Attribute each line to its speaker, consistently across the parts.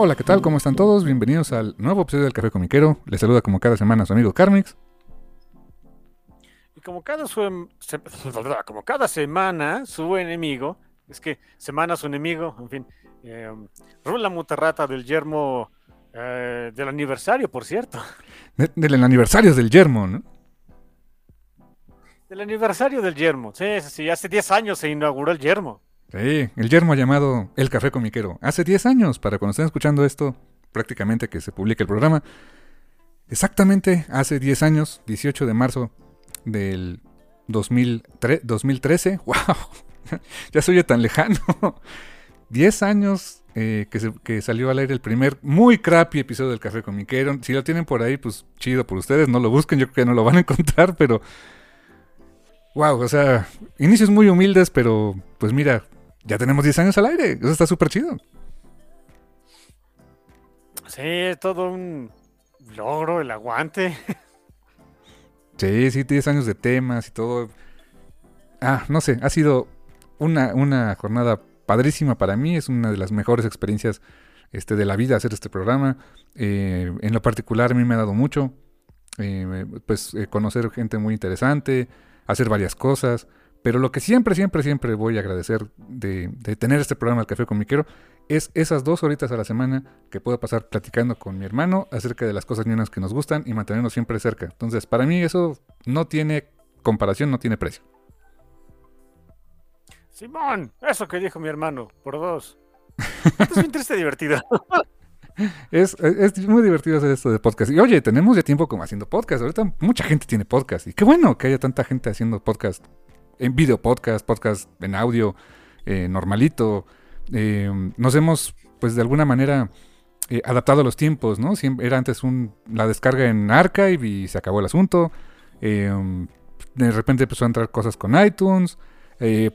Speaker 1: Hola, ¿qué tal? ¿Cómo están todos? Bienvenidos al nuevo episodio del Café Comiquero. Les saluda como cada semana su amigo Carmix.
Speaker 2: Y como cada, su- se- como cada semana, su enemigo, es que semana su enemigo, en fin, eh, Rula Mutarrata del yermo eh, del aniversario, por cierto.
Speaker 1: De- del aniversario del Yermo, ¿no?
Speaker 2: Del aniversario del yermo. Sí, sí, sí, hace 10 años se inauguró el yermo.
Speaker 1: Sí, el Yermo llamado El Café Comiquero. Hace 10 años, para cuando estén escuchando esto, prácticamente que se publique el programa. Exactamente hace 10 años, 18 de marzo del 2003 2013. ¡Wow! ya se oye tan lejano. 10 años eh, que, que salió al aire el primer muy crappy episodio del Café Comiquero. Si lo tienen por ahí, pues chido por ustedes. No lo busquen, yo creo que no lo van a encontrar, pero... Wow, o sea, inicios muy humildes, pero pues mira, ya tenemos 10 años al aire. Eso está súper chido.
Speaker 2: Sí, todo un logro, el aguante.
Speaker 1: Sí, sí, 10 años de temas y todo. Ah, no sé, ha sido una, una jornada padrísima para mí. Es una de las mejores experiencias este, de la vida hacer este programa. Eh, en lo particular a mí me ha dado mucho. Eh, pues eh, conocer gente muy interesante, hacer varias cosas. Pero lo que siempre, siempre, siempre voy a agradecer de, de tener este programa El Café con Miquero es esas dos horitas a la semana que puedo pasar platicando con mi hermano acerca de las cosas ñoñas que nos gustan y mantenernos siempre cerca. Entonces, para mí eso no tiene comparación, no tiene precio.
Speaker 2: Simón, eso que dijo mi hermano, por dos. Esto es bien triste y divertido.
Speaker 1: Es, es muy divertido hacer esto de podcast. Y oye, tenemos ya tiempo como haciendo podcast. Ahorita mucha gente tiene podcast. Y qué bueno que haya tanta gente haciendo podcast. En video podcast, podcast en audio, eh, normalito. Eh, nos hemos, pues de alguna manera, eh, adaptado a los tiempos, ¿no? Siempre, era antes un, la descarga en Archive y se acabó el asunto. De repente empezó a entrar cosas con iTunes.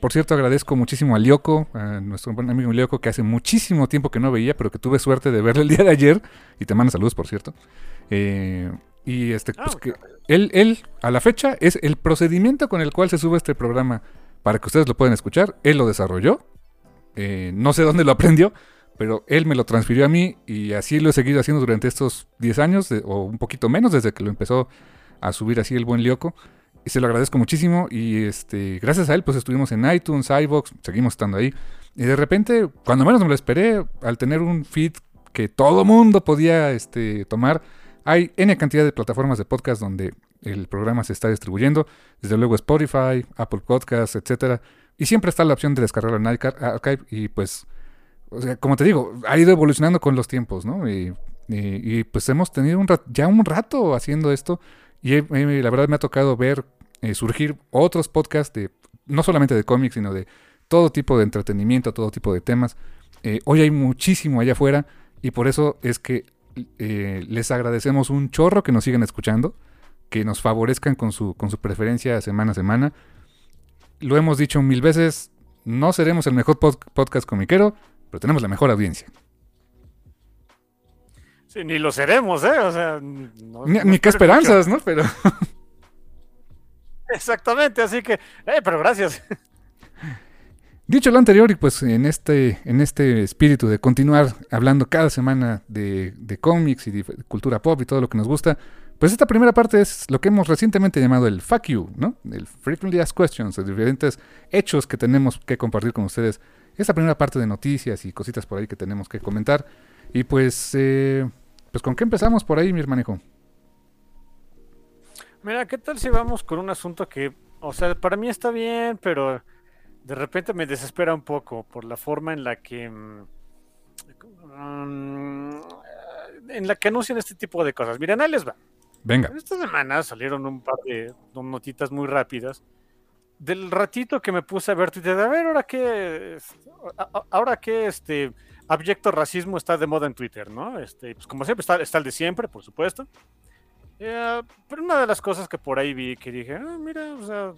Speaker 1: Por cierto, agradezco muchísimo a Lyoko, a nuestro buen amigo Lyoko, que hace muchísimo tiempo que no veía, pero que tuve suerte de verle el día de ayer. Y te manda saludos, por cierto. Y este, pues
Speaker 2: Ah,
Speaker 1: que él, él, a la fecha, es el procedimiento con el cual se sube este programa para que ustedes lo puedan escuchar. Él lo desarrolló. Eh, no sé dónde lo aprendió, pero él me lo transfirió a mí y así lo he seguido haciendo durante estos 10 años, de- o un poquito menos, desde que lo empezó a subir así el buen Lyoko. Y se lo agradezco muchísimo. Y este, gracias a él, pues estuvimos en iTunes, iVoox, seguimos estando ahí. Y de repente, cuando menos me lo esperé, al tener un feed que todo mundo podía este, tomar, hay N cantidad de plataformas de podcast donde el programa se está distribuyendo. Desde luego Spotify, Apple Podcasts, etcétera. Y siempre está la opción de descargarlo en Archive. Y pues, o sea, como te digo, ha ido evolucionando con los tiempos, ¿no? Y, pues hemos tenido ya un rato haciendo esto. Y la verdad me ha tocado ver eh, surgir otros podcasts de no solamente de cómics, sino de todo tipo de entretenimiento, todo tipo de temas. Eh, hoy hay muchísimo allá afuera y por eso es que eh, les agradecemos un chorro que nos sigan escuchando, que nos favorezcan con su, con su preferencia semana a semana. Lo hemos dicho mil veces, no seremos el mejor pod- podcast comiquero, pero tenemos la mejor audiencia.
Speaker 2: Sí, ni lo seremos, ¿eh? O sea, no-
Speaker 1: Ni,
Speaker 2: no
Speaker 1: ni qué
Speaker 2: mucho.
Speaker 1: esperanzas, ¿no? Pero
Speaker 2: Exactamente, así que, eh, pero gracias.
Speaker 1: Dicho lo anterior, y pues en este, en este espíritu de continuar hablando cada semana de, cómics y de cultura pop y todo lo que nos gusta, pues esta primera parte es lo que hemos recientemente llamado el Fuck You, ¿no? El Frequently Asked Questions, de diferentes hechos que tenemos que compartir con ustedes esa primera parte de noticias y cositas por ahí que tenemos que comentar. Y pues, eh, pues ¿con qué empezamos por ahí, mi hermano?
Speaker 2: Mira, ¿qué tal si vamos con un asunto que, o sea, para mí está bien, pero de repente me desespera un poco por la forma en la que... Mm, en la que anuncian este tipo de cosas. Miren, ahí les va.
Speaker 1: Venga.
Speaker 2: Esta semana salieron un par de notitas muy rápidas. Del ratito que me puse a ver Twitter, a ver, ahora qué, ahora qué, este, abyecto racismo está de moda en Twitter, ¿no? Este, pues como siempre está, está el de siempre, por supuesto. Eh, pero una de las cosas que por ahí vi que dije, ah, mira, o sea,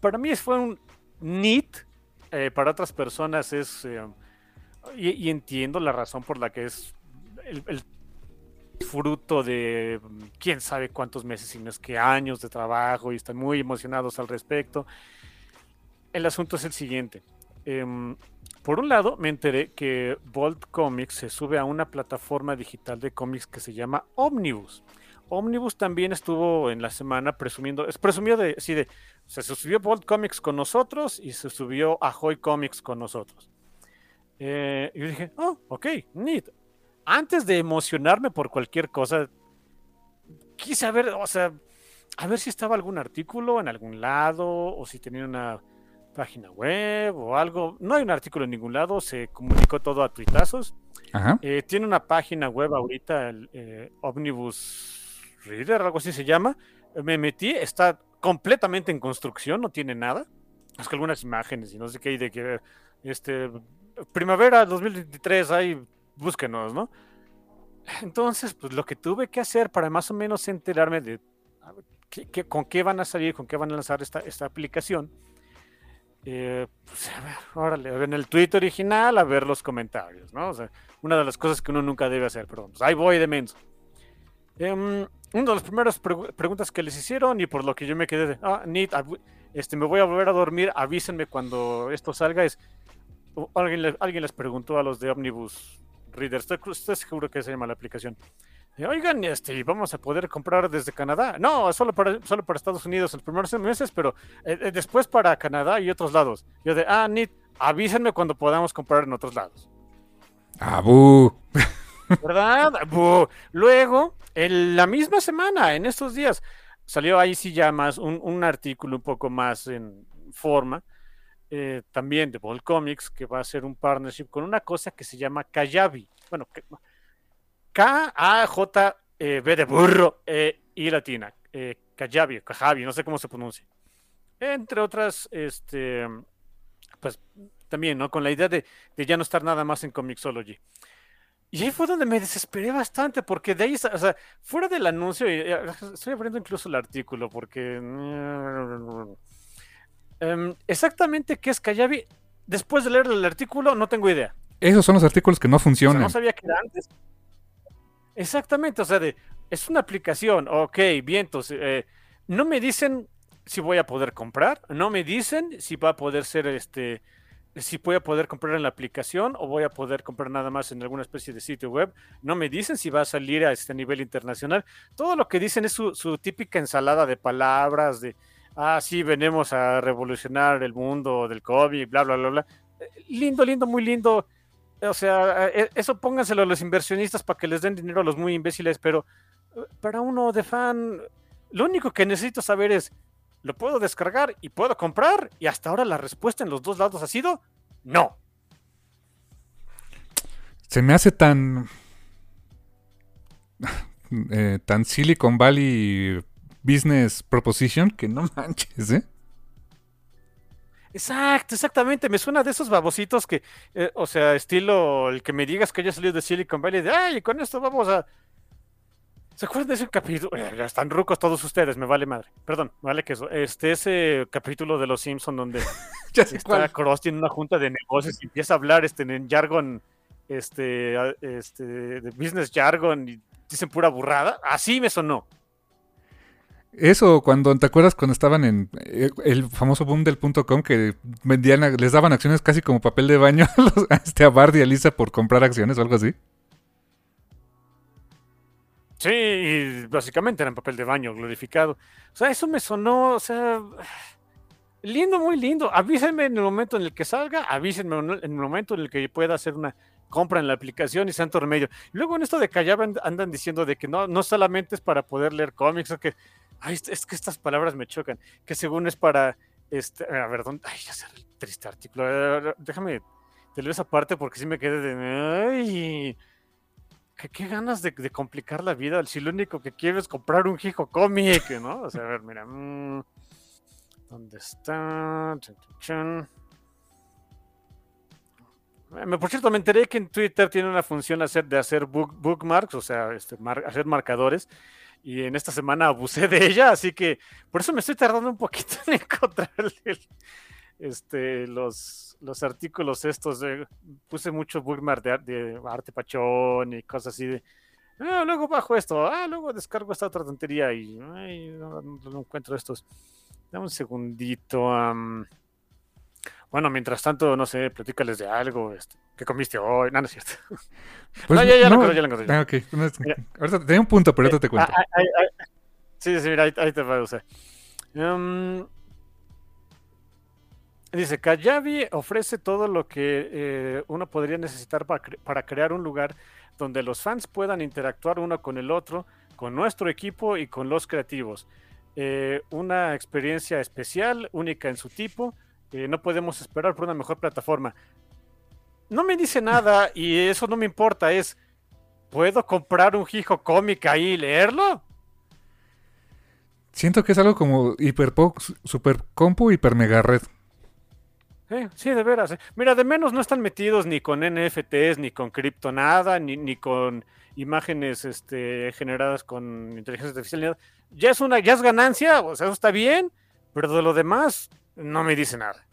Speaker 2: para mí fue un neat, eh, para otras personas es, eh, y, entiendo la razón por la que es el fruto de mm, quién sabe cuántos meses, si no es que años de trabajo y están muy emocionados al respecto. El asunto es el siguiente. Em, por un lado, me enteré que Bolt Comics se sube a una plataforma digital de cómics que se llama Omnibus. Omnibus también estuvo en la semana presumiendo, es presumido de, sí, de, se subió Bolt Comics con nosotros y se subió a Hoy Comics con nosotros. Eh, y yo dije, oh, ok, neat antes de emocionarme por cualquier cosa, quise ver, o sea, a ver si estaba algún artículo en algún lado o si tenía una página web o algo. No hay un artículo en ningún lado, se comunicó todo a tuitazos. Eh, tiene una página web ahorita, el eh, Omnibus Reader, algo así se llama. Me metí, está completamente en construcción, no tiene nada. Es que algunas imágenes y no sé qué hay de que este primavera 2023 hay búsquenos, ¿no? Entonces, pues lo que tuve que hacer para más o menos enterarme de con qué van a salir, con qué van a lanzar esta, esta aplicación, eh, pues a ver, órale, en el tweet original a ver los comentarios, ¿no? O sea, una de las cosas que uno nunca debe hacer, pero pues ahí voy de menso. Em, una de las primeras preguntas que les hicieron y por lo que yo me quedé de, ah, neat, este, me voy a volver a dormir, avísenme cuando esto salga, es, alguien, alguien les preguntó a los de Omnibus Reader. Estoy, seguro que se llama la aplicación. Oigan, este, vamos a poder comprar desde Canadá. No, solo para, solo para Estados Unidos en los primeros meses, pero eh, eh, después para Canadá y otros lados. Yo de, ah, Nit, avísenme cuando podamos comprar en otros lados.
Speaker 1: ¡Abu!
Speaker 2: ¿Verdad? Luego, en la misma semana, en estos días, salió ahí sí ya un, un artículo un poco más en forma eh, también de Ball Comics, que va a hacer un partnership con una cosa que se llama Kayabi. Bueno, K-A-J-B de burro e I latina. Eh, Kayabi, Kajabi, no sé cómo se pronuncia. Entre otras, este, pues también, ¿no? Con la idea de, ya no estar nada más en Comixology. Y ahí fue donde me desesperé bastante, porque de ahí, o sea, fuera del anuncio, estoy abriendo incluso el artículo, porque Em, exactamente qué es Kayabi, después de leer el artículo, no tengo idea.
Speaker 1: Esos son los artículos que no funcionan.
Speaker 2: no sabía que era antes. Exactamente, o sea, de, es una aplicación, ok, vientos. Eh, no me dicen si voy a poder comprar, no me dicen si va a poder ser este, si voy a poder comprar en la aplicación o voy a poder comprar nada más en alguna especie de sitio web. No me dicen si va a salir a este nivel internacional. Todo lo que dicen es su típica ensalada de palabras, de, ah, sí, venimos a revolucionar el mundo del COVID, bla, bla, bla, bla. Eh, lindo, lindo, muy lindo. O sea, eh, eso pónganselo a los inversionistas para que les den dinero a los muy imbéciles, pero eh, para uno de fan, lo único que necesito saber es, ¿lo puedo descargar y puedo comprar? Y hasta ahora la respuesta en los dos lados ha sido no.
Speaker 1: Se me hace tan... tan Silicon Valley business proposition que no manches, ¿eh?
Speaker 2: Exacto, exactamente. Me suena de esos babositos que, eh, o sea, estilo el que me digas que haya salido de Silicon Valley, de ay, con esto vamos a. ¿Se acuerdan de ese capítulo? Eh, ya están rucos todos ustedes, me vale madre. Perdón, vale que eso. Este, ese capítulo de Los Simpsons donde ya está Cross tiene una junta de negocios y empieza a hablar este, en jargon, este, este, de business jargon y dicen pura burrada. Así me sonó.
Speaker 1: Eso, cuando, ¿te acuerdas cuando estaban en eh, el famoso boom del punto com que vendían, les daban acciones casi como papel de baño a, este, a Bard y a Lisa por comprar acciones o algo así?
Speaker 2: Sí, y básicamente eran papel de baño glorificado. O sea, eso me sonó, o sea, Lindo, muy lindo. Avísenme en el momento en el que salga, avísenme en el momento en el que pueda hacer una compra en la aplicación y santo remedio. Luego en esto de que andan diciendo de que no, no solamente es para poder leer cómics, o que ay, es que estas palabras me chocan, que según es para este, a ver, ¿dónde? Ay, ya sé el triste artículo. Déjame te leo esa parte porque sí me quedé de. Ay, qué, ganas de, complicar la vida si lo único que quiero es comprar un hijo cómic, ¿no? O sea, a ver, mira. Mm, ¿Dónde está? Por cierto, me enteré que en Twitter tiene una función de hacer bookmarks, o sea, este, hacer marcadores. Y en esta semana abusé de ella, así que por eso me estoy tardando un poquito en encontrar este, los, los artículos estos. puse mucho bookmark de, arte pachón y cosas así de. Ah, luego bajo esto, ah, luego descargo esta otra tontería y no, encuentro estos. Dame un segundito. Bueno, mientras tanto, no sé, platícales de algo. Este, ¿Qué comiste hoy? No, no es cierto.
Speaker 1: Pues no, ya, ya lo encontré, ya lo encontré. Ah, ok. Ahorita tenía un punto, pero ahorita te cuento. Ah, ah,
Speaker 2: sí, sí, mira, ahí, te va a usar. Um, dice, Kayabi ofrece todo lo que eh, uno podría necesitar para, para crear un lugar donde los fans puedan interactuar uno con el otro, con nuestro equipo y con los creativos. Eh, una experiencia especial, única en su tipo, no podemos esperar por una mejor plataforma. No me dice nada y eso no me importa, es, ¿puedo comprar un hijo cómic ahí y leerlo?
Speaker 1: Siento que es algo como hiper super compu, hiper mega red.
Speaker 2: Sí, de veras. Eh. Mira, de menos no están metidos ni con NFTs, ni con cripto nada, ni, ni con imágenes este, generadas con inteligencia artificial. Ya es una, ya es ganancia, o sea, eso está bien, pero de lo demás, no me dice nada.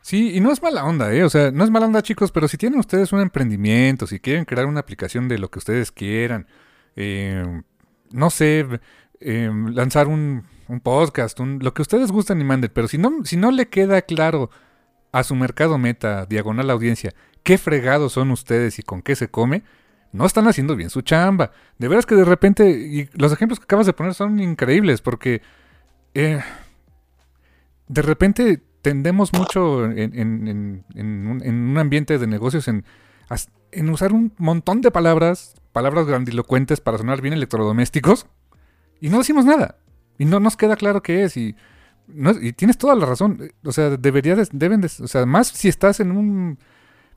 Speaker 1: Sí, y no es mala onda, ¿eh? O sea, no es mala onda, chicos, pero si tienen ustedes un emprendimiento, si quieren crear una aplicación de lo que ustedes quieran, eh, no sé, eh, lanzar un, podcast, lo que ustedes gusten y manden, pero si no, si no le queda claro a su mercado meta, diagonal audiencia, qué fregados son ustedes y con qué se come, no están haciendo bien su chamba. De veras que de repente, y los ejemplos que acabas de poner son increíbles, porque... Eh, de repente tendemos mucho en, un, ambiente de negocios en, usar un montón de palabras, palabras grandilocuentes para sonar bien electrodomésticos, y no decimos nada. Y no nos queda claro qué es. Y, y tienes toda la razón. O sea, debería deben de, o sea, más si estás en un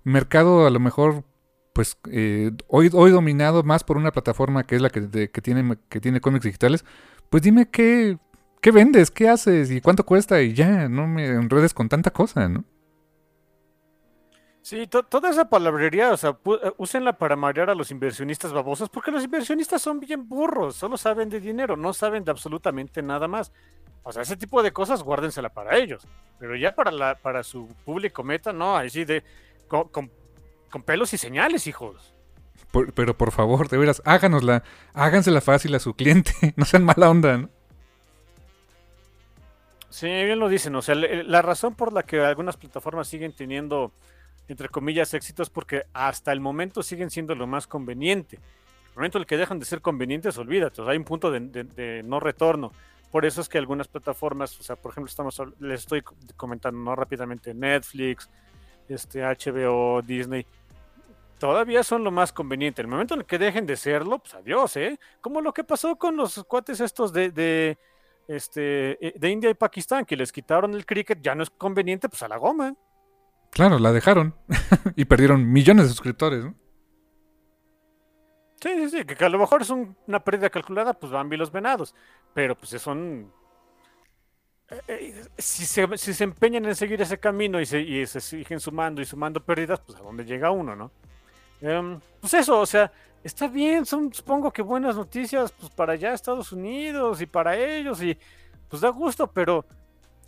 Speaker 1: mercado a lo mejor pues eh, hoy, hoy dominado más por una plataforma que es la que, que, tiene, que tiene cómics digitales, pues dime qué, ¿Qué vendes? ¿Qué haces? ¿Y cuánto cuesta? Y ya, no me enredes con tanta cosa, ¿no?
Speaker 2: Sí, toda esa palabrería, o sea, eh, úsenla para marear a los inversionistas babosos, porque los inversionistas son bien burros, solo saben de dinero, no saben de absolutamente nada más. O sea, ese tipo de cosas guárdensela para ellos, pero ya para, la, para su público meta, no, ahí sí de, con, pelos y señales, hijos.
Speaker 1: pero por favor, de veras, háganosla, hágansela fácil a su cliente, no sean mala onda, ¿no?
Speaker 2: Sí, bien lo dicen. O sea, la razón por la que algunas plataformas siguen teniendo, entre comillas, éxitos, porque hasta el momento siguen siendo lo más conveniente. El momento en el que dejan de ser convenientes, olvídate. O sea, hay un punto de, no retorno. Por eso es que algunas plataformas, o sea, por ejemplo, estamos, les estoy comentando ¿no? rápidamente, Netflix, este, HBO, Disney, todavía son lo más conveniente. El momento en el que dejen de serlo, pues adiós, ¿eh? Como lo que pasó con los cuates estos de este, eh, de India y Pakistán, que les quitaron el cricket, ya no es conveniente, pues a la goma.
Speaker 1: Claro, la dejaron y perdieron millones de suscriptores, ¿no?
Speaker 2: Sí, sí, sí, que, a lo mejor es una pérdida calculada, pues van bien los venados, pero pues son... Eh, eh, si, se, si, se, empeñan en seguir ese camino y se, y siguen sumando y sumando pérdidas, pues a dónde llega uno, ¿no? Em, pues eso, o sea, está bien, son supongo que buenas noticias pues para allá Estados Unidos y para ellos y pues da gusto, pero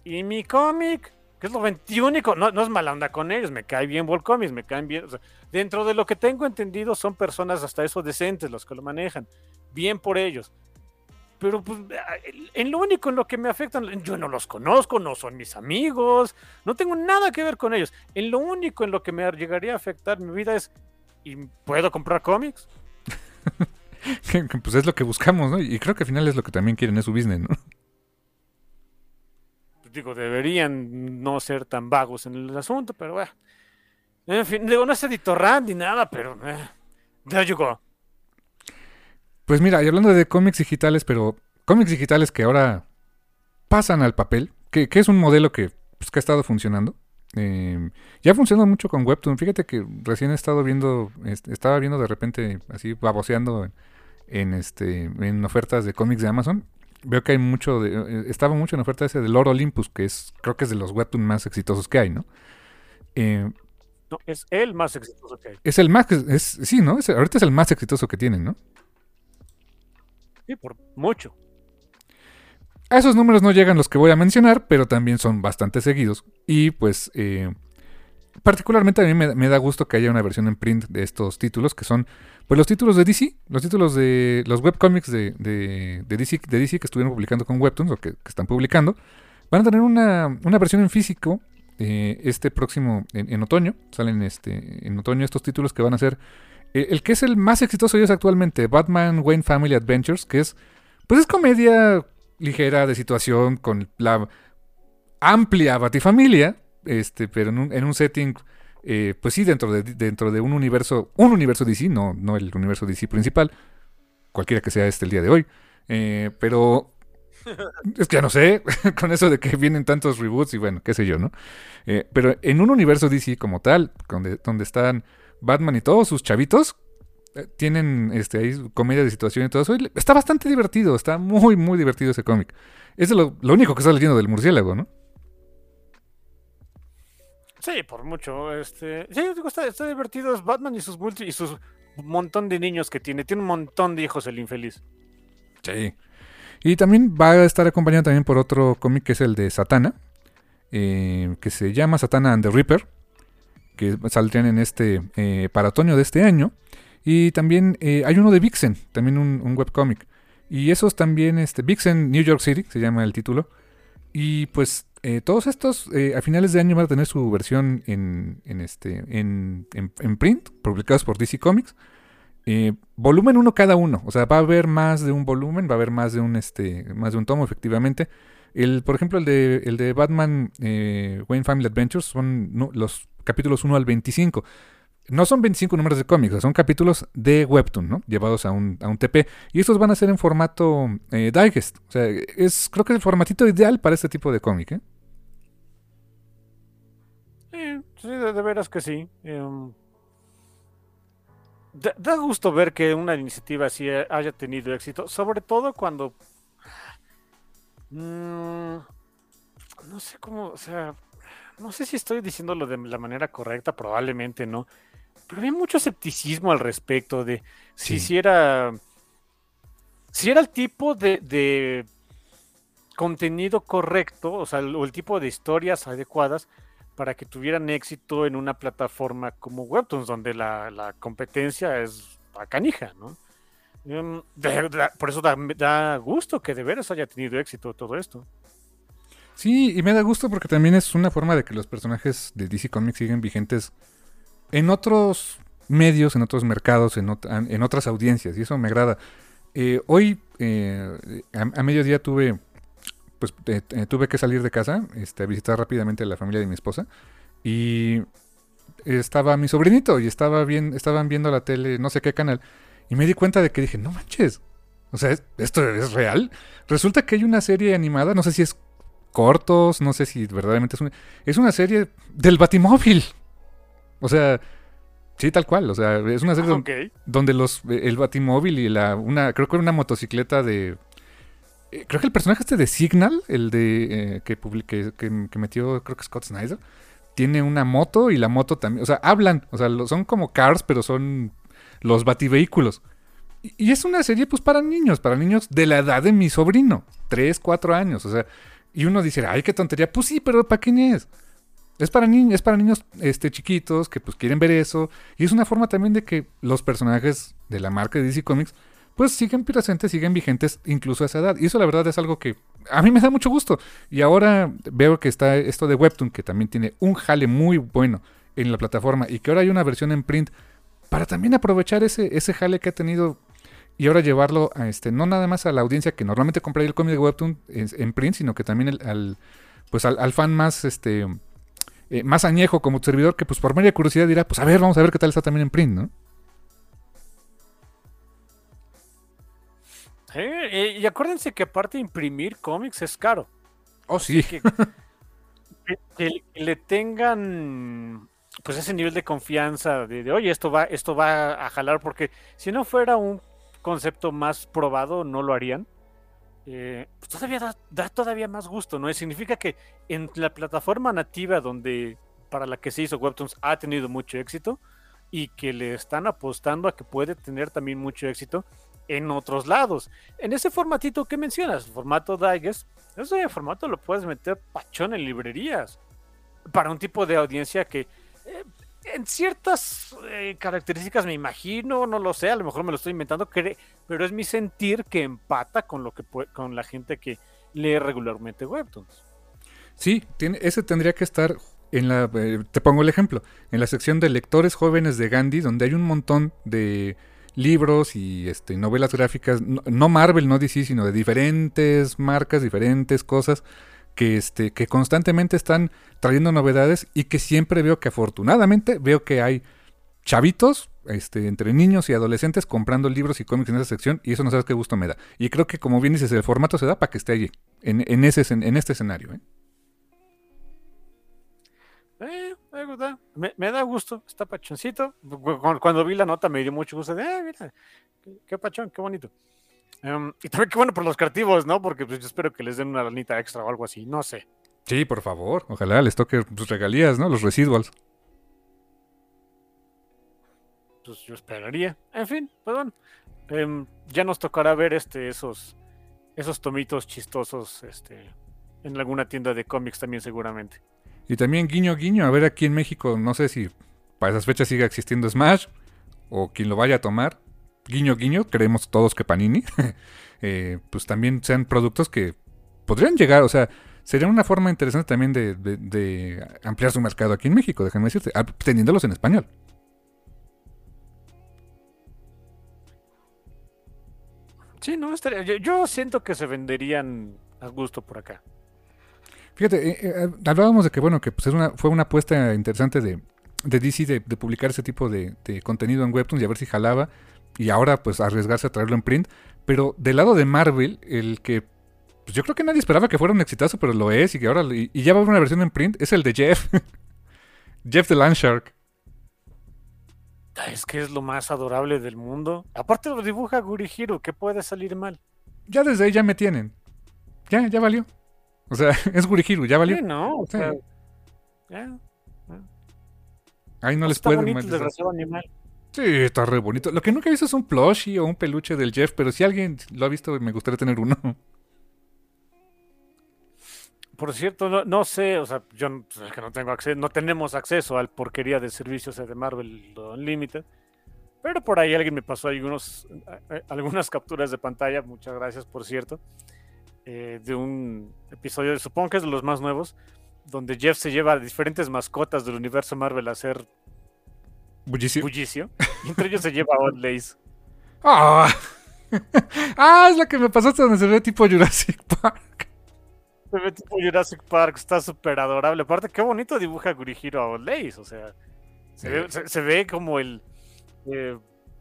Speaker 2: ¿y mi cómic? Que es lo 21, no, no es mala onda con ellos, me cae bien Volcomics, me caen bien, dentro de lo que tengo entendido son personas hasta eso decentes los que lo manejan, bien por ellos. Pero pues, en lo único en lo que me afectan, yo no los conozco, no son mis amigos, no tengo nada que ver con ellos. En lo único en lo que me llegaría a afectar mi vida es, ¿y puedo comprar cómics?
Speaker 1: pues es lo que buscamos, ¿no? Y creo que al final es lo que también quieren, es su business, ¿no?
Speaker 2: Digo, deberían no ser tan vagos en el asunto, pero bueno. En fin, digo, no es editor Randy ni nada, pero eh, there you go.
Speaker 1: Pues mira, y hablando de cómics digitales, pero cómics digitales que ahora pasan al papel, que, es un modelo que, pues, que ha estado funcionando. Eh, ya funciona mucho con Webtoon. Fíjate que recién he estado viendo, est- estaba viendo de repente así baboseando en, este en ofertas de cómics de Amazon. Veo que hay mucho de, eh, estaba mucho en oferta ese de Lord Olympus, que es creo que es de los Webtoon más exitosos que hay, ¿no? Eh,
Speaker 2: No, es el más exitoso que hay.
Speaker 1: es el más, es, sí, ¿no? Es- ahorita es el más exitoso que tienen, ¿no?
Speaker 2: Sí, por mucho.
Speaker 1: A esos números no llegan los que voy a mencionar, pero también son bastante seguidos. Y pues, eh, particularmente a mí me, da gusto que haya una versión en print de estos títulos, que son pues los títulos de DC, los títulos de los webcomics de, de, de DC, de DC que estuvieron publicando con Webtoons o que, están publicando. Van a tener una, una versión en físico eh, este próximo, en, en otoño. Salen este, en otoño estos títulos que van a ser... eh, el que es el más exitoso de ellos actualmente, Batman Wayne Family Adventures, que es... Pues es comedia ligera de situación con la amplia batifamilia, este, pero en un, en un setting, eh, pues sí, dentro de, dentro de un universo, un universo DC, no, no el universo DC principal, cualquiera que sea este el día de hoy, eh, pero es que ya no sé, con eso de que vienen tantos reboots y bueno, qué sé yo, ¿no? Eh, pero en un universo DC como tal, donde, donde están Batman y todos sus chavitos, eh, tienen este, ahí comedia de situación y todo eso. y Está bastante divertido, está muy, muy divertido ese cómic. Es lo, lo único que está leyendo del murciélago, ¿no?
Speaker 2: Sí, por mucho. Este, sí, está, está divertido. Es Batman y sus multi y sus montón de niños que tiene. Tiene un montón de hijos el infeliz.
Speaker 1: Sí. Y también va a estar acompañado también por otro cómic que es el de Satana, eh, que se llama Satana and the Reaper, que saldrían en este eh, para otoño de este año. Y también eh, hay uno de Vixen, también un, un webcómic. Y esos también, este, Vixen New York City, se llama el título. Y pues eh, todos estos eh, a finales de año van a tener su versión en, en este, en, en- print, publicados por DC Comics. Eh, volumen uno cada uno. O sea, va a haber más de un volumen, va a haber más de un, este, más de un tomo, efectivamente. El, por ejemplo, el de, el de Batman Wayne Family Adventures son los capítulos 1 al 25. No son 25 números de cómics, son capítulos de Webtoon, ¿no? Llevados a un, a un TP. Y estos van a ser en formato digest. O sea, es, creo que es el formatito ideal para este tipo de cómic, ¿eh?
Speaker 2: Sí, sí, de, de veras que sí. Em, da, da gusto ver que una iniciativa así eh, haya tenido éxito, sobre todo cuando... Mm, no sé cómo, o sea, no sé si estoy diciéndolo de la manera correcta, probablemente no, pero había mucho escepticismo al respecto de si, era... Si era el tipo de, de contenido correcto, o sea, el- o el tipo de historias adecuadas para que tuvieran éxito en una plataforma como Webtoons, donde la, la competencia es a canija, ¿no? Em, por eso da, da gusto que de veras haya tenido éxito todo esto.
Speaker 1: Sí, y me da gusto porque también es una forma de que los personajes de DC Comics siguen vigentes en otros medios, en otros mercados, en, ot- en otras audiencias, y eso me agrada. Eh, hoy, eh, a mediodía tuve, pues, eh, eh, tuve que salir de casa, este, a visitar rápidamente a la familia de mi esposa, y estaba mi sobrinito, y estaba bien, estaban viendo la tele, no sé qué canal, y me di cuenta de que dije, no manches, o sea, ¿es- ¿esto es real? Resulta que hay una serie animada, no sé si es cortos, no sé si verdaderamente es una, es una serie del Batimóvil. O sea, sí, tal cual. O sea, es una serie
Speaker 2: Ok.
Speaker 1: donde los el Batimóvil y la una creo que era una motocicleta de eh, creo que el personaje este de Signal, el de eh, que, publi- que, metió creo que Scott Snyder, tiene una moto y la moto también, o sea, hablan, o sea, son como cars, pero son los bativehículos. Y, y es una serie pues para niños, para niños de la edad de mi sobrino, 3, 4 años, o sea, y uno dice, ay, qué tontería, pues sí, pero ¿para quién es? Es para niños, es para niños este, chiquitos que pues quieren ver eso. Y es una forma también de que los personajes de la marca de DC Comics pues siguen presentes, siguen vigentes incluso a esa edad. Y eso la verdad es algo que a mí me da mucho gusto. Y ahora veo que está esto de Webtoon, que también tiene un jale muy bueno en la plataforma y que ahora hay una versión en print para también aprovechar ese, ese jale que ha tenido y ahora llevarlo a este, no nada más a la audiencia que normalmente compraría el cómic de Webtoon en, print, sino que también al, pues al fan más, este, eh, más añejo como tu servidor, que pues por media curiosidad dirá, pues a ver, vamos a ver qué tal está también en print, ¿no?
Speaker 2: Sí, y, acuérdense que aparte de imprimir cómics es caro.
Speaker 1: Oh, sí.
Speaker 2: Que, que- que le tengan pues ese nivel de confianza de, de, oye, esto va, esto va a jalar, porque si no fuera un concepto más probado, no lo harían. Eh, pues todavía da, da todavía más gusto, ¿no? Y significa que en la plataforma nativa donde para la que se hizo Webtoons ha tenido mucho éxito y que le están apostando a que puede tener también mucho éxito en otros lados. En ese formatito que mencionas, formato Digest, ese formato lo puedes meter pachón en librerías para un tipo de audiencia que eh, en ciertas eh, características me imagino, no lo sé, a lo mejor me lo estoy inventando, pero es mi sentir que empata con lo que con la gente que lee regularmente webtoons.
Speaker 1: Sí, ese tendría que estar en la. eh, te pongo el ejemplo. En la sección de lectores jóvenes de Gandhi, donde hay un montón de libros y este, novelas gráficas, no, Marvel, no DC, sino de diferentes marcas, diferentes cosas, que, este, que constantemente están trayendo novedades y que siempre veo que afortunadamente veo que hay chavitos, este, entre niños y adolescentes comprando libros y cómics en esa sección y eso no sabes qué gusto me da. Y creo que como bien dices, el formato se da para que esté allí, en, en, ese, escen- en este escenario. ¿eh?
Speaker 2: Eh, me, me, da gusto, está pachoncito. Cu- cu- Cuando vi la nota me dio mucho gusto de, ah, mira, qué, qué pachón, qué bonito. Em, y también qué bueno por los creativos, ¿no? Porque pues, yo espero que les den una lanita extra o algo así, no sé.
Speaker 1: Sí, por favor. Ojalá les toque sus regalías, ¿no? Los residuals.
Speaker 2: Pues yo esperaría. En fin, pues bueno. em, ya nos tocará ver este, esos, esos tomitos chistosos este, en alguna tienda de cómics también seguramente.
Speaker 1: Y también guiño guiño, a ver aquí en México, no sé si para esas fechas siga existiendo Smash o quien lo vaya a tomar. Guiño guiño, creemos todos que Panini. eh, pues también sean productos que podrían llegar, o sea, sería una forma interesante también de, de- ampliar su mercado aquí en México, déjame decirte, ah, teniéndolos en español.
Speaker 2: Sí, no, estaría- yo siento que se venderían a gusto por acá.
Speaker 1: Fíjate, eh, eh, hablábamos de que, bueno, que pues, es una, fue una apuesta interesante de, de DC de, de publicar ese tipo de, de contenido en Webtoons y a ver si jalaba. Y ahora, pues, arriesgarse a traerlo en print. Pero del lado de Marvel, el que pues, yo creo que nadie esperaba que fuera un exitazo, pero lo es y que ahora y, y ya va a haber una versión en print, es el de Jeff. Jeff the Landshark.
Speaker 2: Es que es lo más adorable del mundo. Aparte lo dibuja Gurihiro, ¿qué puede salir mal?
Speaker 1: Ya desde ahí ya me tienen. Ya, ya valió. O sea, es Gurihiru, ya valió.
Speaker 2: Sí, no, o
Speaker 1: Sí.
Speaker 2: sea,
Speaker 1: Ahí no les
Speaker 2: el desgraciado animal.
Speaker 1: Sí, está re bonito. Lo que nunca he visto es un plushie o un peluche del Jeff, pero si alguien lo ha visto, me gustaría tener uno.
Speaker 2: Por cierto, no, no sé, o sea, yo pues, es que no tengo acceso, no tenemos acceso al porquería de servicios de Marvel Unlimited. Pero por ahí alguien me pasó algunos, a- a- algunas capturas de pantalla, muchas gracias por cierto, eh, de un episodio, supongo que es de los más nuevos, donde Jeff se lleva a diferentes mascotas del universo Marvel a hacer
Speaker 1: Bullicio.
Speaker 2: bullicio. Y entre ellos se lleva a Odd Lace.
Speaker 1: ¡Ah! ah, es la que me pasaste donde se ve tipo Jurassic Park.
Speaker 2: Se ve tipo Jurassic Park, está súper adorable. Aparte, qué bonito dibuja Gurihiro a Odd Lace, o sea, se,
Speaker 1: Sí.
Speaker 2: ve, se- se ve como el... eh,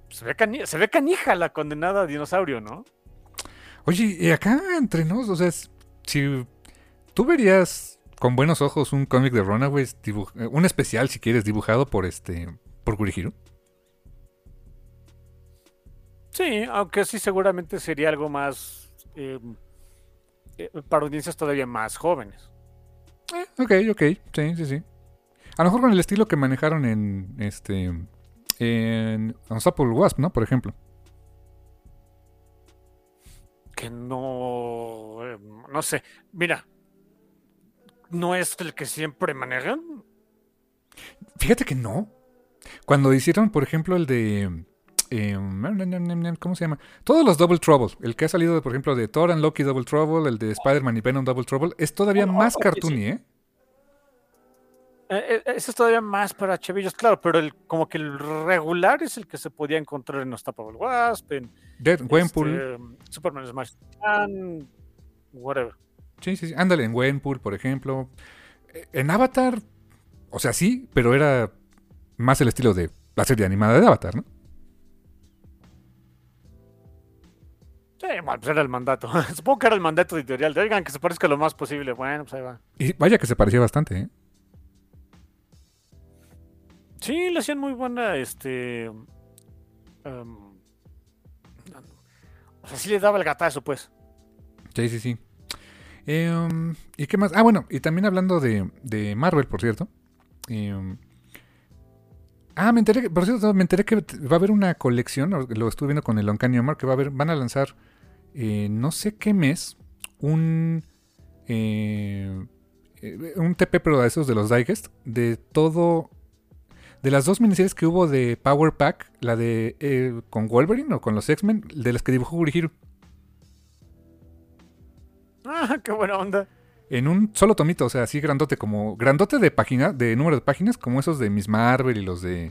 Speaker 2: se, ve cani- se ve canija la condenada dinosaurio, ¿no?
Speaker 1: Oye, y acá entre nos, o sea, es- si tú verías con buenos ojos un cómic de Runaways, dibuj- eh, un especial si quieres, dibujado por este, por Gurihiro.
Speaker 2: Sí, aunque sí seguramente sería algo más... eh, eh, para audiencias todavía más jóvenes.
Speaker 1: Eh, ok, ok, sí, sí, sí. A lo mejor con el estilo que manejaron en este, en Unstoppable Wasp, ¿no? Por ejemplo.
Speaker 2: Que no... eh, no sé, mira. No es el que siempre manejan.
Speaker 1: Fíjate que no. Cuando hicieron, por ejemplo, el de. eh, ¿Cómo se llama? Todos los Double Trouble. El que ha salido, por ejemplo, de Thor and Loki Double Trouble, el de Spider-Man y Venom Double Trouble, es todavía
Speaker 2: Oh,
Speaker 1: más cartoony,
Speaker 2: sí.
Speaker 1: ¿eh?
Speaker 2: Eh, eh, Ese es todavía más para chavillos, claro, pero el, como que el regular es el que se podía encontrar en Unstoppable Wasp, en
Speaker 1: Dead Gwenpool.
Speaker 2: este, Superman Smash whatever.
Speaker 1: Sí, sí, sí. Ándale, en Wenpool, por ejemplo. Eh, En Avatar, o sea, sí, pero era más el estilo de la serie animada de Avatar, ¿no?
Speaker 2: Sí, pues era el mandato. Supongo que era el mandato editorial. De, Oigan, que se parezca lo más posible. Bueno, pues ahí va.
Speaker 1: Y vaya que se parecía bastante, ¿eh?
Speaker 2: Sí, le hacían muy buena, este... em, o sea, sí le daba el gatazo, pues.
Speaker 1: Sí, sí, sí. Um, ¿Y qué más? Ah, bueno, y también hablando de, de Marvel, por cierto. Um, ah, me enteré, por cierto, me enteré que va a haber una colección, lo estuve viendo con el Uncanny Omar, que va a haber, van a lanzar, eh, no sé qué mes, un, eh, eh, un TP, pero de esos de los Digest, de todo, de las dos miniseries que hubo de Power Pack, la de eh, con Wolverine o con los X-Men, de las que dibujó Gurihiro.
Speaker 2: Ah, qué buena onda.
Speaker 1: En un solo tomito, o sea, así grandote, como grandote de página, de número de páginas, como esos de Miss Marvel y los de,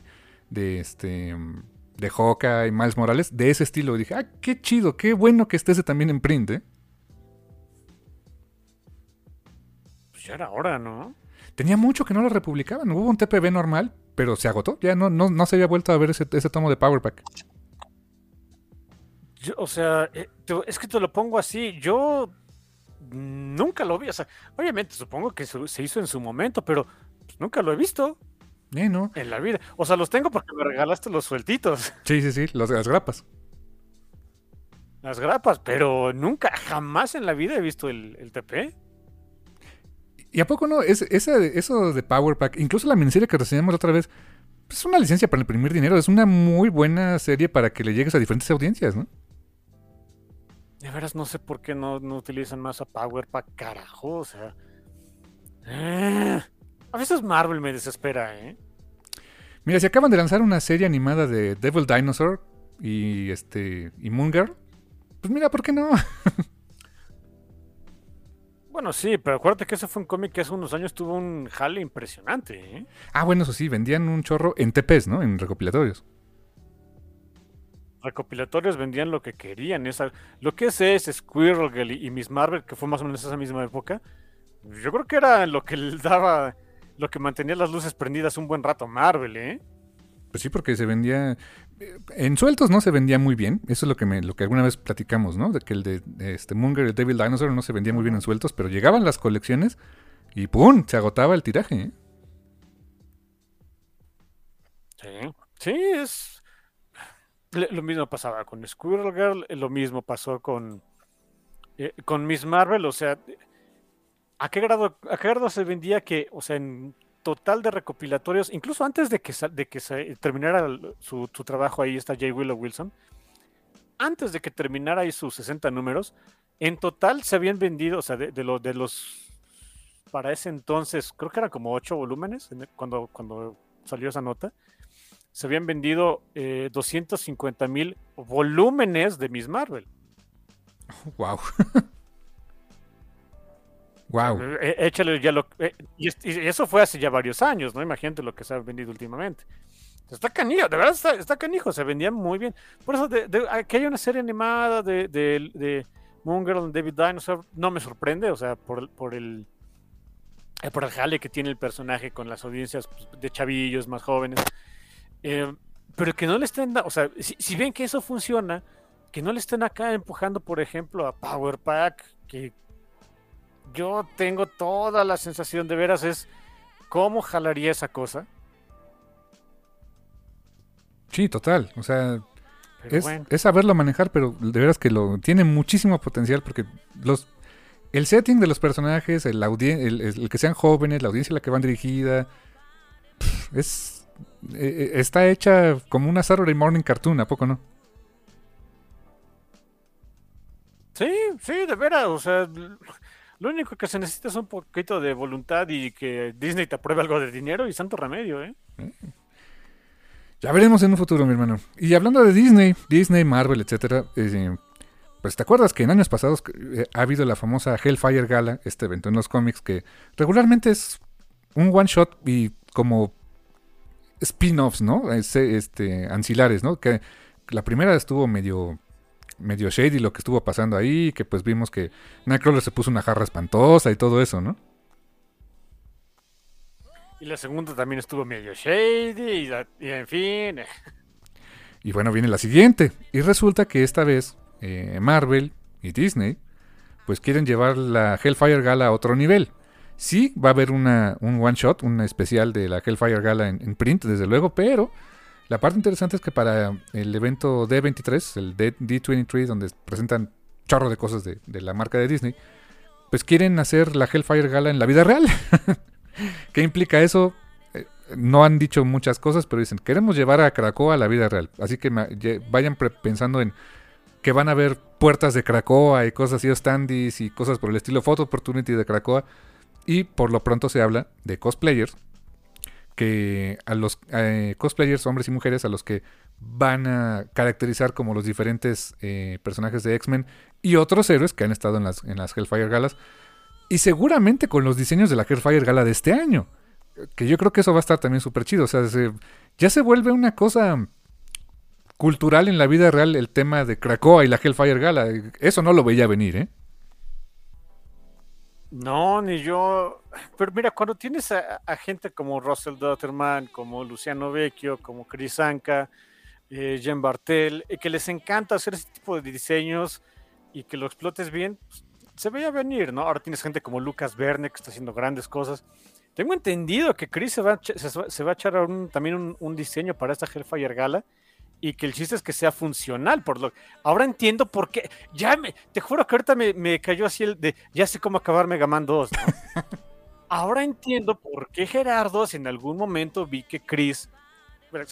Speaker 1: de este, de Hawkeye y Miles Morales, de ese estilo. Y dije, ah, qué chido, qué bueno que esté ese también en print, ¿eh?
Speaker 2: Pues ya era hora, ¿no?
Speaker 1: Tenía mucho que no lo republicaban. Hubo un TPB normal, pero se agotó. Ya no, no, no se había vuelto a ver ese, ese tomo de Power Pack.
Speaker 2: Yo, o sea, eh, es que te lo pongo así. Yo nunca lo vi. O sea, obviamente supongo que se se hizo en su momento, pero pues, nunca lo he visto
Speaker 1: Eh, ¿no?
Speaker 2: en la vida. O sea, los tengo porque me regalaste los sueltitos,
Speaker 1: Sí, sí, sí, los, las grapas.
Speaker 2: las grapas, pero nunca, jamás en la vida he visto el, el TP.
Speaker 1: ¿Y a poco no? Es, esa, eso de Power Pack, incluso la miniserie que reseñamos la otra vez, es una licencia para imprimir dinero. Es una muy buena serie para que le llegues a diferentes audiencias, ¿no?
Speaker 2: De veras, no sé por qué no, no utilizan más a Power Pack, carajo. O sea, eh, a veces Marvel me desespera, ¿eh?
Speaker 1: Mira, si acaban de lanzar una serie animada de Devil Dinosaur y este y Moon Girl, pues mira, ¿por qué no?
Speaker 2: Bueno, sí, pero acuérdate que ese fue un cómic que hace unos años tuvo un jale impresionante, ¿eh?
Speaker 1: ah, bueno, eso sí, vendían un chorro en TPs, ¿no? En recopilatorios.
Speaker 2: recopilatorios vendían lo que querían. Esa, lo que es es Squirrel Girl y, y Miss Marvel, que fue más o menos esa misma época, yo creo que era lo que le daba, lo que mantenía las luces prendidas un buen rato Marvel, ¿eh?
Speaker 1: Pues sí, porque se vendía. Eh, En sueltos no se vendía muy bien. Eso es lo que me, lo que alguna vez platicamos, ¿no? De que el de, este y el Devil Dinosaur no se vendía muy bien en sueltos, pero llegaban las colecciones y ¡pum! Se agotaba el tiraje, ¿eh?
Speaker 2: Sí, sí, es. Lo mismo pasaba con Squirrel Girl, lo mismo pasó con, eh, con Miss Marvel, o sea, ¿a qué grado, a qué grado se vendía que, o sea, en total de recopilatorios, incluso antes de que, de que se terminara su, su trabajo ahí, está J. Willow Wilson, antes de que terminara ahí sus 60 números, en total se habían vendido, o sea, de, de de los, para ese entonces, creo que eran como 8 volúmenes cuando, cuando salió esa nota se habían vendido eh, 250 mil volúmenes de Miss Marvel.
Speaker 1: ¡Wow! ¡Wow!
Speaker 2: Eh, eh, échale ya lo. eh, y, es- y eso fue hace ya varios años, ¿no? Imagínate lo que se ha vendido últimamente. Está canijo, de verdad está, está canijo, se vendían muy bien. Por eso, de, de- haya una serie animada de, de, de Moon Girl and David Dinosaur, no me sorprende, o sea, por, por el. por el jale que tiene el personaje con las audiencias pues, de chavillos más jóvenes. Pero que no le estén, o sea, si, si ven que eso funciona, que no le estén acá empujando, por ejemplo, a Power Pack, que yo tengo toda la sensación de veras es cómo jalaría esa cosa.
Speaker 1: Sí, total. O sea, es,
Speaker 2: bueno,
Speaker 1: es saberlo manejar, pero de veras que lo tiene muchísimo potencial porque los el setting de los personajes, el, el, el que sean jóvenes, la audiencia a la que van dirigida, es eh, eh, está hecha como una Saturday Morning Cartoon, ¿a poco no?
Speaker 2: sí, sí, de veras, o sea, lo único que se necesita es un poquito de voluntad y que Disney te apruebe algo de dinero y santo remedio, ¿eh?
Speaker 1: Ya veremos en un futuro, mi hermano. Y hablando de Disney, Disney, Marvel, etcétera, eh, pues te acuerdas que en años pasados eh, ha habido la famosa Hellfire Gala, este evento en los cómics que regularmente es un one shot y como spin-offs, ¿no? Este, este, ancilares, ¿no? Que la primera estuvo medio medio shady lo que estuvo pasando ahí, que pues vimos que Nightcrawler se puso una jarra espantosa y todo eso, ¿no?
Speaker 2: Y la segunda también estuvo medio shady y, en fin.
Speaker 1: Y bueno, viene la siguiente. Y resulta que esta vez eh, Marvel y Disney pues quieren llevar la Hellfire Gala a otro nivel. Sí, va a haber una, un one shot, un especial de la Hellfire Gala en, print, desde luego, pero la parte interesante es que para el evento D23, el D 23 donde presentan chorro de cosas de, la marca de Disney, pues quieren hacer la Hellfire Gala en la vida real. ¿Qué implica eso? Eh, no han dicho muchas cosas, pero dicen, queremos llevar a Krakoa a la vida real. Así que vayan pensando en que van a haber puertas de Krakoa y cosas así, standees y cosas por el estilo Photo Opportunity de Krakoa. Y por lo pronto se habla de cosplayers, que a los eh, cosplayers, hombres y mujeres, a los que van a caracterizar como los diferentes eh, personajes de X-Men y otros héroes que han estado en las, en las Hellfire Galas. Y seguramente con los diseños de la Hellfire Gala de este año. Que yo creo que eso va a estar también súper chido. O sea, ya se vuelve una cosa cultural en la vida real el tema de Krakoa y la Hellfire Gala. Eso no lo veía venir, ¿eh?
Speaker 2: No, ni yo. Pero mira, cuando tienes a, gente como Russell Dotterman, como Luciano Vecchio, como Chris Anka, eh, Jen Bartel, eh, que les encanta hacer ese tipo de diseños y que lo explotes bien, pues, se veía venir, ¿no? Ahora tienes gente como Lucas Verne que está haciendo grandes cosas. Tengo entendido que Chris se va, a, se, va a echar también un, un diseño para esta Hellfire Gala y que el chiste es que sea funcional. Por lo ahora entiendo por qué. Ya me, te juro que ahorita me, cayó así el de ya sé cómo acabar Mega Man 2. ahora entiendo por qué Gerardo, si en algún momento vi que Chris,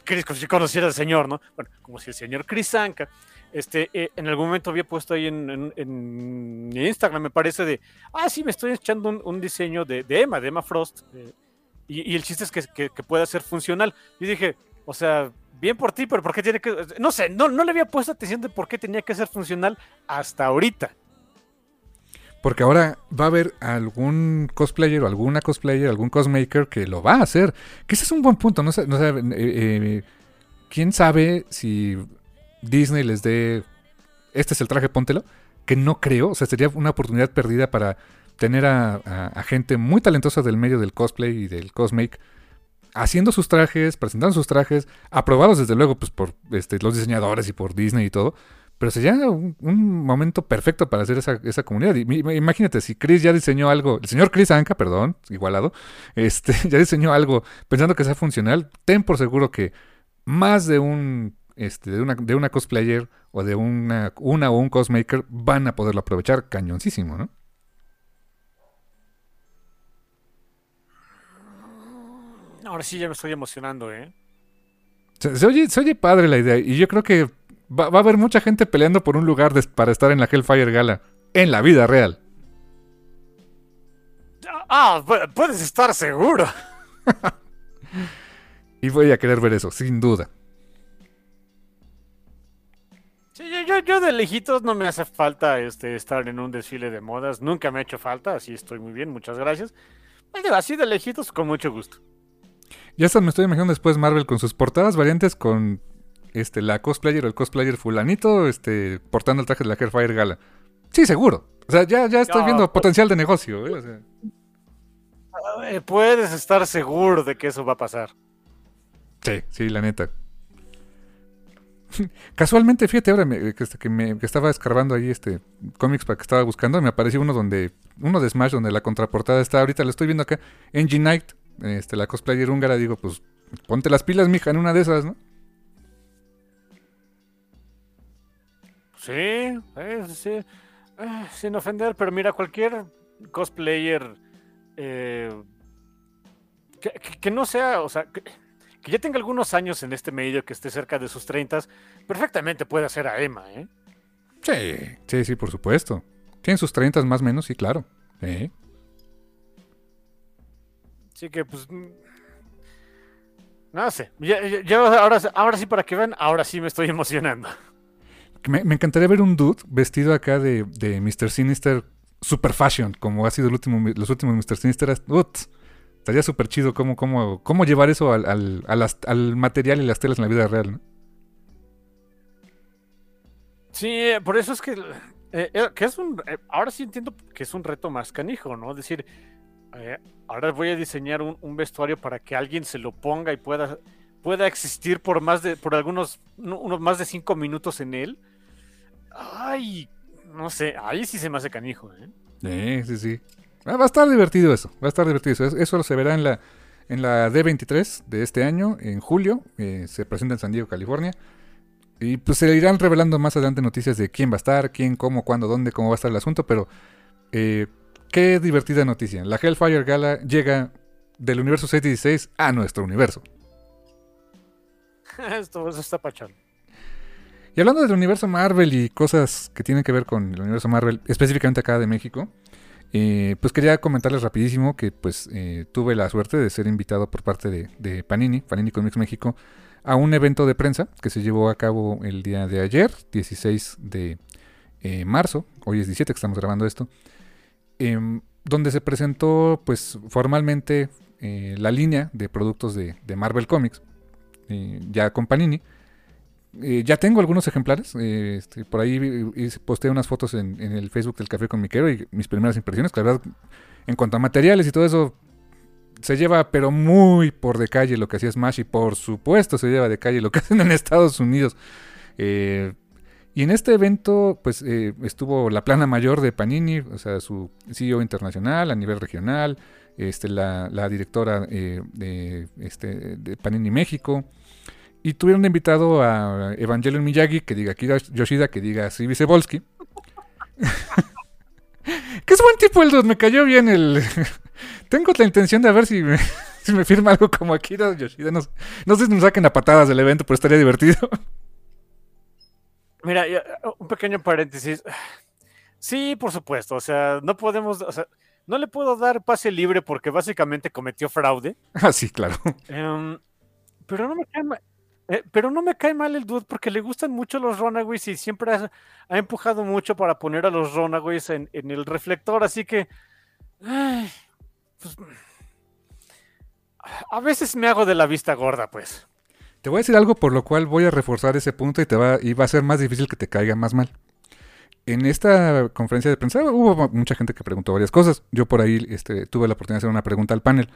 Speaker 2: Chris como si conociera al señor, ¿no? Bueno, como si el señor Chris Anka, este, eh, en algún momento había puesto ahí en, Instagram, me parece, de, ah, sí, me estoy echando un, diseño de, Emma, de Emma Frost. Eh, y, el chiste es que, que, que pueda ser funcional. Y dije, o sea, bien por ti, pero ¿por qué tiene que.? No sé, no, no le había puesto atención de por qué tenía que ser funcional hasta ahorita.
Speaker 1: Porque ahora va a haber algún cosplayer o alguna cosplayer, algún cosmaker que lo va a hacer. Que ese es un buen punto. No sé, no sé eh, eh, ¿Quién sabe si Disney les dé. Este es el traje, póntelo. Que no creo. O sea, sería una oportunidad perdida para tener a, a gente muy talentosa del medio del cosplay y del cosmake haciendo sus trajes, presentando sus trajes, aprobados desde luego pues, por este, los diseñadores y por Disney y todo. Pero sería un, momento perfecto para hacer esa, esa comunidad. imagínate, si Chris ya diseñó algo, el señor Chris Anka, perdón, igualado, este, ya diseñó algo pensando que sea funcional, ten por seguro que más de un este, de una, de una cosplayer o de una, una o un cosmaker van a poderlo aprovechar cañoncísimo, ¿no?
Speaker 2: Ahora sí ya me estoy emocionando, ¿eh?
Speaker 1: Se, oye, padre la idea. Y yo creo que va, a haber mucha gente peleando por un lugar para estar en la Hellfire Gala. En la vida real.
Speaker 2: Ah, puedes estar seguro.
Speaker 1: y voy a querer ver eso, sin duda.
Speaker 2: Sí, yo, yo, de lejitos no me hace falta este, estar en un desfile de modas. Nunca me ha hecho falta, así estoy muy bien, muchas gracias. Así de lejitos, con mucho gusto.
Speaker 1: Ya hasta me estoy imaginando después Marvel con sus portadas variantes con este la cosplayer o el cosplayer fulanito este portando el traje de la Hellfire Gala. Sí, seguro. O sea, ya, ya estoy viendo pues, potencial de negocio. ¿eh?
Speaker 2: Eh, puedes estar seguro de que eso va a pasar.
Speaker 1: Sí, sí, la neta. Casualmente, fíjate, ahora este, que, me, que, estaba escarbando ahí este cómics para que estaba buscando, me apareció uno donde uno de Smash donde la contraportada está ahorita lo estoy viendo acá, Engine Knight este, la cosplayer húngara, digo, pues ponte las pilas, mija, en una de esas, ¿no?
Speaker 2: Sí, sí. Eh, sin ofender, pero mira, cualquier cosplayer eh, que, no sea, o sea, que, ya tenga algunos años en este medio, que esté cerca de sus 30, perfectamente puede hacer a Emma, ¿eh?
Speaker 1: Sí, sí, sí, por supuesto. Tiene sus 30 más o menos, sí, claro. Sí.
Speaker 2: Así que, pues. Mm, no sé. Yo, ahora, ahora sí, para que vean, ahora sí me estoy emocionando.
Speaker 1: Me, encantaría ver un dude vestido acá de, de Mr. Sinister super fashion, como ha sido el último, los últimos Mr. Sinister. estaría súper chido cómo, cómo, cómo llevar eso al, al, al, material y las telas en la vida real, ¿no?
Speaker 2: Sí, por eso es que, eh, eh, que es un, eh, ahora sí entiendo que es un reto más canijo, ¿no? Es decir, ahora voy a diseñar un, vestuario para que alguien se lo ponga y pueda, pueda existir por más de, por algunos, unos más de cinco minutos en él. Ay, no sé, ahí sí se me hace canijo, ¿eh?
Speaker 1: Sí, sí, sí. Ah, va a estar divertido eso, va a estar divertido eso. Eso se verá en la, en la D23 de este año, en julio. se presenta en San Diego, California. Y pues se irán revelando más adelante noticias de quién va a estar, quién, cómo, cuándo, dónde, cómo va a estar el asunto, pero eh, qué divertida noticia. La Hellfire Gala llega del universo 616 a nuestro universo.
Speaker 2: Esto está pachón.
Speaker 1: Y hablando del universo Marvel y cosas que tienen que ver con el universo Marvel, específicamente acá de México, eh, pues quería comentarles rapidísimo que pues eh, tuve la suerte de ser invitado por parte de, de Panini, Panini Comics México, a un evento de prensa que se llevó a cabo el día de ayer, 16 de eh, marzo, hoy es 17 que estamos grabando esto, em, donde se presentó pues formalmente eh, la línea de productos de, Marvel Comics, eh, ya con Panini. ya tengo algunos ejemplares, este, por ahí posté unas fotos en, en, el Facebook del Café con Miquero y mis primeras impresiones, que la verdad, en cuanto a materiales y todo eso, se lleva pero muy por de calle lo que hacía Smash y por supuesto se lleva de calle lo que hacen en Estados Unidos. Eh, y en este evento pues eh, estuvo la plana mayor de Panini, o sea, su CEO internacional a nivel regional, este, la, directora eh, de, este, Panini México. Y tuvieron invitado a Evangelion Miyagi, que diga Kira Yoshida, que diga Sibi Sebolsky. que es buen tipo el dos, me cayó bien el, tengo la intención de ver si me, si me firma algo como Akira Yoshida. No, no sé si nos saquen a patadas del evento, pero estaría divertido.
Speaker 2: Mira, un pequeño paréntesis. Sí, por supuesto. O sea, no podemos. O sea, no le puedo dar pase libre porque básicamente cometió fraude.
Speaker 1: Ah, sí, claro.
Speaker 2: Em, pero no me cae mal. Eh, pero no me cae mal el dude porque le gustan mucho los Runaways y siempre ha, empujado mucho para poner a los Runaways en, en el reflector. Así que. Pues, a veces me hago de la vista gorda, pues.
Speaker 1: Te voy a decir algo por lo cual voy a reforzar ese punto y te va, y va a ser más difícil que te caiga más mal. En esta conferencia de prensa hubo mucha gente que preguntó varias cosas. Yo por ahí este, tuve la oportunidad de hacer una pregunta al panel.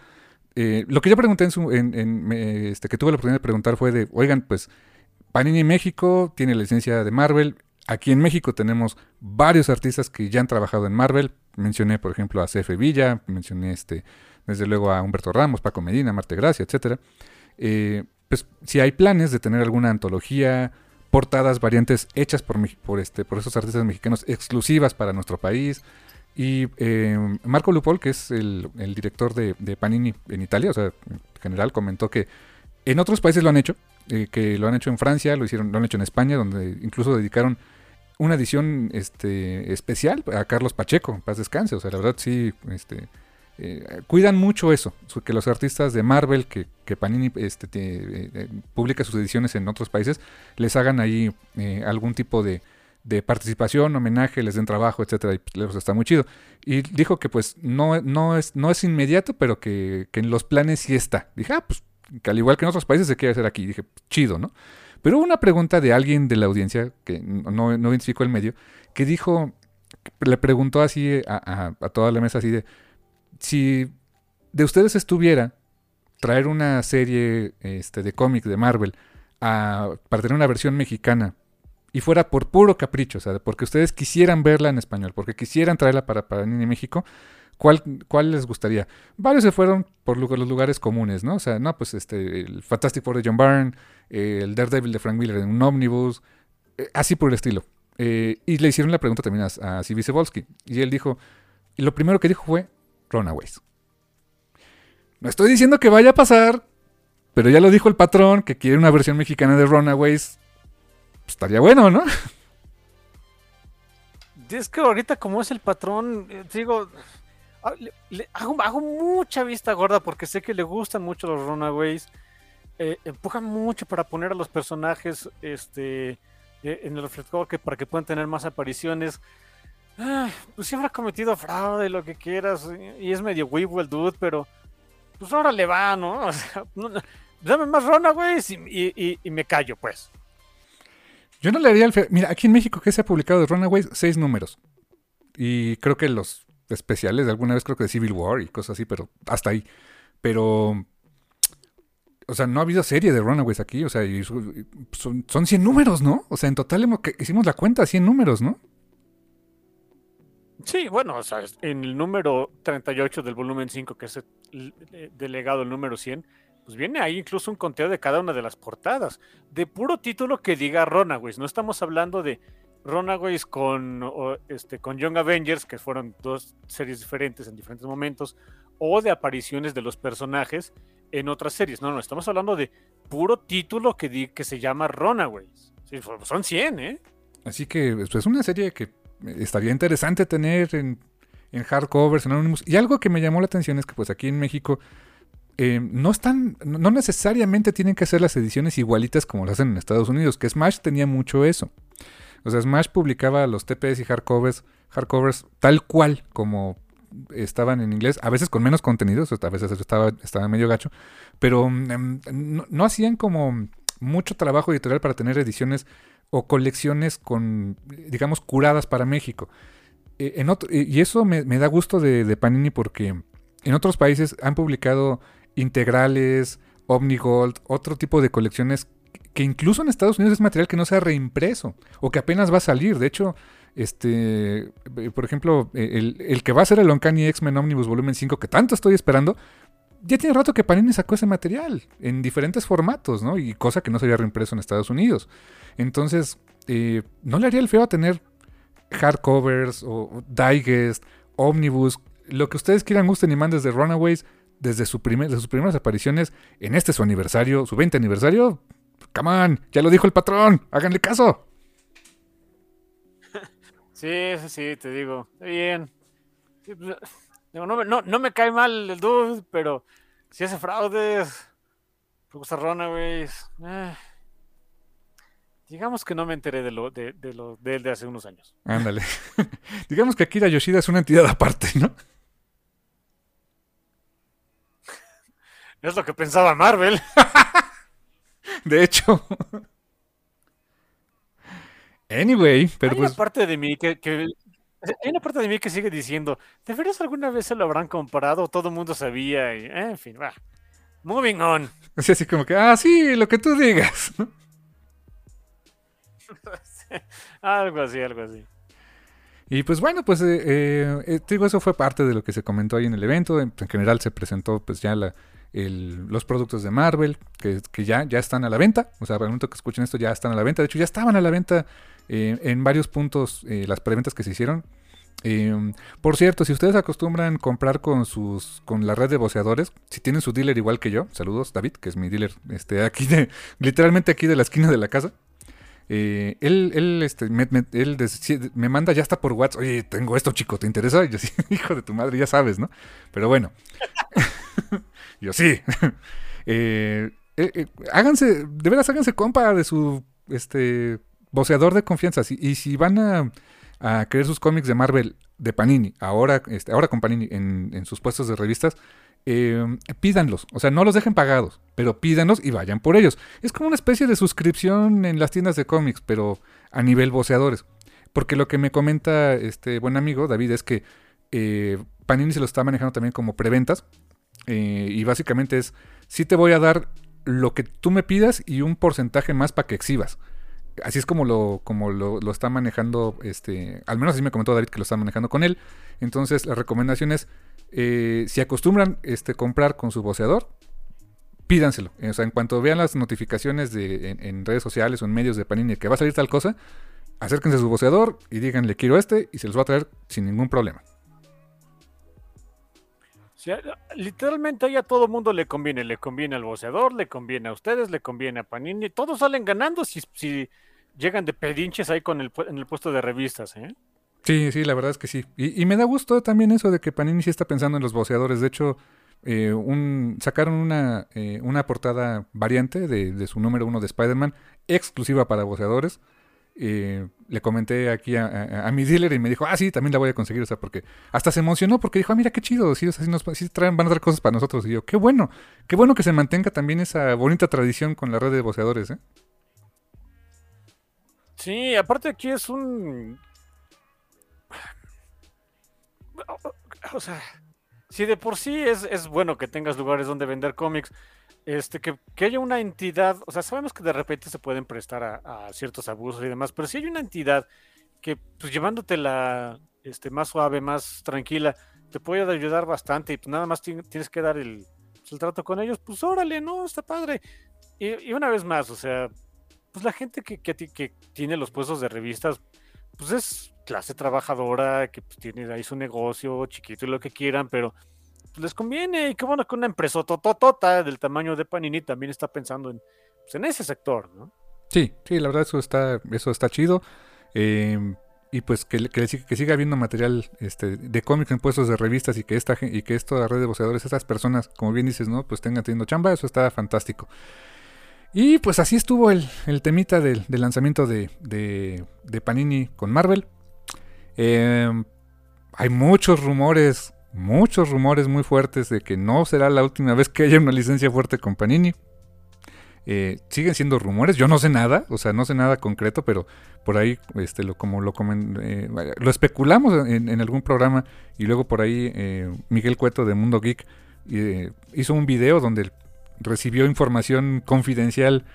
Speaker 1: Eh, lo que yo pregunté en, su, en, este, que tuve la oportunidad de preguntar fue de, oigan, pues Panini México tiene licencia de Marvel. Aquí en México tenemos varios artistas que ya han trabajado en Marvel. Mencioné, por ejemplo, a C.F. Villa, mencioné este, desde luego a Humberto Ramos, Paco Medina, Marte Gracia, etc. Eh, pues si hay planes de tener alguna antología, portadas, variantes hechas por, por, este, por esos artistas mexicanos exclusivas para nuestro país. Y eh, Marco Lupol, que es el, director de, Panini en Italia, o sea, en general, comentó que en otros países lo han hecho, eh, que lo han hecho en Francia, lo hicieron, lo han hecho en España, donde incluso dedicaron una edición este, especial a Carlos Pacheco, paz descanse. O sea, la verdad sí, este, eh, cuidan mucho eso, que los artistas de Marvel, que, Panini este, eh, eh, publica sus ediciones en otros países, les hagan ahí algún tipo de, participación, homenaje, les den trabajo, etcétera, y pues, está muy chido. Y dijo que pues no, no, es, no es inmediato, pero que, que en los planes sí está. Dije, ah, pues que al igual que en otros países se quiere hacer aquí. Dije, chido, ¿no? Pero hubo una pregunta de alguien de la audiencia, que no, no identificó el medio, que dijo, le preguntó así a, toda la mesa así de, si de ustedes estuviera traer una serie este, de cómic de Marvel para tener una versión mexicana y fuera por puro capricho, o sea, porque ustedes quisieran verla en español, porque quisieran traerla para, Niña México, ¿Cuál, ¿Cuál, les gustaría? Varios se fueron por los lugares comunes, ¿no? O sea, no, pues este, el Fantastic Four de John Byrne, el Daredevil de Frank Miller en un ómnibus, eh, así por el estilo. Eh, y le hicieron la pregunta también a, a Y él dijo, y lo primero que dijo fue Runaways. No estoy diciendo que vaya a pasar, pero ya lo dijo el patrón que quiere una versión mexicana de Runaways. Pues, estaría bueno, ¿no?
Speaker 2: Es que ahorita como es el patrón, eh, digo, Ah, hago, mucha vista gorda porque sé que le gustan mucho los Runaways. Eh, empujan mucho para poner a los personajes este, eh, en el reflector que, para que puedan tener más apariciones. Pues siempre ha cometido fraude, lo que quieras, y es medio weeble el dude, pero pues ahora le va, ¿no? O sea, dame más Runaways y, y, me callo, pues.
Speaker 1: Yo no le haría el feo. Mira, aquí en México, ¿qué se ha publicado de Runaways? Seis números. Y creo que los especiales de alguna vez, creo que de Civil War y cosas así, pero hasta ahí. Pero. O sea, no ha habido serie de Runaways aquí. O sea, son, son 100 números, ¿no? O sea, en total que- hicimos la cuenta, 100 números, ¿no?
Speaker 2: Sí, bueno, o sea, en el número 38 del volumen 5, que es el, el delegado el número 100, pues viene ahí incluso un conteo de cada una de las portadas, de puro título que diga Runaways. No estamos hablando de Runaways con, este, con Young Avengers, que fueron dos series diferentes en diferentes momentos, o de apariciones de los personajes en otras series. No, no, estamos hablando de puro título que, di- que se llama Runaways. Son- son 100, ¿eh?
Speaker 1: Así que pues, es una serie que estaría interesante tener en, hardcovers, en Anonymous. Y algo que me llamó la atención es que pues aquí en México eh, no están, no necesariamente tienen que hacer las ediciones igualitas como lo hacen en Estados Unidos, que Smash tenía mucho eso. O sea, Smash publicaba los TPS y hardcovers, hardcovers tal cual como estaban en inglés, a veces con menos contenidos, a veces estaba, estaba medio gacho, pero mm, no hacían como mucho trabajo editorial para tener ediciones o colecciones con, digamos, curadas para México. Eh, y eso me, da gusto de, Panini porque en otros países han publicado integrales, Omnigold, otro tipo de colecciones que incluso en Estados Unidos es material que no se ha reimpreso o que apenas va a salir. De hecho, este, eh, por ejemplo, eh, el, el que va a ser el Uncanny X-Men Omnibus Volumen 5, que tanto estoy esperando, ya tiene rato que Panini sacó ese material en diferentes formatos, ¿no? Y cosa que no se había reimpreso en Estados Unidos. Entonces, eh, no le haría el feo a tener hardcovers o digest, omnibus, lo que ustedes quieran, gusten y manden desde Runaways, desde su primer, de sus primeras apariciones en este su aniversario, su 20 aniversario. Come on, ya lo dijo el patrón, háganle caso.
Speaker 2: Sí, sí, sí, te digo. Bien. Pues, digo, no, me- no, no me cae mal el dude, pero si hace fraudes, gusta Runaways. eh, digamos que no me enteré de lo de, de lo de él de hace unos años.
Speaker 1: Ándale. Digamos que Akira Yoshida es una entidad aparte, ¿no?
Speaker 2: Es lo que pensaba Marvel.
Speaker 1: De hecho. Anyway, pero
Speaker 2: hay
Speaker 1: pues.
Speaker 2: una parte de mí que, que- hay una parte de mí que sigue diciendo, ¿de veras alguna vez se lo habrán comprado? Todo el mundo sabía y, eh, en fin, va. Moving on.
Speaker 1: Así, así como que, ah, sí, lo que tú digas.
Speaker 2: algo así, algo así.
Speaker 1: Y pues bueno, pues eh, eh, eh, te digo, eso fue parte de lo que se comentó ahí en el evento. En, en general se presentó pues ya la, el- los productos de Marvel, que, que ya, ya están a la venta. O sea, para el momento que escuchen esto ya están a la venta. De hecho, ya estaban a la venta eh, en varios puntos eh, las preventas que se hicieron. Eh, por cierto, si ustedes acostumbran comprar con sus con la red de voceadores, si tienen su dealer igual que yo, saludos David, que es mi dealer este aquí de literalmente aquí de la esquina de la casa. Eh, él, él, este, me, él me manda ya hasta por WhatsApp, oye, tengo esto, chico, ¿te interesa? Yo sí, hijo de tu madre, ya sabes, ¿no? Pero bueno. yo sí. Eh, háganse, de veras, háganse compa de su este voceador de confianza. Si- y si van a, a querer sus cómics de Marvel de Panini, ahora, este, ahora con Panini en, sus puestos de revistas, eh, pídanlos. O sea, no los dejen pagados, pero pídanlos y vayan por ellos. Es como una especie de suscripción en las tiendas de cómics, pero a nivel voceadores. Porque lo que me comenta este buen amigo David es que eh, Panini se lo está manejando también como preventas. eh, y básicamente es, sí te voy a dar lo que tú me pidas y un porcentaje más para que exhibas. Así es como lo, como lo, está manejando, este, al menos así me comentó David que lo está manejando con él. Entonces la recomendación es, eh, si acostumbran este, comprar con su voceador, pídanselo. O sea, en cuanto vean las notificaciones de, en, redes sociales o en medios de Panini que va a salir tal cosa, acérquense a su voceador y díganle quiero este y se los va a traer sin ningún problema.
Speaker 2: Sea, literalmente ahí a todo mundo le conviene, le conviene al boceador, le conviene a ustedes, le conviene a Panini, todos salen ganando si, si llegan de pedinches ahí con el, en el puesto de revistas, ¿eh?
Speaker 1: Sí, sí, la verdad es que sí. Y, me da gusto también eso de que Panini sí está pensando en los voceadores. De hecho, eh, un, sacaron una, eh, una portada variante de, de su número uno de Spider-Man, exclusiva para voceadores. Eh, le comenté aquí a, mi dealer y me dijo, ah, sí, también la voy a conseguir. O sea, porque hasta se emocionó porque dijo, ah, mira qué chido, sí, nos, van a traer cosas para nosotros. Y yo, qué bueno, qué bueno que se mantenga también esa bonita tradición con la red de voceadores, ¿eh?
Speaker 2: Sí, aparte aquí es un... O sea, si de por sí es, es bueno que tengas lugares donde vender cómics, este, que, que, haya una entidad, o sea, sabemos que de repente se pueden prestar a, ciertos abusos y demás, pero si hay una entidad que, pues llevándote la este, más suave, más tranquila, te puede ayudar bastante y pues nada más tienes que dar el, pues, el trato con ellos, pues órale, no, está padre. Y, y una vez más, o sea, pues la gente que, que, tiene los puestos de revistas, pues es clase trabajadora, que pues, tiene ahí su negocio chiquito y lo que quieran, pero pues, les conviene. Y qué bueno que una empresa tototota del tamaño de Panini también está pensando en, pues, en ese sector, ¿no?
Speaker 1: Sí, sí, la verdad eso está, eso está chido. Eh, y pues que, que, que, siga habiendo material este, de cómics en puestos de revistas y que esta y que esto red de boceadores, estas personas, como bien dices, ¿no? Pues tengan teniendo chamba, eso está fantástico. Y pues así estuvo el, temita del, lanzamiento de, Panini con Marvel. Eh, hay muchos rumores, muchos rumores muy fuertes de que no será la última vez que haya una licencia fuerte con Panini. Eh, siguen siendo rumores, yo no sé nada, o sea, no sé nada concreto, pero por ahí, este, lo, como eh, lo especulamos en, en, algún programa y luego por ahí eh, Miguel Cueto de Mundo Geek hizo un video donde recibió información confidencial,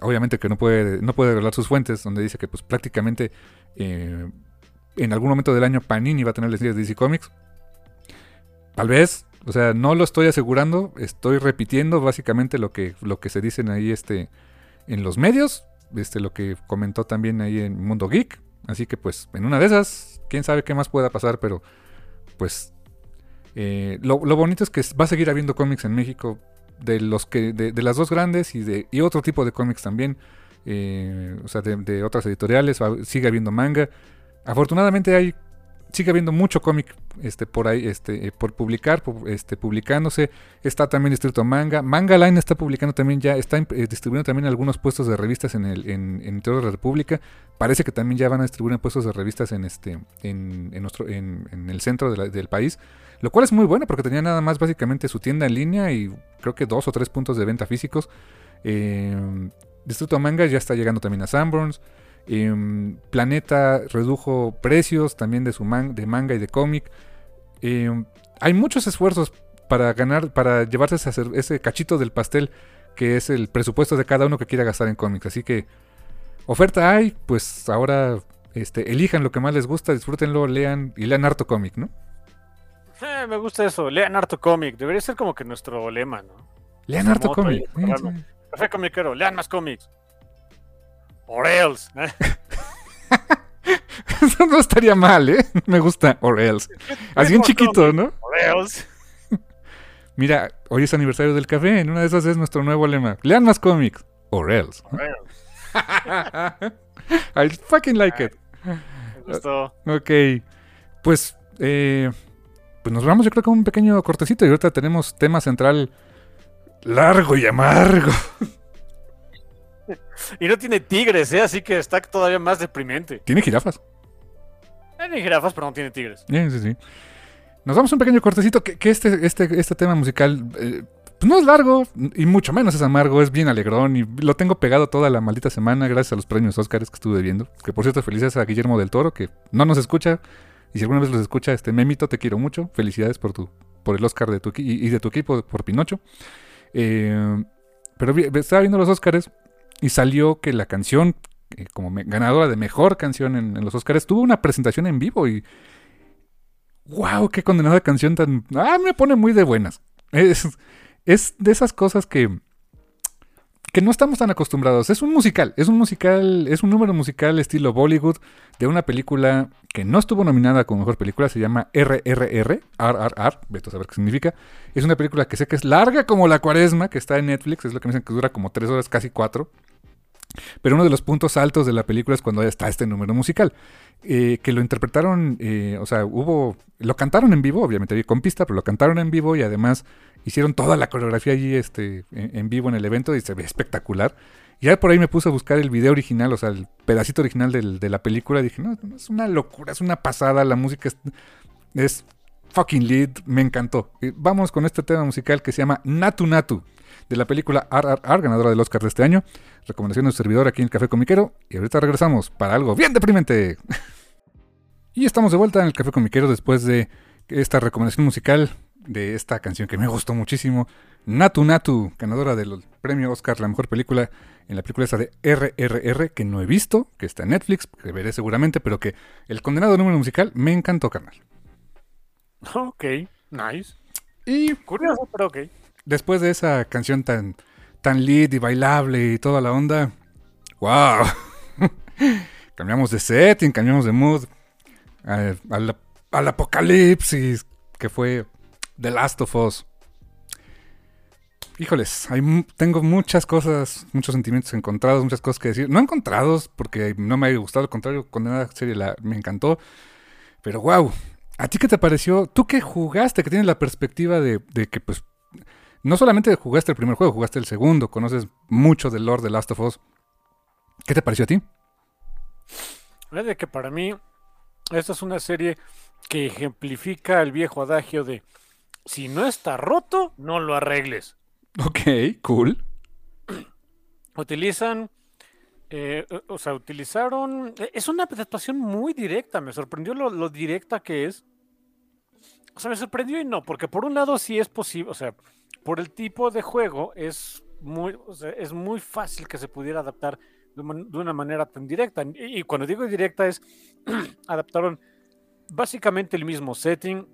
Speaker 1: obviamente que no puede, no puede revelar sus fuentes, donde dice que pues prácticamente eh, en algún momento del año Panini va a tener series de DC Comics. Tal vez, o sea, no lo estoy asegurando, estoy repitiendo básicamente lo que, lo que se dicen ahí este, en los medios, este, lo que comentó también ahí en Mundo Geek. Así que pues en una de esas, quién sabe qué más pueda pasar, pero pues eh, lo, lo, bonito es que va a seguir habiendo cómics en México de los que de, de, las dos grandes y de y otro tipo de cómics también eh, o sea de, otras editoriales sigue habiendo manga. Afortunadamente hay sigue habiendo mucho cómic este por ahí este eh, por publicar este publicándose. Está también distrito manga. Manga line está publicando también ya está eh, distribuyendo también algunos puestos de revistas en el en, en de la república. Parece que también ya van a distribuir puestos de revistas en este en, en nuestro en, el centro del país lo cual es muy bueno porque tenía nada más básicamente su tienda en línea y creo que dos o tres puntos de venta físicos. Eh, Distrito Manga ya está llegando también a Sanborns. Eh, Planeta redujo precios también de su man de manga y de cómic. Eh, hay muchos esfuerzos para ganar, para llevarse ese, ese cachito del pastel que es el presupuesto de cada uno que quiera gastar en cómics. Así que oferta hay, pues ahora este, elijan lo que más les gusta, disfrútenlo, lean y lean harto cómic, ¿no?
Speaker 2: Eh, me gusta eso. Lean harto cómic. Debería ser como que nuestro lema, ¿no?
Speaker 1: Lean harto cómic.
Speaker 2: Café comiquero. Lean más cómics. Or else. ¿eh?
Speaker 1: eso no estaría mal, ¿eh? Me gusta. Or else. Así en chiquito, ¿no?
Speaker 2: Or else.
Speaker 1: Mira, hoy es aniversario del café. En una de esas es nuestro nuevo lema. Lean más cómics. Or else.
Speaker 2: Or else.
Speaker 1: I fucking like it.
Speaker 2: Me gustó.
Speaker 1: Ok. Pues, eh, pues nos vamos yo creo con un pequeño cortecito y ahorita tenemos tema central largo y amargo.
Speaker 2: Y no tiene tigres, ¿eh? así que está todavía más deprimente.
Speaker 1: Tiene jirafas.
Speaker 2: Tiene jirafas, pero no tiene tigres.
Speaker 1: Sí, sí, sí. Nos vamos un pequeño cortecito que, que este, este, este tema musical eh, pues no es largo y mucho menos es amargo, es bien alegrón y lo tengo pegado toda la maldita semana gracias a los premios Oscars que estuve viendo. Que por cierto, felicidades a Guillermo del Toro, que no nos escucha, y si alguna vez los escucha, este Memito, te quiero mucho. Felicidades por tu por el Oscar de tu y, de tu equipo por Pinocho. Eh, pero estaba viendo los Oscars y salió que la canción eh, como ganadora de mejor canción en, en, los Oscars tuvo una presentación en vivo y wow, qué condenada canción tan ah, me pone muy de buenas. Es, es de esas cosas que que no estamos tan acostumbrados. Es un musical, es un musical, es un número musical estilo Bollywood de una película que no estuvo nominada como mejor película, se llama RRR, RRR, vete a saber qué significa. Es una película que sé que es larga como la cuaresma, que está en Netflix, es lo que me dicen que dura como tres horas, casi cuatro. Pero uno de los puntos altos de la película es cuando está este número musical. Eh, que lo interpretaron, eh, o sea, hubo, lo cantaron en vivo, obviamente con pista, pero lo cantaron en vivo y además hicieron toda la coreografía allí este, en, vivo en el evento y se ve espectacular. Y ya por ahí me puse a buscar el video original, o sea, el pedacito original de la película. Dije, no, es una locura, es una pasada, la música es, es fucking lead, me encantó. Y vamos con este tema musical que se llama Natu Natu, de la película RRR, ganadora del Oscar de este año. Recomendación de un servidor aquí en el Café Comiquero. Y ahorita regresamos para algo bien deprimente. y estamos de vuelta en el Café Comiquero después de esta recomendación musical de esta canción que me gustó muchísimo. Natu Natu, ganadora del premio Oscar, la mejor película en la película esa de RRR, que no he visto, que está en Netflix, que veré seguramente, pero que el condenado número musical me encantó, carnal.
Speaker 2: Ok, nice.
Speaker 1: Y
Speaker 2: Curioso, pero ok.
Speaker 1: Después de esa canción tan, tan lead y bailable y toda la onda, wow. cambiamos de setting, cambiamos de mood al, al- al apocalipsis que fue The Last of Us. Híjoles, tengo muchas cosas, muchos sentimientos encontrados, muchas cosas que decir. No encontrados porque no me ha gustado, al contrario, serie la, me encantó. Pero wow, ¿a ti qué te pareció? Tú que jugaste, que tienes la perspectiva de que pues no solamente jugaste el primer juego, jugaste el segundo, conoces mucho del lore de Last of Us. ¿Qué te pareció a ti?
Speaker 2: Es de que para mí esta es una serie que ejemplifica el viejo adagio de si no está roto, no lo arregles.
Speaker 1: Ok, cool.
Speaker 2: Utilizan, eh, o sea, utilizaron, eh, es una adaptación muy directa, me sorprendió lo, lo directa que es. O sea, me sorprendió y no, porque por un lado sí es posible, o sea, por el tipo de juego es muy, es muy fácil que se pudiera adaptar de, una manera tan directa. Y, cuando digo directa es, adaptaron básicamente el mismo setting,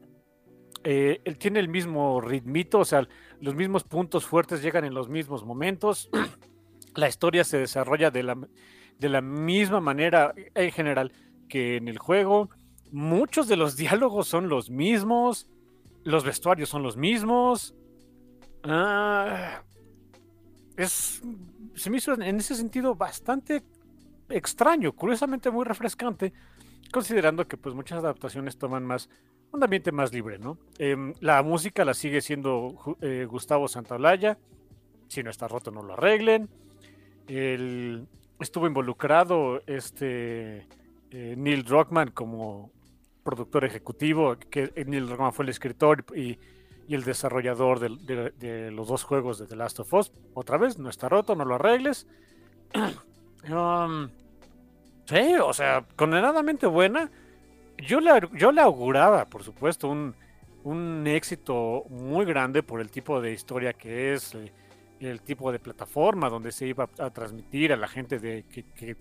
Speaker 2: eh, tiene el mismo ritmito, o sea, los mismos puntos fuertes llegan en los mismos momentos. la historia se desarrolla de la, de la misma manera en general que en el juego. Muchos de los diálogos son los mismos. Los vestuarios son los mismos. Ah, es, se me hizo en ese sentido bastante extraño, curiosamente muy refrescante, considerando que pues muchas adaptaciones toman más un ambiente más libre, ¿no? Em, la música la sigue siendo eh, Gustavo Santaolalla. Si no está roto, no lo arreglen. Estuvo involucrado este eh, Neil Druckmann como productor ejecutivo, que Neil Druckmann fue el escritor y, el desarrollador de, los dos juegos de The Last of Us. Otra vez, no está roto, no lo arregles. Um, sí, o sea, condenadamente buena. Yo le, yo le auguraba, por supuesto, un, un éxito muy grande por el tipo de historia que es, eh, el tipo de plataforma donde se iba a, transmitir a la gente de que-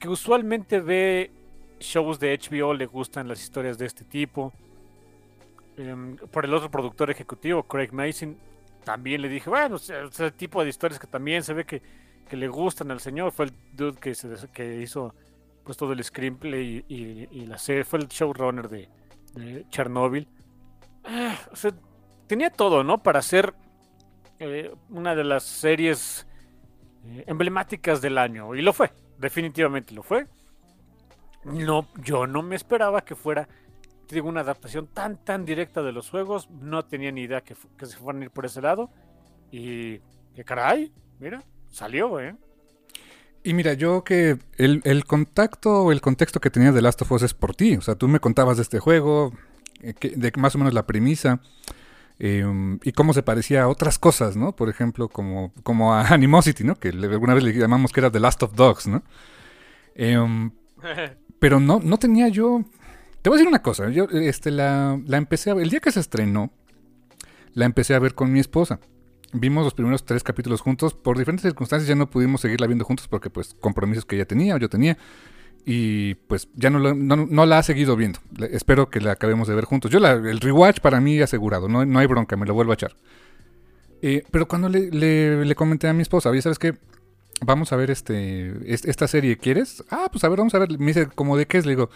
Speaker 2: que usualmente ve shows de HBO, le gustan las historias de este tipo. Em, por el otro productor ejecutivo, Craig Mason, también le dije, bueno, ese tipo de historias que también se ve que, que le gustan al señor, fue el dude que, se, que hizo pues todo el screenplay y, y- la serie, fue el showrunner de, Chernobyl. Ah, tenía todo, ¿no? Para ser eh, una de las series eh, emblemáticas del año. Y lo fue, definitivamente lo fue. No, yo no me esperaba que fuera, digo, una adaptación tan, tan directa de los juegos. No tenía ni idea que, que se fueran a ir por ese lado. Y que caray, mira, salió, ¿eh?
Speaker 1: Y mira, yo que el, el contacto o el contexto que tenía de Last of Us es por ti. O sea, tú me contabas de este juego, eh, que- de más o menos la premisa, eh, y cómo se parecía a otras cosas, ¿no? Por ejemplo, como, como a Animosity, ¿no? Que alguna vez le llamamos que era The Last of Dogs, ¿no? Eh, pero no, no tenía yo... Te voy a decir una cosa, yo este, la, la empecé a ver, el día que se estrenó, la empecé a ver con mi esposa. Vimos los primeros tres capítulos juntos, por diferentes circunstancias ya no pudimos seguirla viendo juntos porque pues compromisos que ella tenía o yo tenía. Y pues ya no, la- no, no la ha seguido viendo. Espero que la acabemos de ver juntos. Yo la, el rewatch para mí asegurado, no, no hay bronca, me lo vuelvo a echar. Eh, pero cuando le, le- le comenté a mi esposa, oye, ¿sabes qué? Vamos a ver este, es- esta serie, ¿quieres? Ah, pues a ver, vamos a ver. Me dice, ¿cómo de qué es? Le digo,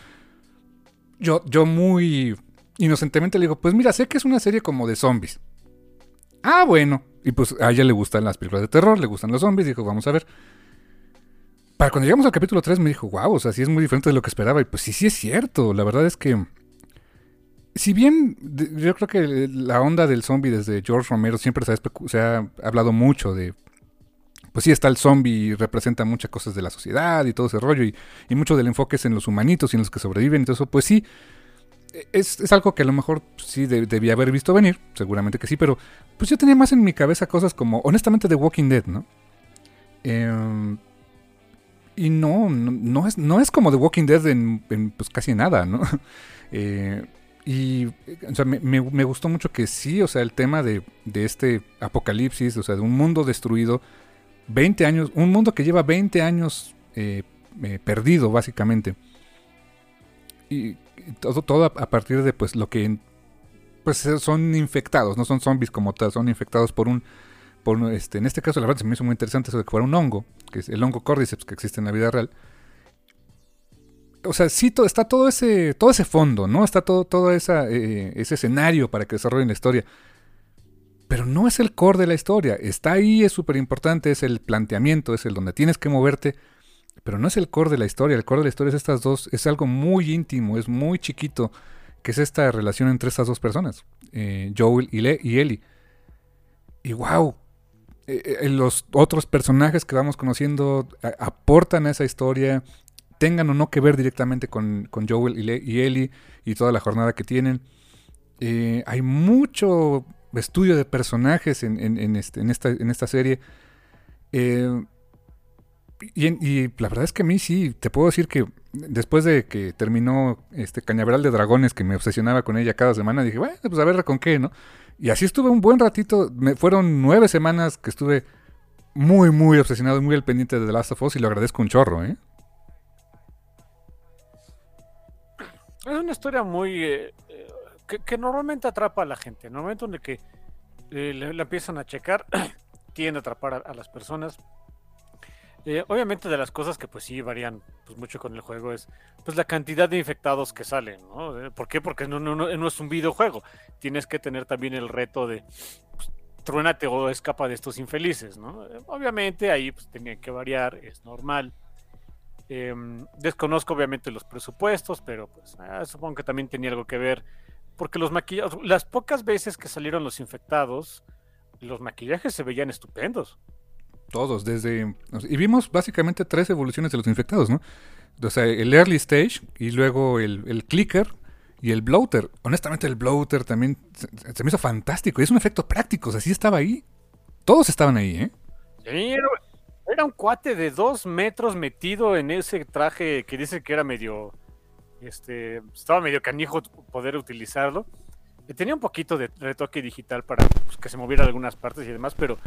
Speaker 1: yo, yo muy inocentemente le digo, pues mira, sé que es una serie como de zombies. Ah, bueno. Y pues a ella le gustan las películas de terror, le gustan los zombies, dijo, vamos a ver. Para cuando llegamos al capítulo 3 me dijo, wow, o sea, sí es muy diferente de lo que esperaba. Y pues sí, sí es cierto. La verdad es que, si bien yo creo que la onda del zombie desde George Romero siempre se ha hablado mucho de, pues sí está el zombie y representa muchas cosas de la sociedad y todo ese rollo. Y, y mucho del enfoque es en los humanitos y en los que sobreviven. Entonces, pues sí, es, es algo que a lo mejor sí de- debía haber visto venir, seguramente que sí, pero pues yo tenía más en mi cabeza cosas como, honestamente, The Walking Dead, ¿no? Em, y no, no, no es, no es como The Walking Dead en, en, pues casi nada, ¿no? Eh, y o sea, me, me- me gustó mucho que sí, o sea, el tema de, de este apocalipsis, o sea, de un mundo destruido, 20 años, un mundo que lleva 20 años eh, eh, perdido, básicamente. Y todo, todo a, partir de pues lo que pues son infectados, no son zombies como tal, son infectados por un por este, en este caso la verdad se me hizo muy interesante eso de que fuera un hongo, que es el hongo cordyceps que existe en la vida real. O sea, sí está todo ese todo ese fondo, ¿no? Está todo todo esa, eh, ese escenario para que desarrollen la historia. Pero no es el core de la historia. Está ahí, es súper importante, es el planteamiento, es el donde tienes que moverte. Pero no es el core de la historia. El core de la historia es estas dos. Es algo muy íntimo, es muy chiquito. Que es esta relación entre estas dos personas. eh, Joel y, Le y Ellie. Y wow. los otros personajes que vamos conociendo aportan a esa historia. Tengan o no que ver directamente con, con Joel y, y Ellie. Y toda la jornada que tienen. Eh, hay mucho estudio de personajes en, en- este- en esta, esta serie. Eh, y, la verdad es que a mí sí, te puedo decir que después de que terminó este Cañaveral de Dragones, que me obsesionaba con ella cada semana, dije, bueno, pues a ver con qué, ¿no? Y así estuve un buen ratito, me, fueron nueve semanas que estuve muy, muy obsesionado muy al pendiente de The Last of Us y lo agradezco un chorro, ¿eh?
Speaker 2: Es una historia muy. eh, eh, que, normalmente atrapa a la gente. En el momento en el que eh, le- empiezan a checar, tiende a atrapar a, a las personas. Eh, obviamente, de las cosas que, pues sí, varían pues, mucho con el juego es pues la cantidad de infectados que salen. ¿no? Eh, ¿Por qué? Porque no, es un videojuego. Tienes que tener también el reto de. Pues, truénate o escapa de estos infelices, ¿no? Eh, obviamente ahí pues tenía que variar, es normal. Eh, desconozco obviamente los presupuestos, pero pues ah, supongo que también tenía algo que ver. Porque los maquillajes, las pocas veces que salieron los infectados, los maquillajes se veían estupendos.
Speaker 1: Todos, desde... Y vimos básicamente tres evoluciones de los infectados, ¿no? O sea, el early stage y luego el, el clicker y el bloater. Honestamente, el bloater también se, se me hizo fantástico. Y es un efecto práctico, o sea, sí estaba ahí. Todos estaban ahí, ¿eh?
Speaker 2: Sí, era, era un cuate de dos metros metido en ese traje que dice que era medio, este, estaba medio canijo poder utilizarlo. Eh, Tenía un poquito de retoque digital para pues, que se moviera algunas partes y demás, pero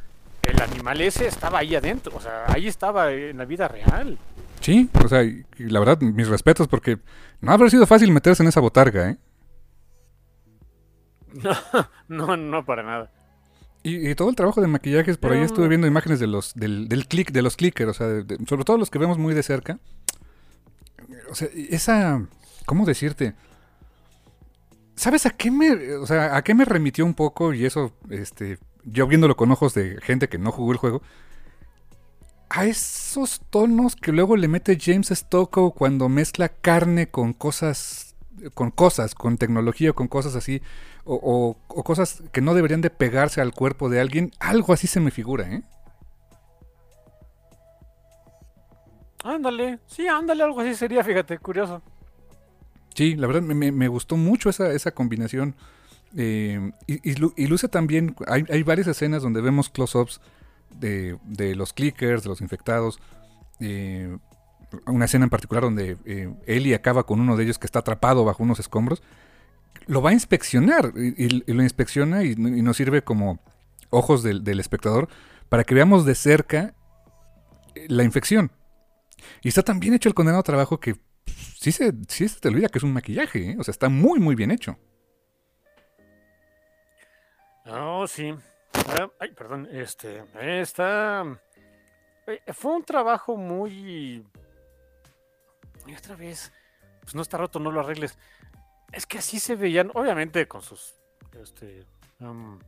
Speaker 2: el animal ese estaba ahí adentro, o sea, ahí estaba en la vida real.
Speaker 1: Sí, o sea, y, la verdad, mis respetos porque no habrá sido fácil meterse en esa botarga, ¿eh?
Speaker 2: No, no, no para nada.
Speaker 1: Y, y todo el trabajo de maquillajes, por ahí
Speaker 2: Pero-
Speaker 1: estuve viendo imágenes de los del, del click, de los clickers, o sea, de- de- sobre todo los que vemos muy de cerca. O sea, esa, ¿cómo decirte? ¿Sabes a qué me, o sea, a qué me remitió un poco y eso, este, yo viéndolo con ojos de gente que no jugó el juego? A esos tonos que luego le mete James Stockow cuando mezcla carne con cosas, con cosas, con tecnología con cosas así, o cosas que no deberían de pegarse al cuerpo de alguien, algo así se me figura, ¿eh?
Speaker 2: Ándale, sí, ándale, algo así sería, fíjate, curioso.
Speaker 1: Sí, la verdad me, me- gustó mucho esa, esa combinación. eh, y, y lu- y luce también, hay, hay varias escenas donde vemos close-ups de, de los clickers, de los infectados. eh, una escena en particular donde eh, Ellie acaba con uno de ellos que está atrapado bajo unos escombros. Lo va a inspeccionar y, lo inspecciona y, y nos sirve como ojos del, del espectador para que veamos de cerca eh, la infección. Y está tan bien hecho el condenado trabajo que sí se, sí se te olvida que es un maquillaje, ¿eh? O sea, está muy, muy bien hecho.
Speaker 2: Oh, sí. Ah, ay, perdón, este, está... eh, Fue un trabajo muy... Y otra vez, pues no está roto, no lo arregles. Es que así se veían, obviamente con sus este, am,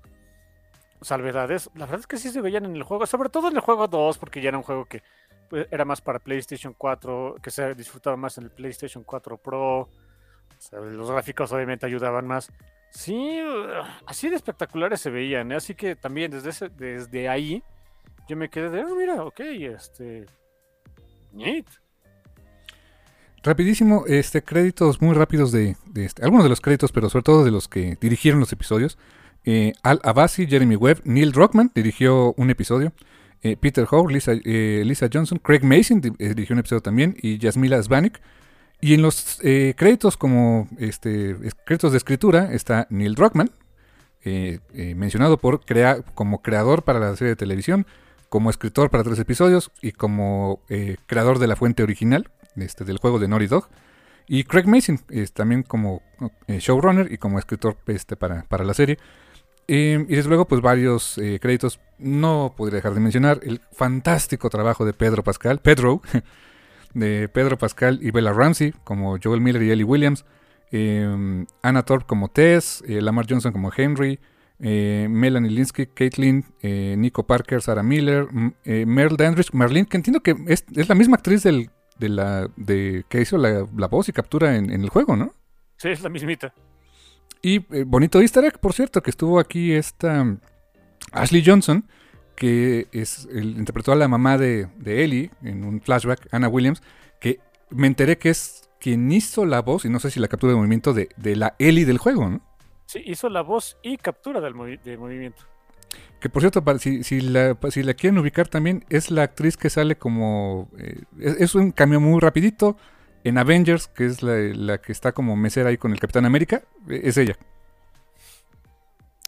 Speaker 2: salvedades. La verdad es que sí se veían en el juego, sobre todo en el juego 2, porque ya era un juego que pues, era más para PlayStation 4, que se disfrutaba más en el PlayStation 4 Pro. Los gráficos obviamente ayudaban más. Sí, uh, así de espectaculares se veían, ¿eh? así que también desde, ese- desde ahí yo me quedé de, "Ah, mira, ok, este... Neat.
Speaker 1: rapidísimo, este, créditos muy rápidos de, de este, algunos de los créditos, pero sobre todo de los que dirigieron los episodios. Eh, Al Abasi, Jeremy Webb, Neil Druckmann dirigió un episodio. Eh, Peter Howe, Lisa, eh, Johnson, Craig Mason dirigió un episodio también y Yasmila Svanik. Y en los créditos como este, créditos de escritura está Neil Druckmann, mencionado por crea como creador para la serie de televisión, como escritor para tres episodios y como creador de la fuente original este, del juego de Naughty Dog. Y Craig Mason, también como showrunner y como escritor este, para, para la serie. Em, y desde luego, pues varios eh, créditos. No podría dejar de mencionar el fantástico trabajo de Pedro Pascal, Pedro, de Pedro Pascal y Bella Ramsey como Joel Miller y Ellie Williams. Em, Anna Thorpe como Tess, eh, Lamar Johnson como Henry, eh, Melanie Linsky, Caitlin, Nico Parker, Sarah Miller, Merle Dandridge, Marlene, que entiendo que es, la misma actriz del, de la, de, que hizo la, voz y captura en, en el juego, ¿no?
Speaker 2: Sí, es la mismita.
Speaker 1: Y eh, bonito easter egg, por cierto, que estuvo aquí esta Ashley Johnson, que es el, interpretó a la mamá de, Ellie en un flashback, Anna Williams, que me enteré que es quien hizo la voz, y no sé si la captura de movimiento de, la Ellie del juego, ¿no?
Speaker 2: Sí, hizo la voz y captura del movimiento.
Speaker 1: Que por cierto, si, si, la, si la quieren ubicar también, es la actriz que sale como... Eh, es, un cambio muy rapidito en Avengers, que es la, que está como mesera ahí con el Capitán América, e, es ella.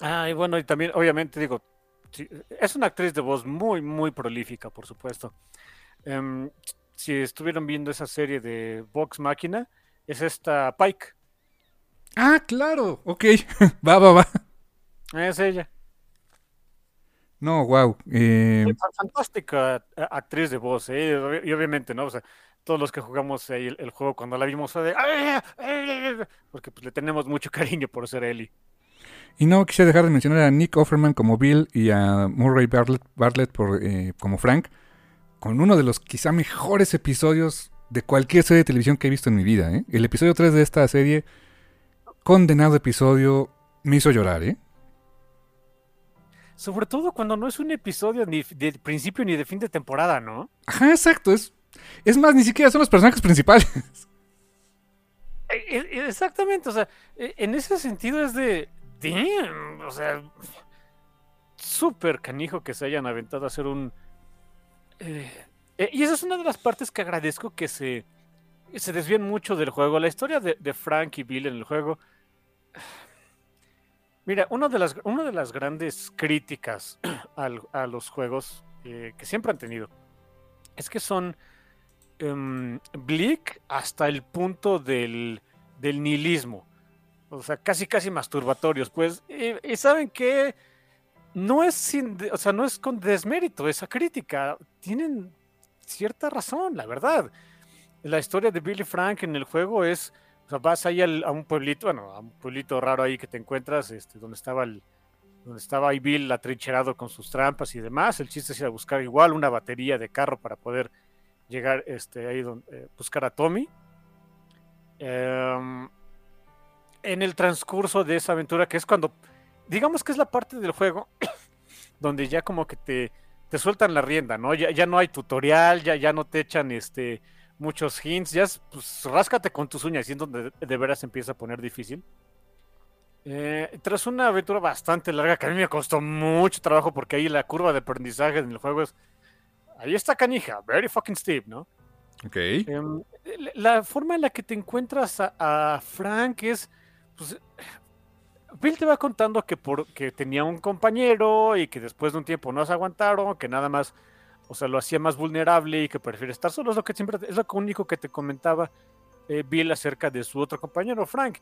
Speaker 2: Ah, y bueno, y también, obviamente, digo, es una actriz de voz muy, muy prolífica, por supuesto. Em, si estuvieron viendo esa serie de Vox Máquina, es esta Pike.
Speaker 1: Ah, claro, ok, va, va, va.
Speaker 2: Es ella.
Speaker 1: No, wow. Eh...
Speaker 2: Fantástica eh, actriz de voz, ¿eh? y obviamente, ¿no? O sea, todos los que jugamos ahí el, juego cuando la vimos fue de porque pues le tenemos mucho cariño por ser Ellie.
Speaker 1: Y no quisiera dejar de mencionar a Nick Offerman como Bill y a Murray Bartlett, por, eh, como Frank, con uno de los quizá mejores episodios de cualquier serie de televisión que he visto en mi vida. ¿eh? El episodio 3 de esta serie, condenado episodio, me hizo llorar. ¿eh?
Speaker 2: Sobre todo cuando no es un episodio ni de principio ni de fin de temporada, ¿no?
Speaker 1: Ajá, exacto. Es es más, ni siquiera son los personajes principales.
Speaker 2: E, e, exactamente, o sea, e, en ese sentido es de. O sea. Súper canijo que se hayan aventado a hacer un. Eh, y esa es una de las partes que agradezco que se. Se desvíen mucho del juego. La historia de, Frank y Bill en el juego. Mira, una de las, una de las grandes críticas a los juegos eh, que siempre han tenido es que son um, bleak hasta el punto del, del, nihilismo. O sea, casi casi masturbatorios. Pues, y, saben que no es sin, o sea, no es con desmérito esa crítica. Tienen cierta razón, la verdad. La historia de Billy Frank en el juego es, o sea, vas ahí a un pueblito, bueno, a un pueblito raro ahí que te encuentras, este, donde estaba el, donde estaba ahí Bill atrincherado con sus trampas y demás. El chiste es ir a buscar igual una batería de carro para poder llegar este, ahí donde, eh, buscar a Tommy. Em, en el transcurso de esa aventura, que es cuando, digamos que es la parte del juego donde ya como que te, te sueltan la rienda, ¿no? Ya, ya no hay tutorial, ya, ya no te echan este, muchos hints, ya es, pues ráscate con tus uñas y es donde de veras empieza a poner difícil. Eh, tras una aventura bastante larga que a mí me costó mucho trabajo porque ahí la curva de aprendizaje en el juego es ahí está canija, very fucking steep, ¿no?
Speaker 1: Ok.
Speaker 2: Em, la forma en la que te encuentras a, Frank es, pues, Bill te va contando que, por, que tenía un compañero y que después de un tiempo no se aguantaron, que nada más, o sea, lo hacía más vulnerable y que prefiere estar solo. Es lo que siempre, es lo único que te comentaba eh, Bill acerca de su otro compañero, Frank.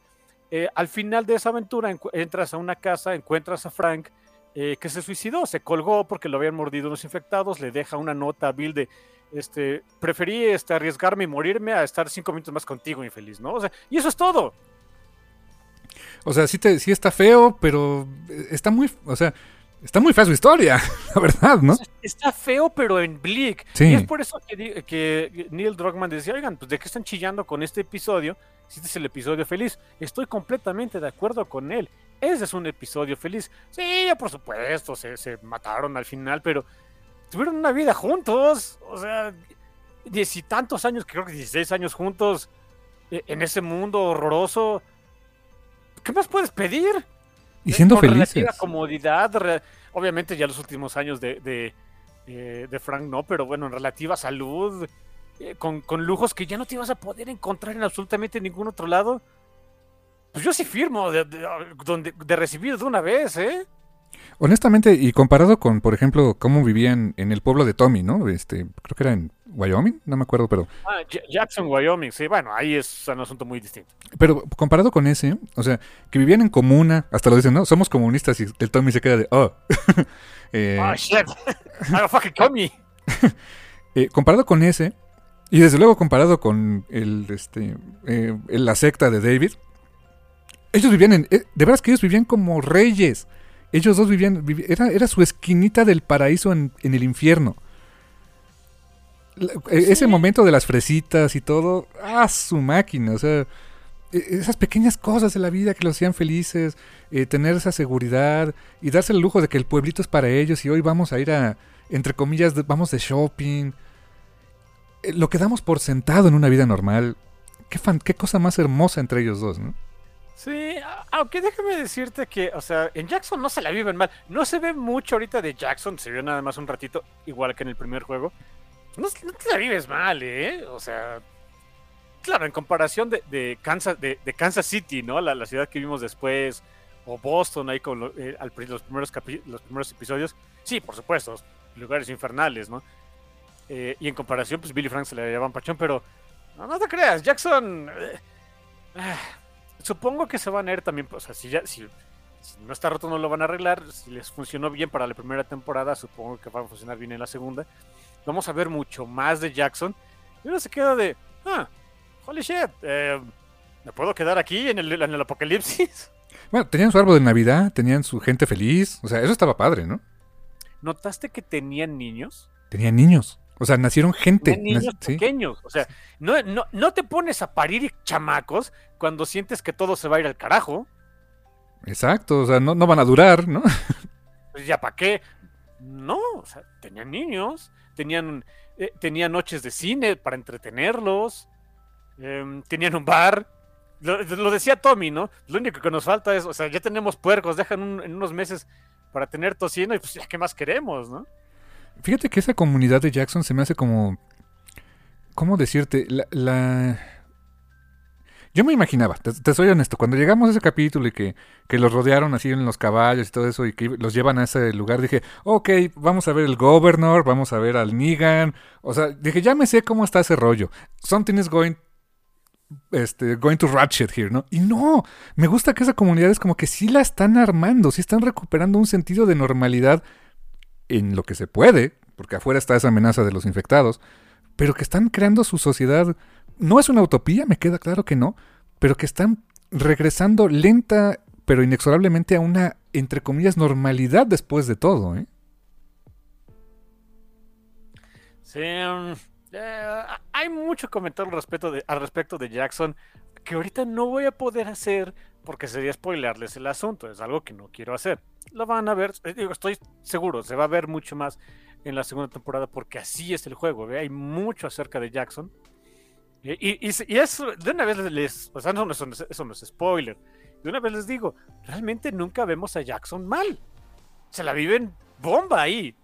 Speaker 2: Eh, al final de esa aventura entras a una casa, encuentras a Frank eh, que se suicidó, se colgó porque lo habían mordido unos infectados, le deja una nota a Bill de, este, preferí este, arriesgarme y morirme a estar cinco minutos más contigo, infeliz, ¿no? O sea, y eso es todo.
Speaker 1: O sea, sí, te, sí está feo, pero está muy, o sea, está muy fea su historia, la verdad, ¿no?
Speaker 2: Está feo, pero en Bleak. Y es por eso que, que Neil Druckmann decía, oigan, pues de qué están chillando con este episodio, si este es el episodio feliz. Estoy completamente de acuerdo con él. Ese es un episodio feliz. Sí, por supuesto, se, mataron al final, pero tuvieron una vida juntos. O sea, diez y tantos años, creo que 16 años juntos. eh, en ese mundo horroroso. ¿Qué más puedes pedir?
Speaker 1: Y siendo
Speaker 2: Con
Speaker 1: felices.
Speaker 2: relativa comodidad, re- obviamente ya los últimos años de, de, eh, de Frank no, pero bueno, en relativa salud, eh, con, con lujos que ya no te ibas a poder encontrar en absolutamente ningún otro lado. Pues yo sí firmo de, de- de recibir de una vez, ¿eh?
Speaker 1: Honestamente, y comparado con, por ejemplo, cómo vivían en el pueblo de Tommy, ¿no? Este, creo que era en Wyoming, no me acuerdo, pero
Speaker 2: Ah, Ja- Jackson, Wyoming, sí, bueno, ahí es un asunto muy distinto.
Speaker 1: Pero comparado con ese, o sea, que vivían en comuna, hasta lo dicen, ¿no? Somos comunistas y el Tommy se queda de, oh. Eh,
Speaker 2: Ah, shit. I fucking call me.
Speaker 1: eh, comparado con ese, y desde luego comparado con el, este, eh, la secta de David, ellos vivían en, eh, de veras que ellos vivían como reyes. Ellos dos vivían, era, era su esquinita del paraíso en, en el infierno. Eh, Ese momento de las fresitas y todo, ah, su máquina, o sea, e- esas pequeñas cosas de la vida que los hacían felices, eh, tener esa seguridad y darse el lujo de que el pueblito es para ellos y hoy vamos a ir a, entre comillas, de- vamos de shopping. Eh, lo que damos por sentado en una vida normal, qué, fan- qué cosa más hermosa entre ellos dos, ¿no?
Speaker 2: Sí, aunque déjame decirte que, o sea, en Jackson no se la viven mal. No se ve mucho ahorita de Jackson, se vio nada más un ratito, igual que en el primer juego. No, te la vives mal, ¿eh? O sea, claro, en comparación de, de Kansas, de, Kansas City, ¿no? La, la ciudad que vimos después, o Boston, ahí con lo- eh, al los, primeros capi- los primeros episodios. Sí, por supuesto, lugares infernales, ¿no? Eh, y en comparación, pues Billy Frank se le llevaban pachón, pero no, no te creas, Jackson... eh, ah, supongo que se van a ir también, o sea, si ya, si, no está roto no lo van a arreglar, si les funcionó bien para la primera temporada, supongo que va a funcionar bien en la segunda. Vamos a ver mucho más de Jackson. Y uno se queda de, ah, holy shit, eh, ¿me puedo quedar aquí en el, en el apocalipsis?
Speaker 1: Bueno, tenían su árbol de Navidad, tenían su gente feliz, o sea, eso estaba padre, ¿no?
Speaker 2: ¿Notaste que tenían niños?
Speaker 1: Tenían niños, o sea, nacieron gente.
Speaker 2: Tenían niños
Speaker 1: nac- sí.
Speaker 2: pequeños. O sea, no, no, no te pones a parir chamacos cuando sientes que todo se va a ir al carajo.
Speaker 1: Exacto, o sea, no, no van a durar, ¿no?
Speaker 2: Pues ya para qué. No, o sea, tenían niños, tenían, eh, tenían noches de cine para entretenerlos, em, tenían un bar. Lo, decía Tommy, ¿no? Lo único que nos falta es, o sea, ya tenemos puercos, dejan en unos meses para tener tocino y pues ya qué más queremos, ¿no?
Speaker 1: Fíjate que esa comunidad de Jackson se me hace como. ¿Cómo decirte? La. la- Yo me imaginaba, te, soy honesto, cuando llegamos a ese capítulo y que, que los rodearon así en los caballos y todo eso y que los llevan a ese lugar, dije, ok, vamos a ver el Governor, vamos a ver al Negan. O sea, dije, ya me sé cómo está ese rollo. Something is going, este, going to ratchet here, ¿no? Y no, me gusta que esa comunidad es como que sí la están armando, sí están recuperando un sentido de normalidad en lo que se puede, porque afuera está esa amenaza de los infectados, pero que están creando su sociedad. No es una utopía, me queda claro que no, pero que están regresando lenta, pero inexorablemente a una, entre comillas, normalidad después de todo, ¿eh?
Speaker 2: Sí, em, eh, hay mucho comentario al respecto, de, al respecto de Jackson que ahorita no voy a poder hacer porque sería spoilearles el asunto. Es algo que no quiero hacer. Lo van a ver, eh, digo, estoy seguro, se va a ver mucho más en la segunda temporada porque así es el juego. ¿ve? Hay mucho acerca de Jackson. Y, y, y, y eso, de una vez les, o sea, no, eso, no es- eso no es spoiler. De una vez les digo, realmente nunca vemos a Jackson mal. Se la viven bomba ahí.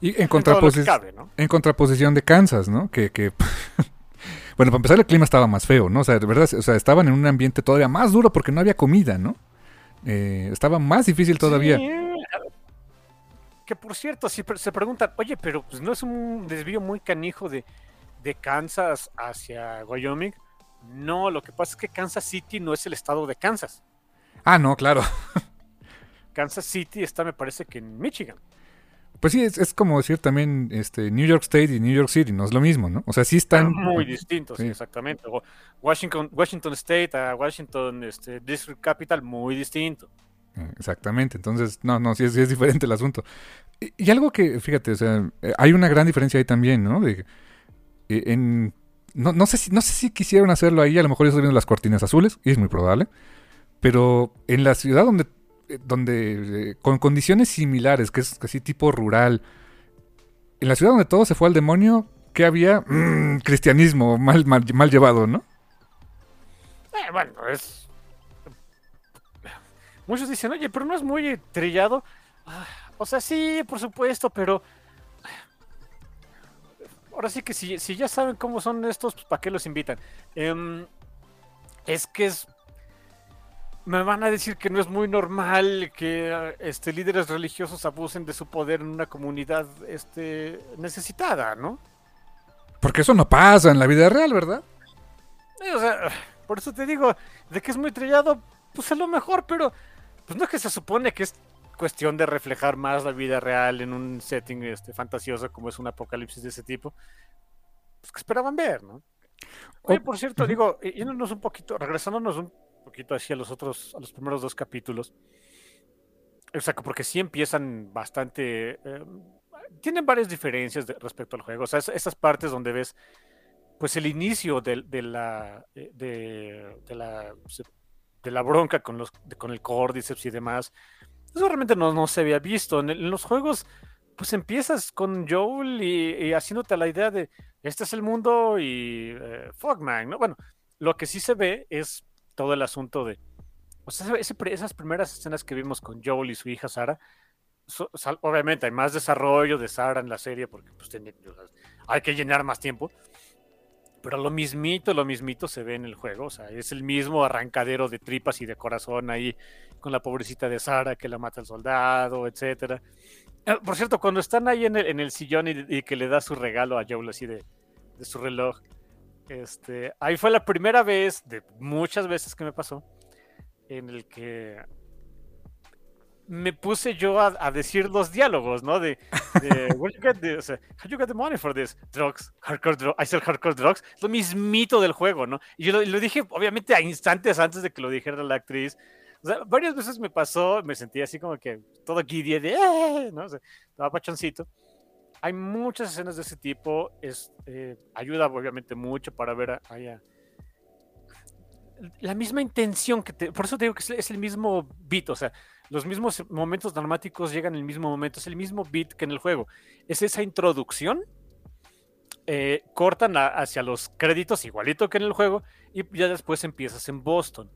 Speaker 1: Y en, contraposi-
Speaker 2: cabe, ¿no?
Speaker 1: en contraposición de Kansas, ¿no? Que, que bueno, para empezar el clima estaba más feo, ¿no? O sea, de verdad, o sea, estaban en un ambiente todavía más duro porque no había comida, ¿no? Eh, estaba más difícil todavía.
Speaker 2: Sí. Que por cierto, si se preguntan, oye, pero pues no es un desvío muy canijo de, de Kansas hacia Wyoming. No, lo que pasa es que Kansas City no es el estado de Kansas.
Speaker 1: Ah, no, claro.
Speaker 2: Kansas City está, me parece que en Michigan.
Speaker 1: Pues sí, es, es como decir también este, New York State y New York City, no es lo mismo, ¿no? O sea, sí están...
Speaker 2: Muy distintos, sí. exactamente. O Washington, Washington State a Washington este, District Capital, muy distinto.
Speaker 1: Exactamente, entonces, no, no, sí es, sí es diferente el asunto. Y, algo que, fíjate, o sea, eh, hay una gran diferencia ahí también, ¿no? Eh, en, no, no, sé si, no sé si quisieron hacerlo ahí, a lo mejor yo estoy viendo las cortinas azules, y es muy probable, pero en la ciudad donde, eh, donde con condiciones similares, que es casi tipo rural, en la ciudad donde todo se fue al demonio, ¿qué había? Mm, cristianismo mal, mal, mal llevado, ¿no?
Speaker 2: Eh, bueno, es. Muchos dicen, oye, pero no es muy trillado. Ah, o sea, sí, por supuesto, pero. Ahora sí que si, si ya saben cómo son estos, pues ¿para qué los invitan? Em, es que es. Me van a decir que no es muy normal que este, líderes religiosos abusen de su poder en una comunidad este, necesitada, ¿no?
Speaker 1: Porque eso no pasa en la vida real, ¿verdad?
Speaker 2: o sea, por eso te digo, de que es muy trillado, pues es lo mejor, pero pues no es que se supone que es cuestión de reflejar más la vida real en un setting este, fantasioso como es un apocalipsis de ese tipo, pues que esperaban ver, ¿no? Oye, por cierto, digo, yéndonos un poquito, regresándonos un poquito hacia los otros, a los primeros dos capítulos, o sea, porque sí empiezan bastante, em, tienen varias diferencias respecto al juego, o sea, esas partes donde ves pues el inicio de, de la, eh, de, de, la de la bronca con los con el Cordyceps y demás eso realmente no, no se había visto en, los juegos pues empiezas con Joel y, haciéndote la idea de este es el mundo y eh, Fogman, ¿no? Bueno, lo que sí se ve es todo el asunto de o sea, esas primeras escenas que vimos con Joel y su hija Sara, obviamente hay más desarrollo de Sara en la serie porque pues, hay que llenar más tiempo, pero lo mismito, lo mismito se ve en el juego. O sea, es el mismo arrancadero de tripas y de corazón ahí con la pobrecita de Sara que la mata el soldado, etcétera. Eh, por cierto, cuando están ahí en el, en el sillón y, que le da su regalo a Joel así de, de, su reloj, este, ahí fue la primera vez de muchas veces que me pasó en el que me puse yo a, decir los diálogos, ¿no? De, de where you get the, o sea, how you get the money for this? Drugs, hardcore drugs, I sell hardcore drugs. Lo mismito del juego, ¿no? Y yo lo, dije, obviamente, a instantes antes de que lo dijera la actriz. O sea, varias veces me pasó, me sentí así como que todo guidia de, ¡eh! ¿no? O sea, estaba pachoncito. Hay muchas escenas de ese tipo, es, eh, ayuda obviamente mucho para ver a, la misma intención que te, por eso te digo que es el mismo beat, o sea, los mismos momentos dramáticos llegan en el mismo momento, es el mismo beat que en el juego. Es esa introducción, eh, cortan hacia los créditos igualito que en el juego y ya después empiezas en Boston.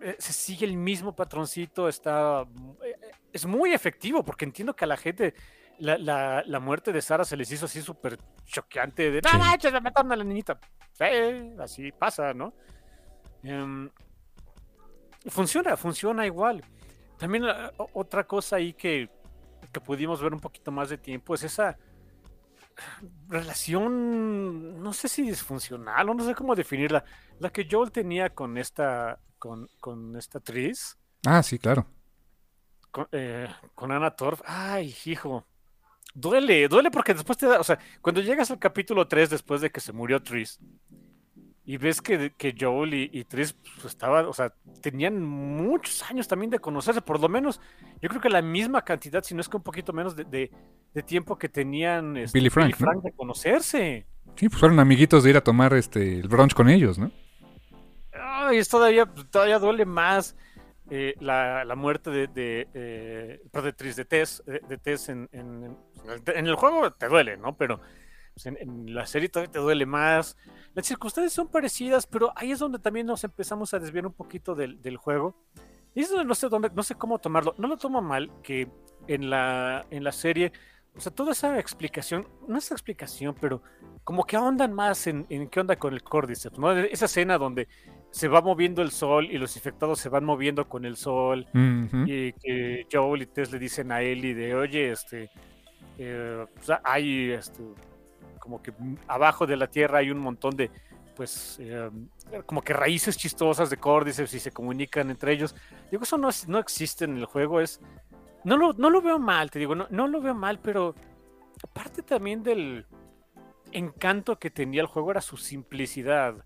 Speaker 2: Eh, se sigue el mismo patroncito, está... Eh, es muy efectivo porque entiendo que a la gente la, muerte de Sara se les hizo así súper choqueante de, no manches, me mataron a la niñita. así pasa, ¿no? Em, funciona, funciona igual. También ah, otra cosa ahí que, que pudimos ver un poquito más de tiempo es esa relación, no sé si disfuncional o no sé cómo definirla, la que Joel tenía con esta, con, con esta actriz.
Speaker 1: Ah, sí, claro.
Speaker 2: Con, eh, con Ana Torf. Ay, hijo. Duele, duele porque después te da, o sea, cuando llegas al capítulo 3 después de que se murió Tris, y ves que, que Joel y, Tris pues, estaban, o sea, tenían muchos años también de conocerse, por lo menos, yo creo que la misma cantidad, si no es que un poquito menos de, tiempo que tenían
Speaker 1: este, Billy Frank,
Speaker 2: de conocerse.
Speaker 1: Sí, pues fueron amiguitos de ir a tomar este el brunch con ellos, ¿no?
Speaker 2: Ay, es todavía, todavía duele más eh, la, muerte de, de, eh, de Tris, de Tess, de, Tess en, en, en, el juego te duele, ¿no? Pero pues, en, la serie todavía te duele más. Las circunstancias son parecidas, pero ahí es donde también nos empezamos a desviar un poquito del, del juego. Y es donde no sé, dónde, no sé cómo tomarlo. No lo tomo mal que en la, en la serie, o sea, toda esa explicación, no es explicación, pero como que ahondan más en, en qué onda con el Cordyceps, ¿no? Esa escena donde se va moviendo el sol y los infectados se van moviendo con el sol y que Joel y Tess le dicen a Ellie de, oye, este, eh, hay este, como que abajo de la tierra hay un montón de, pues, eh, como que raíces chistosas de córdices y se comunican entre ellos. Digo, eso no, no existe en el juego, es... No lo, no lo veo mal, te digo, no, no lo veo mal, pero parte también del encanto que tenía el juego era su simplicidad.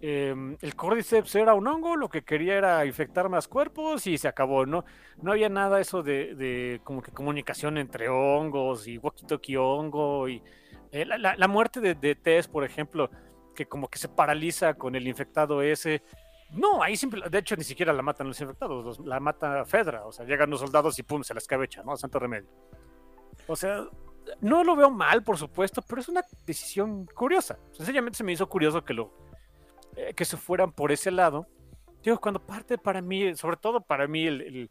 Speaker 2: Em, el Cordyceps era un hongo, lo que quería era infectar más cuerpos y se acabó, ¿no? No había nada eso de, de como que comunicación entre hongos y walkie-talkie hongo y eh, la, muerte de, de, Tess, por ejemplo, que como que se paraliza con el infectado ese. No, ahí simple, de hecho ni siquiera la matan los infectados, la mata Fedra, o sea, llegan los soldados y pum, se la escabecha, ¿no? Santo remedio. O sea, no lo veo mal, por supuesto, pero es una decisión curiosa. Sencillamente se me hizo curioso que lo eh, que se fueran por ese lado. Digo, cuando parte para mí, sobre todo para mí, el,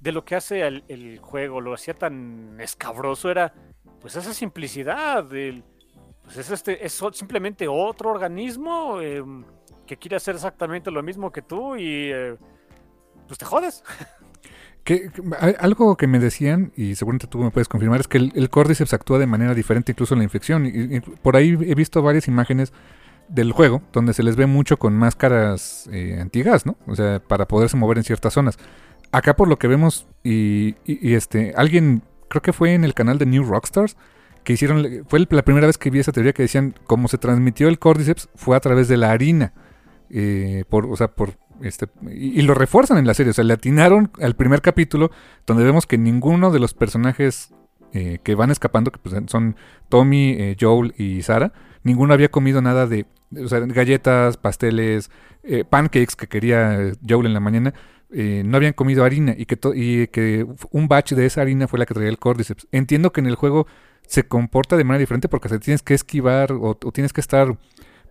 Speaker 2: de lo que hace el, juego, lo hacía tan escabroso, era pues esa simplicidad, del, pues es, este, es simplemente otro organismo em, que quiere hacer exactamente lo mismo que tú y eh, pues te jodes.
Speaker 1: Que, algo que me decían, y seguramente tú me puedes confirmar, es que el, el Cordyceps actúa de manera diferente incluso en la infección. Y, por ahí he visto varias imágenes del juego donde se les ve mucho con máscaras eh, antigas, ¿no? O sea, para poderse mover en ciertas zonas. Acá por lo que vemos, y, este, alguien, creo que fue en el canal de New Rockstars, que hicieron, fue la primera vez que vi esa teoría que decían, cómo se transmitió el Cordyceps fue a través de la harina. Eh, por, o sea, por este, y, lo refuerzan en la serie. O sea, le atinaron al primer capítulo donde vemos que ninguno de los personajes eh, que van escapando, que pues, son Tommy, eh, Joel y Sara, ninguno había comido nada de, o sea, galletas, pasteles, eh, pancakes que quería Joel en la mañana. No habían comido harina y que, un batch de esa harina fue la que traía el Cordyceps. Entiendo que en el juego se comporta de manera diferente porque se tienes que esquivar o, tienes que estar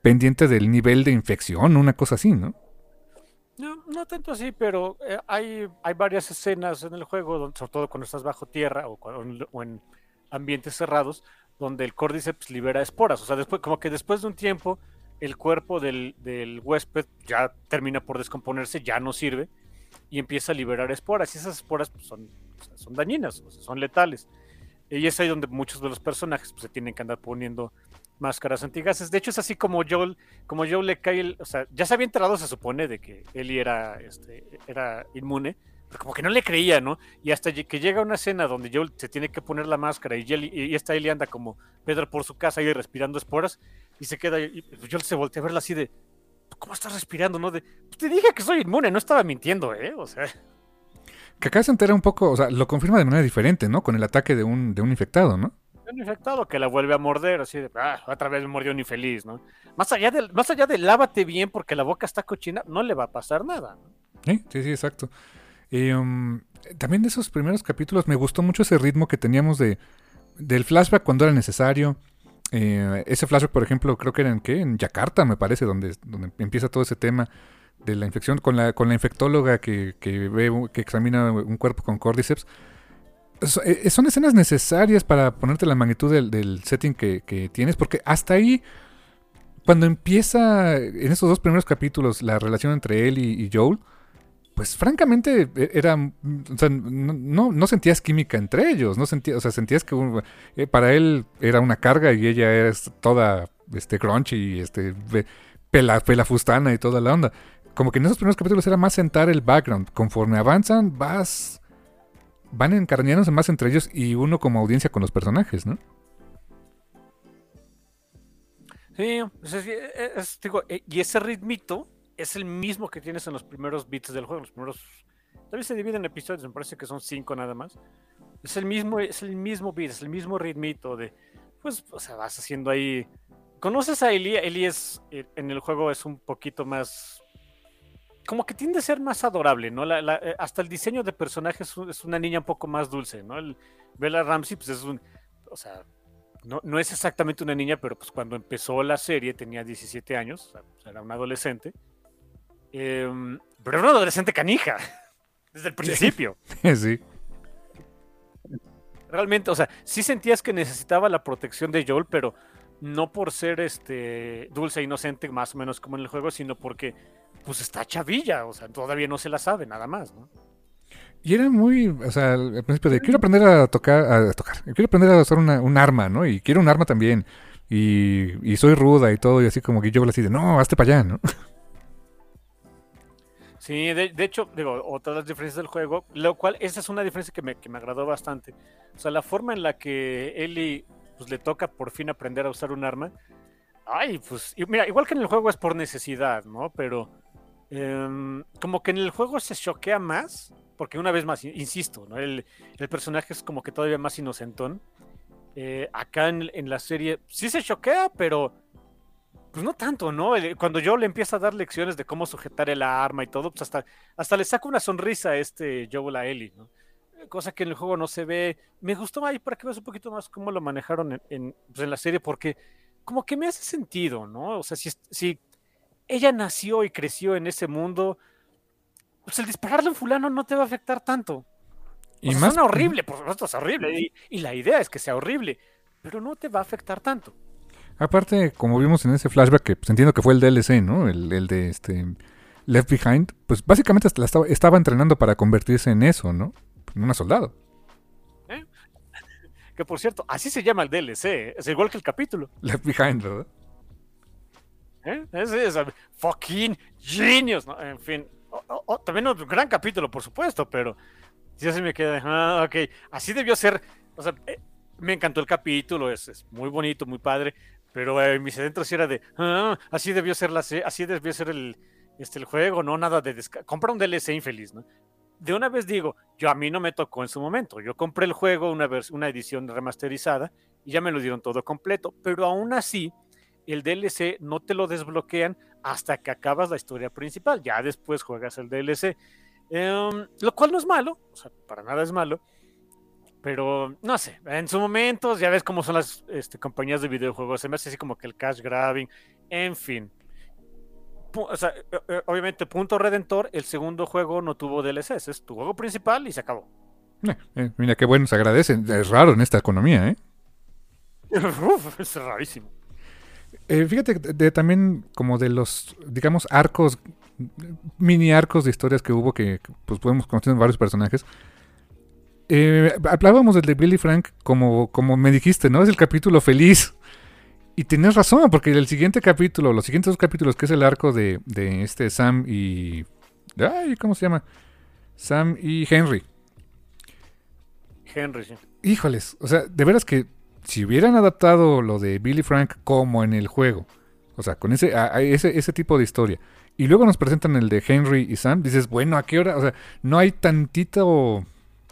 Speaker 1: pendiente del nivel de infección, una cosa así, ¿no?
Speaker 2: No, no tanto así, pero eh, hay, hay varias escenas en el juego, sobre todo cuando estás bajo tierra o, en ambientes cerrados, donde el Cordyceps libera esporas. O sea, después, como que después de un tiempo, el cuerpo del, huésped ya termina por descomponerse, ya no sirve, y empieza a liberar esporas. Y esas esporas pues, son, son dañinas, son letales. Y es ahí donde muchos de los personajes pues, se tienen que andar poniendo máscaras antigases. De hecho, es así como Joel, como Joel le cae, el, o sea, ya se había enterado, se supone, de que Eli era, este, era inmune, pero como que no le creía, ¿no? Y hasta que llega una escena donde Joel se tiene que poner la máscara y, y esta Eli anda como Pedro por su casa y respirando esporas y se queda, y Joel se voltea a verla así de, ¿cómo estás respirando, no? De, pues te dije que soy inmune, no estaba mintiendo, ¿eh? O sea...
Speaker 1: Que acá se entera un poco, o sea, lo confirma de manera diferente, ¿no? Con el ataque de un, de un infectado, ¿no?
Speaker 2: un infectado que la vuelve a morder, así de, ah, otra vez me mordió un infeliz, ¿no? Más allá de, más allá de lávate bien porque la boca está cochina, no le va a pasar nada.
Speaker 1: Sí, sí, sí, exacto. Um, también de esos primeros capítulos me gustó mucho ese ritmo que teníamos de del flashback cuando era necesario. Eh, ese flashback, por ejemplo, creo que era en qué? En Yakarta, me parece, donde, donde empieza todo ese tema de la infección con la, con la infectóloga que, que ve, que examina un cuerpo con cordyceps. Eh, son escenas necesarias para ponerte la magnitud del, setting que, tienes, porque hasta ahí, cuando empieza en esos dos primeros capítulos la relación entre él y, Joel, pues francamente e, era, o sea, no, no, sentías química entre ellos, no sentías, o sea, sentías que eh, para él era una carga y ella era toda este grunge y este pela, pelafustana y toda la onda. Como que en esos primeros capítulos era más sentar el background. Conforme avanzan, vas van encariñándose más entre ellos y uno como audiencia con los personajes, ¿no?
Speaker 2: Sí, digo, eh, y ese ritmito es el mismo que tienes en los primeros bits del juego, los primeros También se dividen en episodios, me parece que son cinco nada más. Es el mismo, es el mismo beat, es el mismo ritmito de, pues, o sea, vas haciendo ahí. ¿Conoces a Eli? Eli es, eh, en el juego es un poquito más como que tiende a ser más adorable, ¿no? Eh, hasta el diseño de personaje es, una niña un poco más dulce, ¿no? El, Bella Ramsey, pues es un, o sea, no, es exactamente una niña, pero pues cuando empezó la serie tenía 17 años, pues, era una adolescente, em, pero era una adolescente canija, desde el principio.
Speaker 1: Sí.
Speaker 2: Realmente, o sea, sí sentías que necesitaba la protección de Joel, pero no por ser este dulce e inocente, más o menos como en el juego, sino porque pues está chavilla, o sea, todavía no se la sabe, nada más, ¿no?
Speaker 1: Y era muy, o sea, al principio de quiero aprender a tocar, a tocar, quiero aprender a usar una, un arma, ¿no? Y quiero un arma también. Y, y soy ruda y todo, y así como que yo así de, no, hazte para allá, ¿no?
Speaker 2: Sí, de, hecho, digo, otras las diferencias del juego, lo cual, esa es una diferencia que me, que me agradó bastante. O sea, la forma en la que Ellie, pues le toca por fin aprender a usar un arma. Ay, pues, mira, igual que en el juego es por necesidad, ¿no? Pero Em, como que en el juego se choquea más, porque una vez más, insisto, ¿no? el, personaje es como que todavía más inocentón. Eh, acá en, la serie sí se choquea, pero pues no tanto, ¿no? Cuando yo le empiezo a dar lecciones de cómo sujetar el arma y todo, pues hasta, hasta le saco una sonrisa a este Joel a Ellie, ¿no? Cosa que en el juego no se ve. Me gustó ahí para que veas un poquito más cómo lo manejaron en, en, pues, en la serie, porque como que me hace sentido, ¿no? O sea, si, si ella nació y creció en ese mundo, pues el dispararle a un fulano no te va a afectar tanto. Y más suena horrible, por supuesto es horrible, y, la idea es que sea horrible, pero no te va a afectar tanto.
Speaker 1: Aparte, como vimos en ese flashback, que pues, entiendo que fue el DLC, ¿no? El, de este Left Behind, pues básicamente estaba, estaba entrenando para convertirse en eso, ¿no? En una soldado.
Speaker 2: ¿Eh? Que por cierto, así se llama el DLC, es igual que el capítulo.
Speaker 1: Left Behind, ¿verdad?
Speaker 2: ¿Eh? Es, fucking genius, ¿no? En fin, también un gran capítulo, por supuesto, pero ya se me queda, ah, ok, así debió ser, o sea, eh, me encantó el capítulo, es, muy bonito, muy padre, pero eh, mis adentros sí era de, ah, así debió ser la así debió ser el, este, el juego, no nada de compra un DLC infeliz. De una vez digo, yo a mí no me tocó en su momento, yo compré el juego, una, una edición remasterizada, y ya me lo dieron todo completo, pero aún así, el DLC no te lo desbloquean hasta que acabas la historia principal. Ya después juegas el DLC. Em, lo cual no es malo, para nada es malo. Pero no sé, en su momento ya ves cómo son las este, compañías de videojuegos. Se me hace así como que el cash grabbing. En fin. O sea, eh, eh, obviamente, punto redentor, el segundo juego no tuvo DLCs. Es tu juego principal y se acabó.
Speaker 1: Eh, mira qué bueno, se agradecen. Es raro en esta economía, ¿eh?
Speaker 2: es rarísimo.
Speaker 1: Eh, fíjate, de, también como de los, digamos, arcos, mini arcos de historias que hubo que pues podemos conocer varios personajes. Eh, hablábamos del de Billy Frank como, como me dijiste, ¿no? Es el capítulo feliz. Y tienes razón, porque el siguiente capítulo, los siguientes dos capítulos, que es el arco de, de este Sam y... Ay, ¿cómo se llama? Sam y Henry.
Speaker 2: Henry, sí.
Speaker 1: Híjoles, o sea, de veras que si hubieran adaptado lo de Billy Frank como en el juego, o sea, con ese, ese, ese tipo de historia, y luego nos presentan el de Henry y Sam, dices, bueno, ¿a qué hora? O sea, no hay tantito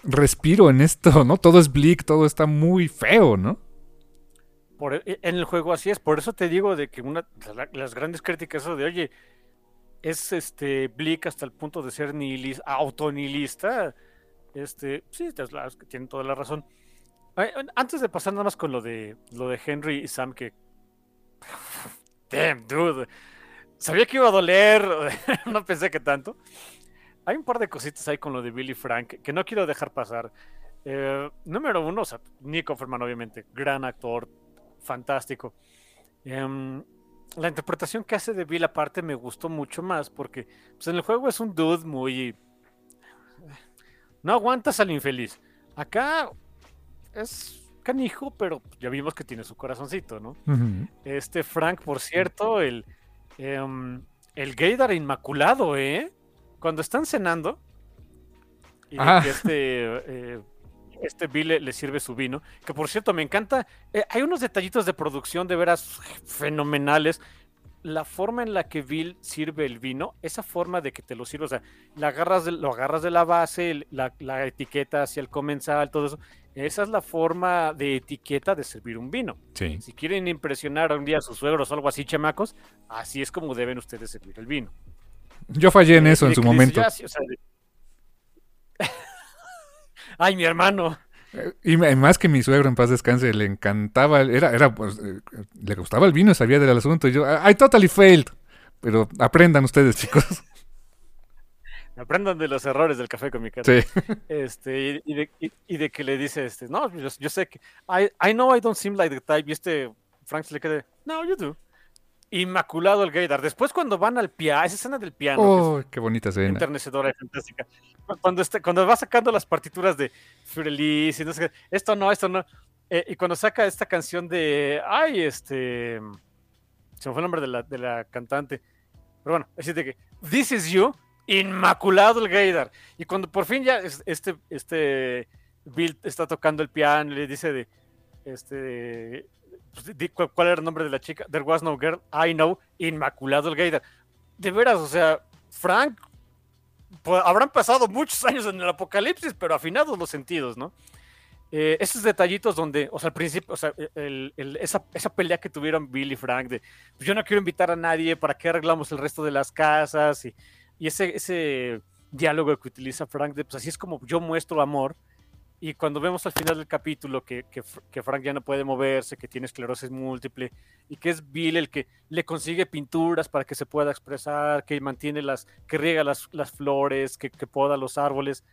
Speaker 1: respiro en esto, ¿no? Todo es bleak, todo está muy feo, ¿no?
Speaker 2: Por, e, en el juego así es, por eso te digo de que una las grandes críticas de, oye, es este bleak hasta el punto de ser nihilista, autonihilista, este, sí, tienen toda la razón. Antes de pasar nada más con lo de lo de Henry y Sam, que. Damn, dude. Sabía que iba a doler. no pensé que tanto. Hay un par de cositas ahí con lo de Billy Frank que no quiero dejar pasar. Eh, número uno, o sea, Nick Offerman, obviamente, gran actor, fantástico. Em, la interpretación que hace de Bill aparte me gustó mucho más porque pues, en el juego es un dude muy... No aguantas al infeliz. Acá es canijo, pero ya vimos que tiene su corazoncito, ¿no? Este Frank, por cierto, el, em, el Gaydar inmaculado, ¿eh? Cuando están cenando y ah. este, eh, este Bill le, sirve su vino, que por cierto me encanta, eh, hay unos detallitos de producción de veras fenomenales la forma en la que Bill sirve el vino, esa forma de que te lo sirve, o sea, la agarras lo agarras de la base, la, la, etiqueta hacia el comensal, todo eso, esa es la forma de etiqueta de servir un vino. Si quieren impresionar un día a sus suegros o algo así, chamacos, así es como deben ustedes servir el vino.
Speaker 1: Yo fallé en eso en su momento.
Speaker 2: Ay, mi hermano.
Speaker 1: Y más que mi suegro en paz descanse, le encantaba, era, era, pues, eh, le gustaba el vino, sabía del asunto. Y yo, I totally failed. Pero aprendan ustedes, chicos.
Speaker 2: Aprendan de los errores del café con mi cara.
Speaker 1: Sí.
Speaker 2: Este, y, de, y, de, que le dice, este, no, yo, sé que, I, I know I don't seem like the type, y este Frank se le queda, no, you do. Inmaculado el Gaydar. Después cuando van al piano, esa escena del piano.
Speaker 1: Oh, qué bonita escena.
Speaker 2: Enternecedora y fantástica. Cuando, este, cuando va sacando las partituras de Furelise y no sé esto no, esto no. Eh, y cuando saca esta canción de, ay, este, se me fue el nombre de la, de la cantante. Pero bueno, es decir, que, This is You, inmaculado el Gaydar. Y cuando por fin ya este, este Bill está tocando el piano y le dice de, este, ¿cuál era el nombre de la chica? There was no girl, I know, inmaculado el Gaydar. De veras, o sea, Frank, pues, habrán pasado muchos años en el apocalipsis, pero afinados los sentidos, ¿no? Eh, esos detallitos donde, o sea, al principio, o sea, esa, esa, pelea que tuvieron Bill y Frank de, pues yo no quiero invitar a nadie, ¿para qué arreglamos el resto de las casas? Y, y ese, ese diálogo que utiliza Frank de, pues así es como yo muestro amor. Y cuando vemos al final del capítulo que, que, que, Frank ya no puede moverse, que tiene esclerosis múltiple y que es Bill el que le consigue pinturas para que se pueda expresar, que mantiene las, que riega las, las flores, que, que poda los árboles.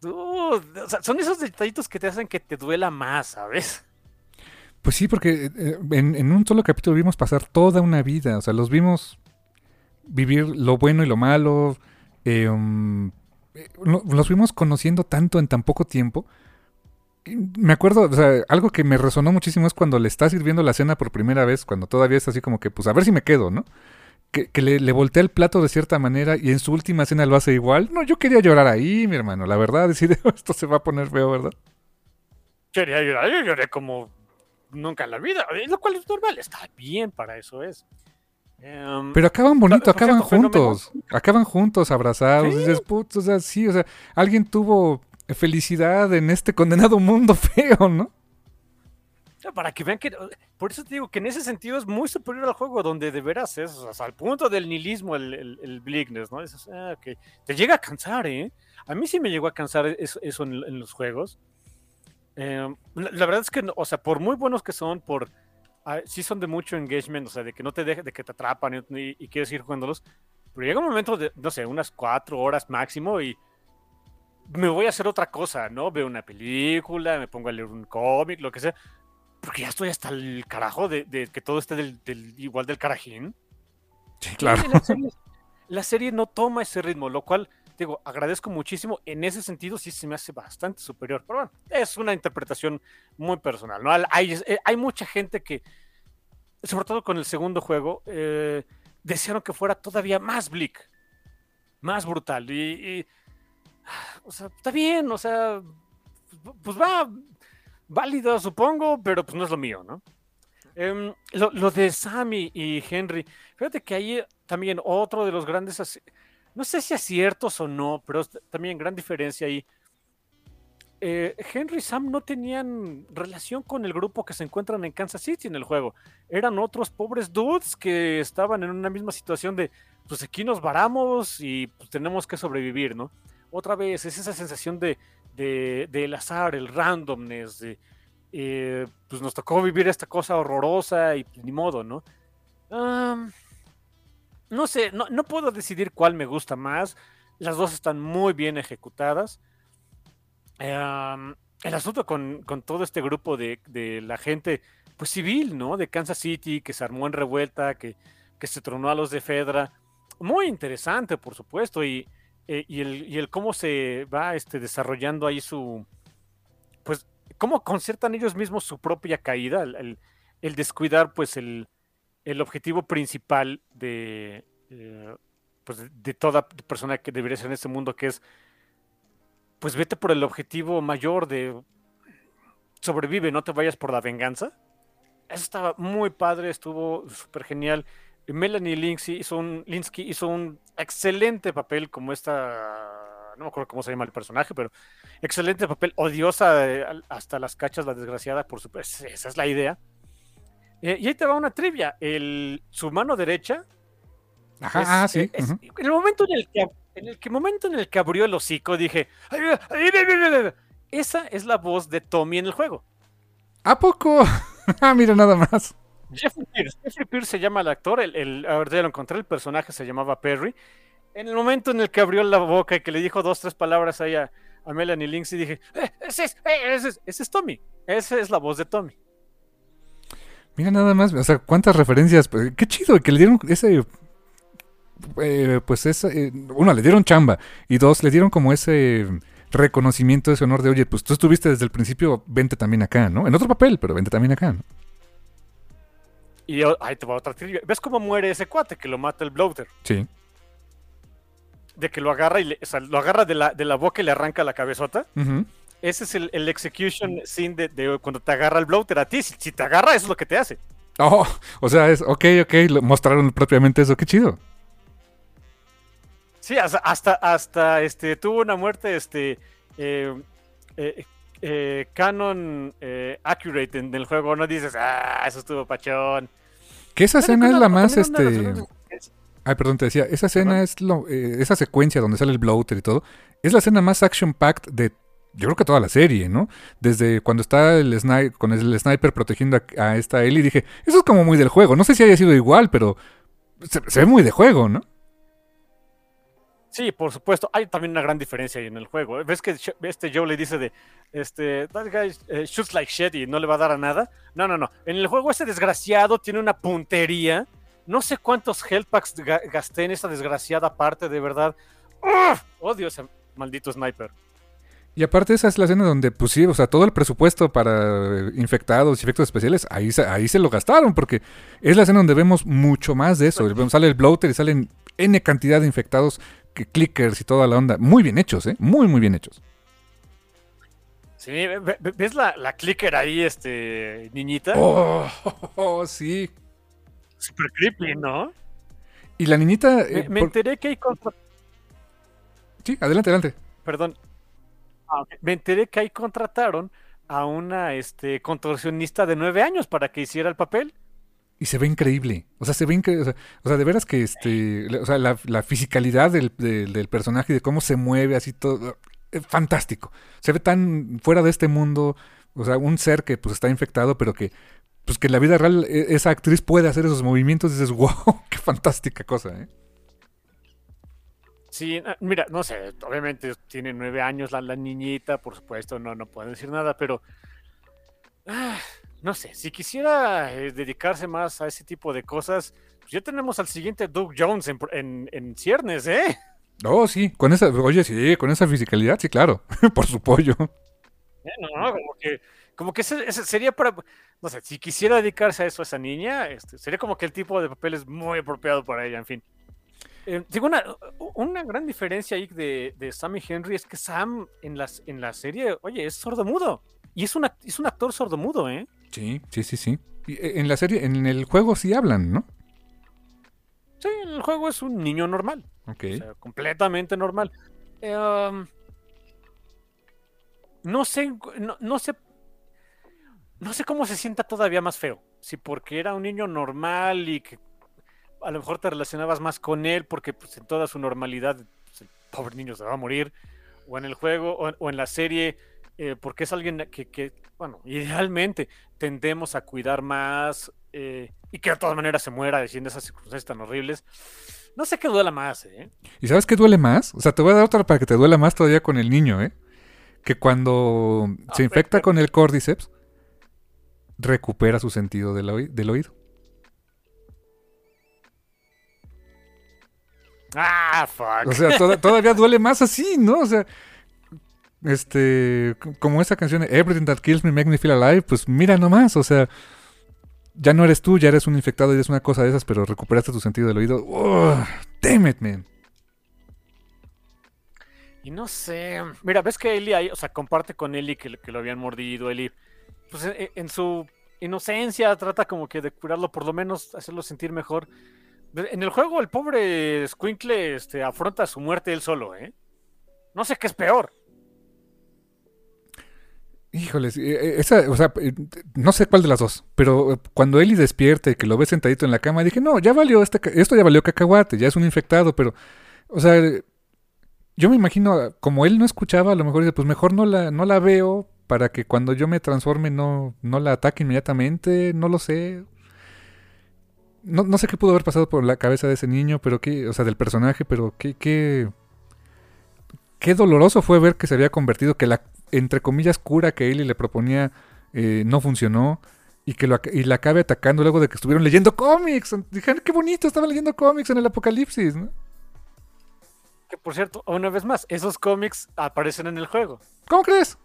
Speaker 2: son esos detallitos que te hacen que te duela más, ¿sabes?
Speaker 1: Pues sí, porque eh, en, en, un solo capítulo vimos pasar toda una vida. O sea, los vimos vivir lo bueno y lo malo. Eh, um, los fuimos conociendo tanto en tan poco tiempo. Me acuerdo, o sea, algo que me resonó muchísimo es cuando le está sirviendo la cena por primera vez, cuando todavía es así como que, pues a ver si me quedo, ¿no? Que, le, le, voltea el plato de cierta manera y en su última cena lo hace igual. No, yo quería llorar ahí, mi hermano, la verdad, decir, esto se va a poner feo, ¿verdad?
Speaker 2: Quería llorar, yo lloré como nunca en la vida, lo cual es normal, está bien, para eso es.
Speaker 1: Em, Pero acaban bonito, acaban juntos. Acaban juntos, abrazados. Dices, o sea, sí, o sea, alguien tuvo felicidad en este condenado mundo feo, ¿no?
Speaker 2: Para que vean que. Por eso te digo que en ese sentido es muy superior al juego, donde de veras es, o sea, al punto del nihilismo, el, el, el bleakness, ¿no? Ah, te llega a cansar, ¿eh? A mí sí me llegó a cansar eso, eso en, los juegos. Em, la, verdad es que, o sea, por muy buenos que son, por sí son de mucho engagement, o sea, de que no te deje, de que te atrapan y, quieres ir jugándolos. Pero llega un momento de, no sé, unas cuatro horas máximo y me voy a hacer otra cosa, ¿no? Veo una película, me pongo a leer un cómic, lo que sea. Porque ya estoy hasta el carajo de, que todo esté del, igual del carajín.
Speaker 1: Sí, claro.
Speaker 2: La serie, no toma ese ritmo, lo cual, digo, agradezco muchísimo. En ese sentido, sí se me hace bastante superior. Pero bueno, es una interpretación muy personal, ¿no? Hay, eh, hay mucha gente que, sobre todo con el segundo juego, eh, desearon que fuera todavía más bleak, más brutal. Y, o sea, está bien, o sea, pues va válido, supongo, pero pues no es lo mío, ¿no? Em, lo, de Sammy y Henry, fíjate que ahí también otro de los grandes, no sé si aciertos o no, pero también gran diferencia ahí. Eh, Henry y Sam no tenían relación con el grupo que se encuentran en Kansas City en el juego. Eran otros pobres dudes que estaban en una misma situación de, pues aquí nos varamos y pues, tenemos que sobrevivir, ¿no? Otra vez, es esa sensación de, del azar, el randomness, de, eh, pues nos tocó vivir esta cosa horrorosa y pues, ni modo, ¿no? No sé, no, no puedo decidir cuál me gusta más. Las dos están muy bien ejecutadas el asunto con, todo este grupo de, la gente, pues civil, ¿no? De Kansas City, que se armó en revuelta, que, que se tronó a los de Fedra. Muy interesante, por supuesto, y, eh, y, el, cómo se va este, desarrollando ahí su. Pues, cómo concertan ellos mismos su propia caída, el, descuidar, pues, el, objetivo principal de. Eh, pues de toda persona que debería ser en este mundo, que es pues vete por el objetivo mayor de sobrevive, no te vayas por la venganza. Eso estaba muy padre, estuvo súper genial. Melanie Linsky hizo un, Linsky hizo un excelente papel como esta, no me acuerdo cómo se llama el personaje, pero excelente papel, odiosa eh, hasta las cachas, la desgraciada, por supuesto, esa es la idea. Eh, y ahí te va una trivia, el, su mano derecha.
Speaker 1: Ajá, ah, sí.
Speaker 2: En el momento en el que en el que momento en el que abrió el hocico dije, esa es la voz de Tommy en el juego.
Speaker 1: ¿A poco? ah, mira nada más.
Speaker 2: Jeffrey Pierce. Jeffrey Pierce se llama el actor, el, el, a ver, ya lo encontré, el personaje se llamaba Perry. En el momento en el que abrió la boca y que le dijo dos, tres palabras ahí a, Melanie Lynx y dije, eh, ese, es, eh, ese, es, ese es Tommy, esa es la voz de Tommy.
Speaker 1: Mira nada más, o sea, cuántas referencias, pues, qué chido que le dieron ese eh, pues es, eh, uno, le dieron chamba y dos, le dieron como ese reconocimiento, ese honor de, oye, pues tú estuviste desde el principio, vente también acá, ¿no? En otro papel, pero vente también acá, ¿no?
Speaker 2: Y ahí te va otra ¿Ves cómo muere ese cuate que lo mata el bloater?
Speaker 1: Sí.
Speaker 2: De que lo agarra y lo agarra de la, de la boca y le arranca la cabezota. Ese es el, execution scene de, cuando te agarra el bloater a ti. Si, si, te agarra, eso es lo que te hace.
Speaker 1: Oh, o sea, es ok, ok, mostraron propiamente eso, qué chido.
Speaker 2: Sí, hasta, hasta, este, tuvo una muerte este, eh, eh, eh, canon accurate en el juego. No dices, ah, eso estuvo pachón.
Speaker 1: Que esa escena es la más, este... Ay, perdón, te decía, esa escena es lo, esa secuencia donde sale el bloater y todo, es la escena más action-packed de yo creo que toda la serie, ¿no? Desde cuando está el sniper, con el sniper protegiendo a, esta Ellie, dije, eso es como muy del juego. No sé si haya sido igual, pero se, ve muy de juego, ¿no?
Speaker 2: Sí, por supuesto. Hay también una gran diferencia ahí en el juego. ¿Ves que este Joe le dice de, este, that guy eh, shoots like shit y no le va a dar a nada? No, no, no. En el juego ese desgraciado tiene una puntería. No sé cuántos health packs gasté en esa desgraciada parte, de verdad. Odio ese maldito sniper.
Speaker 1: Y aparte esa es la escena donde, pues sí, o sea, todo el presupuesto para infectados y efectos especiales, ahí, ahí se lo gastaron, porque es la escena donde vemos mucho más de eso. Sale el bloater y salen N cantidad de infectados, que clickers y toda la onda. Muy bien hechos, ¿eh? Muy, muy bien hechos.
Speaker 2: Sí, ¿ves la, clicker ahí, este, niñita?
Speaker 1: Oh, sí.
Speaker 2: Super creepy, ¿no?
Speaker 1: Y la niñita...
Speaker 2: Eh, me, enteré que hay...
Speaker 1: Sí, adelante, adelante.
Speaker 2: Perdón, Ah, me enteré que ahí contrataron a una este, contorsionista de nueve años para que hiciera el papel.
Speaker 1: Y se ve increíble. O sea, se ve increíble. O sea, de veras que este. O sea, la, la fisicalidad del, del, personaje y de cómo se mueve, así todo. Es fantástico. Se ve tan fuera de este mundo. O sea, un ser que pues está infectado, pero que. Pues que en la vida real e, esa actriz puede hacer esos movimientos y dices, wow, qué fantástica cosa, ¿eh?
Speaker 2: Sí, ah, mira, no sé, obviamente tiene nueve años la, niñita, por supuesto, no, no puedo decir nada, pero ah, no sé, si quisiera eh, dedicarse más a ese tipo de cosas, pues ya tenemos al siguiente Doug Jones en, en, ciernes, ¿eh?
Speaker 1: Oh, sí, con esa, oye, sí, con esa fisicalidad, sí, claro, por su pollo.
Speaker 2: no, como que, como que ese, sería para, no sé, si quisiera dedicarse a eso a esa niña, este, sería como que el tipo de papel es muy apropiado para ella, en fin. Eh, digo, una, una, gran diferencia ahí de, de, Sam y Henry es que Sam en, las, en la serie, oye, es sordomudo. Y es, una, es un actor sordomudo, ¿eh?
Speaker 1: Sí, sí, sí, sí. Eh, en la serie, en el juego sí hablan, ¿no?
Speaker 2: Sí, en el juego es un niño normal.
Speaker 1: Ok.
Speaker 2: O sea, completamente normal. Eh, um, no sé, no, no sé. No sé cómo se sienta todavía más feo. Si porque era un niño normal y que a lo mejor te relacionabas más con él porque pues, en toda su normalidad pues, el pobre niño se va a morir, o en el juego, o, en la serie, eh, porque es alguien que, bueno, idealmente tendemos a cuidar más eh, y que de todas maneras se muera diciendo esas circunstancias tan horribles. No sé qué duela más, ¿eh?
Speaker 1: ¿Y sabes qué duele más? O sea, te voy a dar otra para que te duela más todavía con el niño, ¿eh? Que cuando se infecta con el cordyceps, recupera su sentido del oído.
Speaker 2: Ah, fuck.
Speaker 1: O sea, todavía duele más así, ¿no? O sea, este, como esa canción Everything That Kills Me Make Me Feel Alive, pues mira nomás, o sea, ya no eres tú, ya eres un infectado y eres una cosa de esas, pero recuperaste tu sentido del oído. damn it, man.
Speaker 2: Y no sé, mira, ves que Eli ahí, o sea, comparte con Eli que, que lo habían mordido, Eli, pues en, en su inocencia trata como que de curarlo, por lo menos hacerlo sentir mejor. En el juego, el pobre Squinkle este, afronta su muerte él solo, ¿eh? No sé qué es peor.
Speaker 1: Híjoles, eh, eh, esa, o sea, eh, no sé cuál de las dos, pero cuando Eli despierta y que lo ve sentadito en la cama, dije, no, ya valió, este, esto ya valió cacahuate, ya es un infectado, pero, o sea, yo me imagino, como él no escuchaba, a lo mejor dice, pues mejor no la, no la veo para que cuando yo me transforme no, no la ataque inmediatamente, no lo sé no, no, sé qué pudo haber pasado por la cabeza de ese niño, pero qué, o sea, del personaje, pero qué, qué, qué doloroso fue ver que se había convertido, que la, entre comillas, cura que Eli le proponía eh, no funcionó y que lo, y la acabe atacando luego de que estuvieron leyendo cómics. Dijeron, qué bonito, estaba leyendo cómics en el apocalipsis, ¿no?
Speaker 2: Que por cierto, una vez más, esos cómics aparecen en el juego.
Speaker 1: ¿Cómo crees?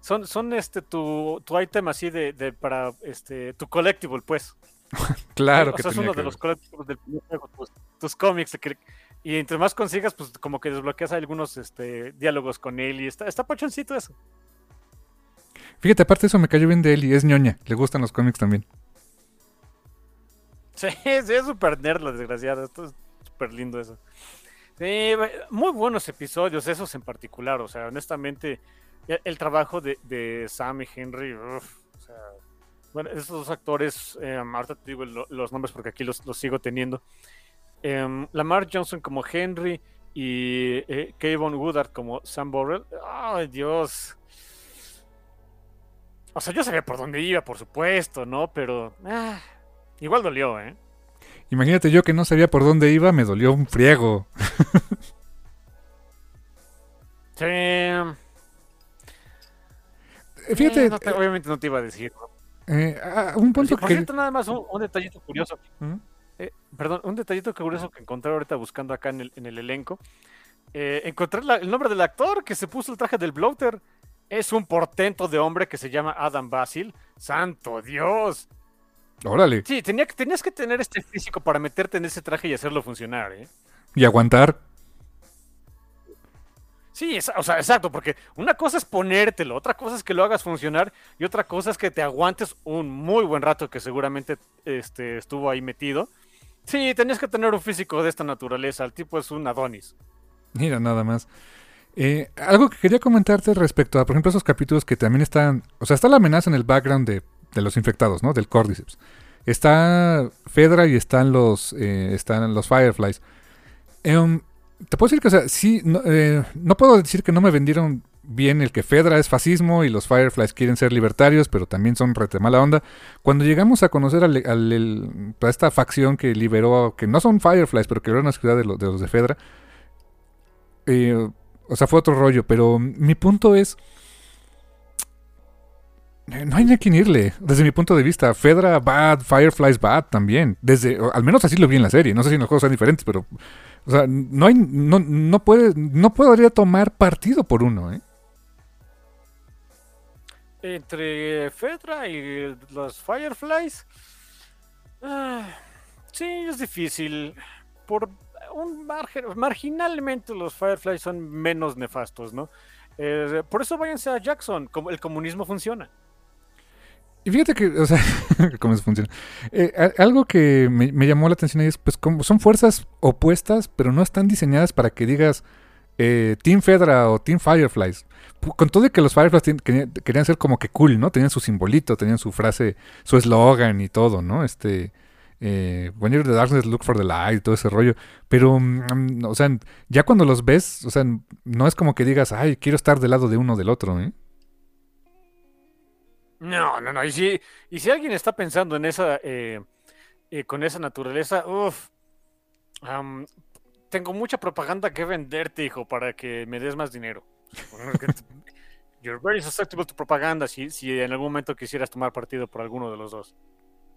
Speaker 2: Son, son este tu, tu item así de, de para este tu collectible, pues.
Speaker 1: claro que
Speaker 2: es uno de los colectivos del juego, tus, cómics. Y entre más consigas, pues como que desbloqueas algunos este, diálogos con él y está, está pachoncito eso.
Speaker 1: Fíjate, aparte eso me cayó bien de él y es ñoña. Le gustan los cómics también.
Speaker 2: Sí, sí es súper nerd la desgraciada. Esto es súper lindo eso. Sí, muy buenos episodios, esos en particular. O sea, honestamente, el, trabajo de, Sam y Henry, o sea, bueno, esos dos actores, eh, ahorita te digo los nombres porque aquí los, sigo teniendo. Eh, Lamar Johnson como Henry y eh, Kayvon Woodard como Sam Borrell. ¡Ay, Dios! O sea, yo sabía por dónde iba, por supuesto, ¿no? Pero ah, igual dolió, ¿eh?
Speaker 1: Imagínate yo que no sabía por dónde iba, me dolió un friego.
Speaker 2: sí.
Speaker 1: Fíjate.
Speaker 2: Eh, no te- obviamente no te iba a decir.
Speaker 1: Eh, ah, un punto
Speaker 2: Por
Speaker 1: que.
Speaker 2: cierto, nada más un, un detallito curioso.
Speaker 1: ¿Mm?
Speaker 2: Eh, perdón, un detallito curioso que encontré ahorita buscando acá en el, en el elenco. Eh, encontré la- el nombre del actor que se puso el traje del bloater. Es un portento de hombre que se llama Adam Basil. ¡Santo Dios!
Speaker 1: Órale.
Speaker 2: Sí, tenía, tenías que tener este físico para meterte en ese traje y hacerlo funcionar, ¿eh?
Speaker 1: Y aguantar.
Speaker 2: Sí, esa- o sea, exacto, porque una cosa es ponértelo, otra cosa es que lo hagas funcionar y otra cosa es que te aguantes un muy buen rato que seguramente este, estuvo ahí metido. Sí, tenías que tener un físico de esta naturaleza, el tipo es un Adonis.
Speaker 1: Mira, nada más. Eh, algo que quería comentarte respecto a, por ejemplo, esos capítulos que también están. O sea, está la amenaza en el background de, de los infectados, ¿no? Del Cordyceps. Está Fedra y están los, eh, están los Fireflies. Em, te puedo decir que, o sea, sí, no, eh, no puedo decir que no me vendieron bien el que Fedra es fascismo y los Fireflies quieren ser libertarios, pero también son rete mala onda. Cuando llegamos a conocer al- a esta facción que liberó, que no son Fireflies, pero que era una ciudad de, lo- de los de Fedra, eh, o sea, fue otro rollo, pero mi punto es. eh, No hay ni a quién irle, desde mi punto de vista. Fedra bad, Fireflies bad también. Desde, al menos así lo vi en la serie. No sé si los juegos son diferentes, pero. O sea, no hay. No, no puede. No podría tomar partido por uno, ¿eh?
Speaker 2: Entre Fedra y los Fireflies, ah, sí, es difícil. Por un margen, marginalmente los Fireflies son menos nefastos, ¿no? Eh, por eso váyanse a Jackson, como el comunismo funciona.
Speaker 1: Y fíjate que, o sea, cómo eso funciona. Eh, algo que me, llamó la atención ahí es, pues, como son fuerzas opuestas, pero no están diseñadas para que digas eh, Team Fedra o Team Fireflies. Con todo de que los Fireflies querían, ser como que cool, ¿no? Tenían su simbolito, tenían su frase, su eslogan y todo, ¿no? Este, eh, When you're the darkness, look for the light, todo ese rollo. Pero, mm, o sea, ya cuando los ves, o sea, no es como que digas, ay, quiero estar del lado de uno o del otro, ¿eh?
Speaker 2: No, no, no. Y si, y si alguien está pensando en esa, eh, eh, con esa naturaleza, uff, tengo mucha propaganda que venderte, hijo, para que me des más dinero. You're very susceptible to propaganda si, si en algún momento quisieras tomar partido por alguno de los dos.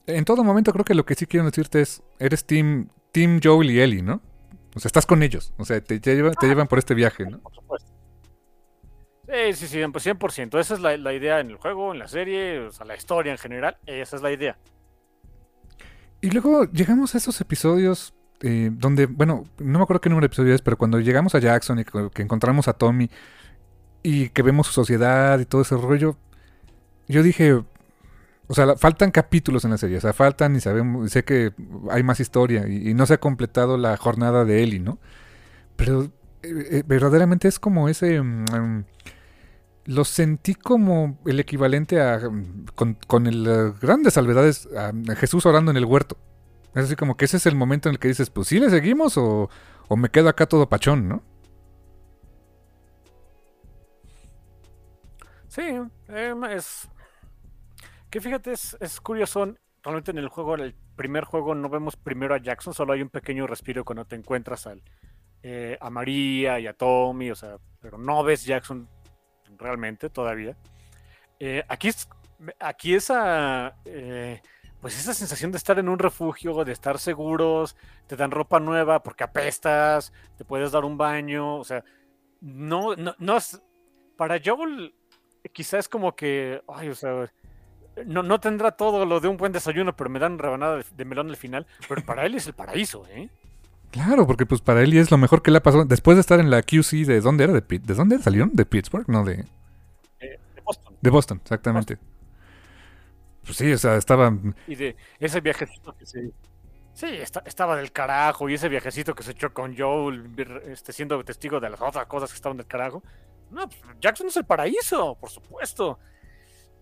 Speaker 1: En todo momento creo que lo que sí quiero decirte es, eres Team, team Joel y Ellie, ¿no? O sea, estás con ellos. O sea, te, te llevan, te llevan por este viaje, ¿no?
Speaker 2: Por supuesto. Sí, sí, sí, 100%. Esa es la, idea en el juego, en la serie, o sea, la historia en general. Esa es la idea.
Speaker 1: Y luego llegamos a esos episodios eh, donde, bueno, no me acuerdo qué número de episodios es, pero cuando llegamos a Jackson y que, encontramos a Tommy y que vemos su sociedad y todo ese rollo, yo dije, o sea, faltan capítulos en la serie, o sea, faltan y sabemos, sé que hay más historia y, y no se ha completado la jornada de Ellie, ¿no? Pero eh, eh, verdaderamente es como ese... mm, mm, lo sentí como el equivalente a, mm, con, con el, eh, grandes salvedades, a Jesús orando en el huerto. Es así como que ese es el momento en el que dices, pues sí le seguimos o, o me quedo acá todo pachón, ¿no?
Speaker 2: Sí, em, es. Que fíjate, es, es curioso. Realmente en el juego, en el primer juego, no vemos primero a Jackson, solo hay un pequeño respiro cuando te encuentras al, eh, a María y a Tommy, o sea, pero no ves Jackson realmente todavía. Eh, aquí es, aquí esa, eh, pues esa sensación de estar en un refugio, de estar seguros, te dan ropa nueva porque apestas, te puedes dar un baño, o sea, no, no, no es, para Joel quizás es como que, ay, o sea, no, no tendrá todo lo de un buen desayuno, pero me dan rebanada de, de melón al final, pero para él es el paraíso, ¿eh?
Speaker 1: Claro, porque pues para él es lo mejor que le ha pasado. Después de estar en la QC de dónde era, de, ¿de dónde salieron? De Pittsburgh, no, de,
Speaker 2: Eh, de Boston.
Speaker 1: de Boston, exactamente. Pues sí, o sea, estaba...
Speaker 2: Y de ese viajecito que se... Sí, esta- estaba del carajo, y ese viajecito que se echó con Joel, este, siendo testigo de las otras cosas que estaban del carajo. No, pues, Jackson es el paraíso, por supuesto.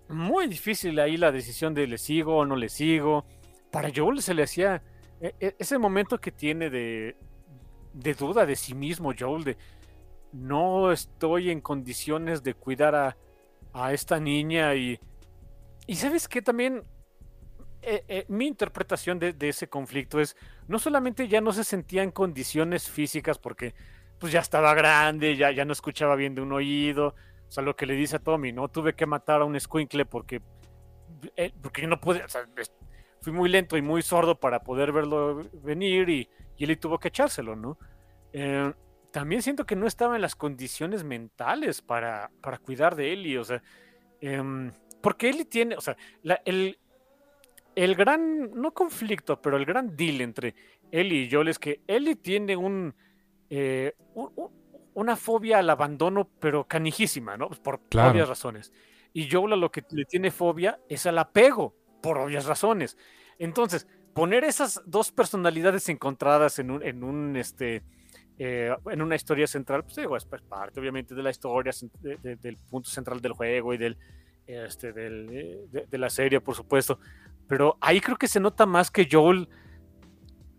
Speaker 2: Muy difícil ahí la decisión de le sigo o no le sigo. Para Joel se le hacía ese momento que tiene de, duda de sí mismo, Joel, de no estoy en condiciones de cuidar a, esta niña y, y sabes que también eh, eh, mi interpretación de, ese conflicto es no solamente ya no se sentía en condiciones físicas porque pues ya estaba grande, ya, ya no escuchaba bien de un oído, o sea, lo que le dice a Tommy, ¿no? Tuve que matar a un squinkle porque, eh, porque no pude, fui muy lento y muy sordo para poder verlo venir y, y él tuvo que echárselo, ¿no? Eh, también siento que no estaba en las condiciones mentales para, para cuidar de Ellie, o sea, eh, porque Ellie tiene, o sea, la, el, el gran, no conflicto, pero el gran deal entre Ellie y Joel es que Ellie tiene un, eh, un, un una fobia al abandono, pero canijísima, ¿no? Por claro. obvias razones. Y Joel a lo que le tiene fobia es al apego, por obvias razones. Entonces, poner esas dos personalidades encontradas en un, en un este, eh, en una historia central, pues digo, es parte obviamente de la historia, de, de, del punto central del juego y del, este, de, la serie, por supuesto. Pero ahí creo que se nota más que Joel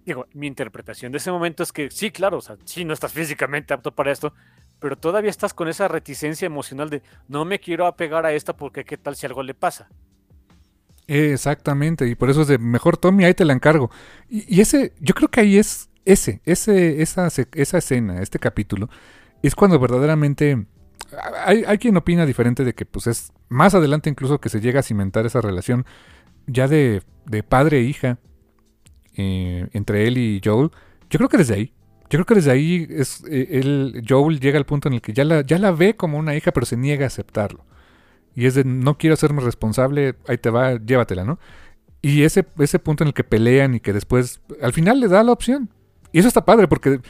Speaker 2: digo, mi interpretación de ese momento es que sí, claro, o sea, sí, no estás físicamente apto para esto, pero todavía estás con esa reticencia emocional de no me quiero apegar a esta porque qué tal si algo le pasa.
Speaker 1: Exactamente, y por eso es de mejor Tommy, ahí te la encargo. Y, ese, yo creo que ahí es ese, ese, esa, esa escena, este capítulo, es cuando verdaderamente hay, hay, quien opina diferente de que pues es más adelante incluso que se llega a cimentar esa relación ya de, de padre e hija eh, entre él y Joel, yo creo que desde ahí. Yo creo que desde ahí es, eh, él, Joel llega al punto en el que ya la, ya la ve como una hija, pero se niega a aceptarlo. Y es de, no quiero hacerme responsable, ahí te va, llévatela, ¿no? Y ese, ese punto en el que pelean y que después, al final le da la opción. Y eso está padre, porque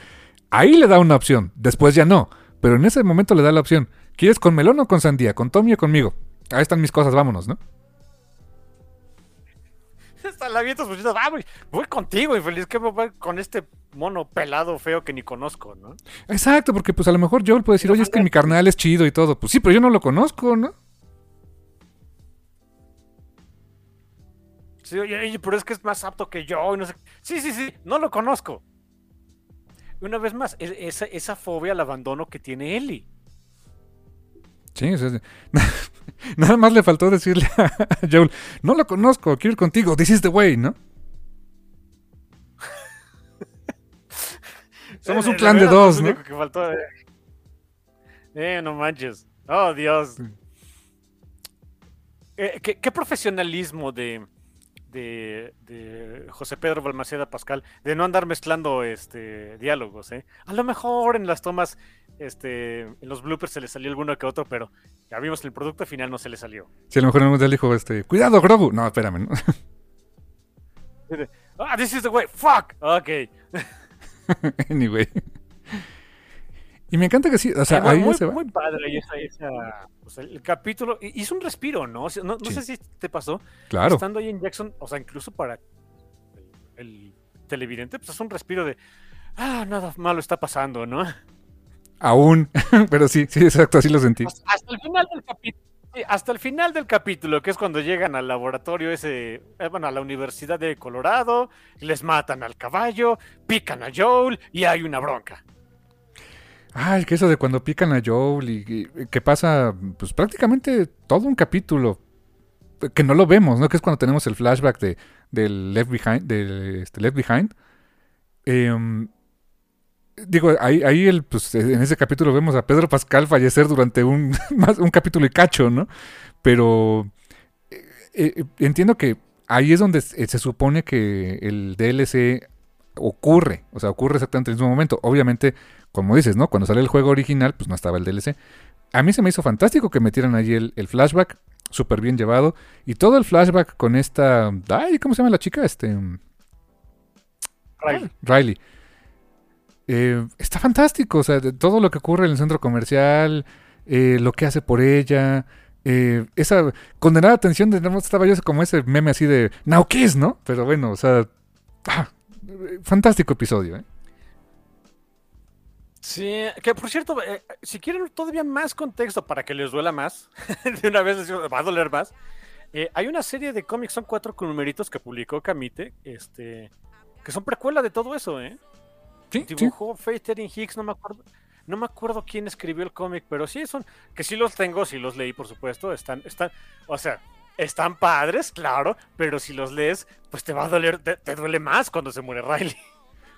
Speaker 1: ahí le da una opción, después ya no. Pero en ese momento le da la opción. ¿Quieres con melón o con sandía? ¿Con Tommy o conmigo? Ahí están mis cosas, vámonos, ¿no?
Speaker 2: Está la viento ah, voy, voy, contigo, infeliz, que voy con este mono pelado feo que ni conozco, ¿no?
Speaker 1: Exacto, porque pues a lo mejor Joel puede decir, oye, es que mi carnal es chido y todo. Pues sí, pero yo no lo conozco, ¿no?
Speaker 2: Sí, oye, pero es que es más apto que yo. No sé. Sí, sí, sí, no lo conozco. Una vez más, esa, esa fobia al abandono que tiene Ellie.
Speaker 1: Sí, o sea, nada más le faltó decirle a Joel, no lo conozco, quiero ir contigo, this is the way, ¿no? Somos un clan de, dos, ¿no?
Speaker 2: Que faltó, eh. eh, no manches. Oh, Dios. Eh, ¿qué, ¿qué, profesionalismo de, de, de, José Pedro Balmaceda Pascal de no andar mezclando este diálogos, ¿eh? A lo mejor en las tomas este, en los bloopers se le salió alguno que otro, pero ya vimos que el producto final no se le salió.
Speaker 1: Sí, a lo mejor en el dijo, este, cuidado, Grogu. No, espérame, ¿no?
Speaker 2: Ah, this is the way, fuck. Ok.
Speaker 1: anyway. Y me encanta que sí, o sea, ahí
Speaker 2: muy,
Speaker 1: se va.
Speaker 2: muy padre esa, esa, o sea, el capítulo, hizo un respiro, ¿no? O sea, no, no sí. sé si te pasó.
Speaker 1: Claro.
Speaker 2: Estando ahí en Jackson, o sea, incluso para el, el televidente, pues es un respiro de, ah, nada malo está pasando, ¿no?
Speaker 1: Aún, pero sí, sí, exacto, así lo sentí.
Speaker 2: Hasta, hasta el final del capítulo. Sí, hasta el final del capítulo, que es cuando llegan al laboratorio ese, eh, bueno, a la Universidad de Colorado, les matan al caballo, pican a Joel y hay una bronca.
Speaker 1: Ay, que eso de cuando pican a Joel y, que pasa, pues prácticamente todo un capítulo que no lo vemos, ¿no? Que es cuando tenemos el flashback de, del Left Behind, del este, Left Behind. Eh, digo, ahí, ahí el, pues, en ese capítulo vemos a Pedro Pascal fallecer durante un, un capítulo y cacho, ¿no? Pero eh, eh, entiendo que ahí es donde se, se supone que el DLC ocurre, o sea, ocurre exactamente en el mismo momento. Obviamente, como dices, ¿no? Cuando sale el juego original, pues no estaba el DLC. A mí se me hizo fantástico que metieran ahí el, el flashback, súper bien llevado. Y todo el flashback con esta... Ay, ¿cómo se llama la chica? Este...
Speaker 2: Riley.
Speaker 1: Riley. Eh, está fantástico, o sea, todo lo que ocurre en el centro comercial, eh, lo que hace por ella, eh, esa condenada atención de estaba yo como ese meme así de Now Kiss, ¿no? Pero bueno, o sea, ah, fantástico episodio, ¿eh?
Speaker 2: Sí, que por cierto, eh, si quieren todavía más contexto para que les duela más, de una vez les va a doler más, eh, hay una serie de cómics, son cuatro numeritos que publicó Camite, este, que son precuela de todo eso, ¿eh?
Speaker 1: Sí, sí.
Speaker 2: Dibujó Faterin Hicks, no me acuerdo. No me acuerdo quién escribió el cómic, pero sí son. Que sí los tengo, sí los leí, por supuesto. Están, están. O sea, están padres, claro, pero si los lees, pues te va a doler, te, te duele más cuando se muere Riley.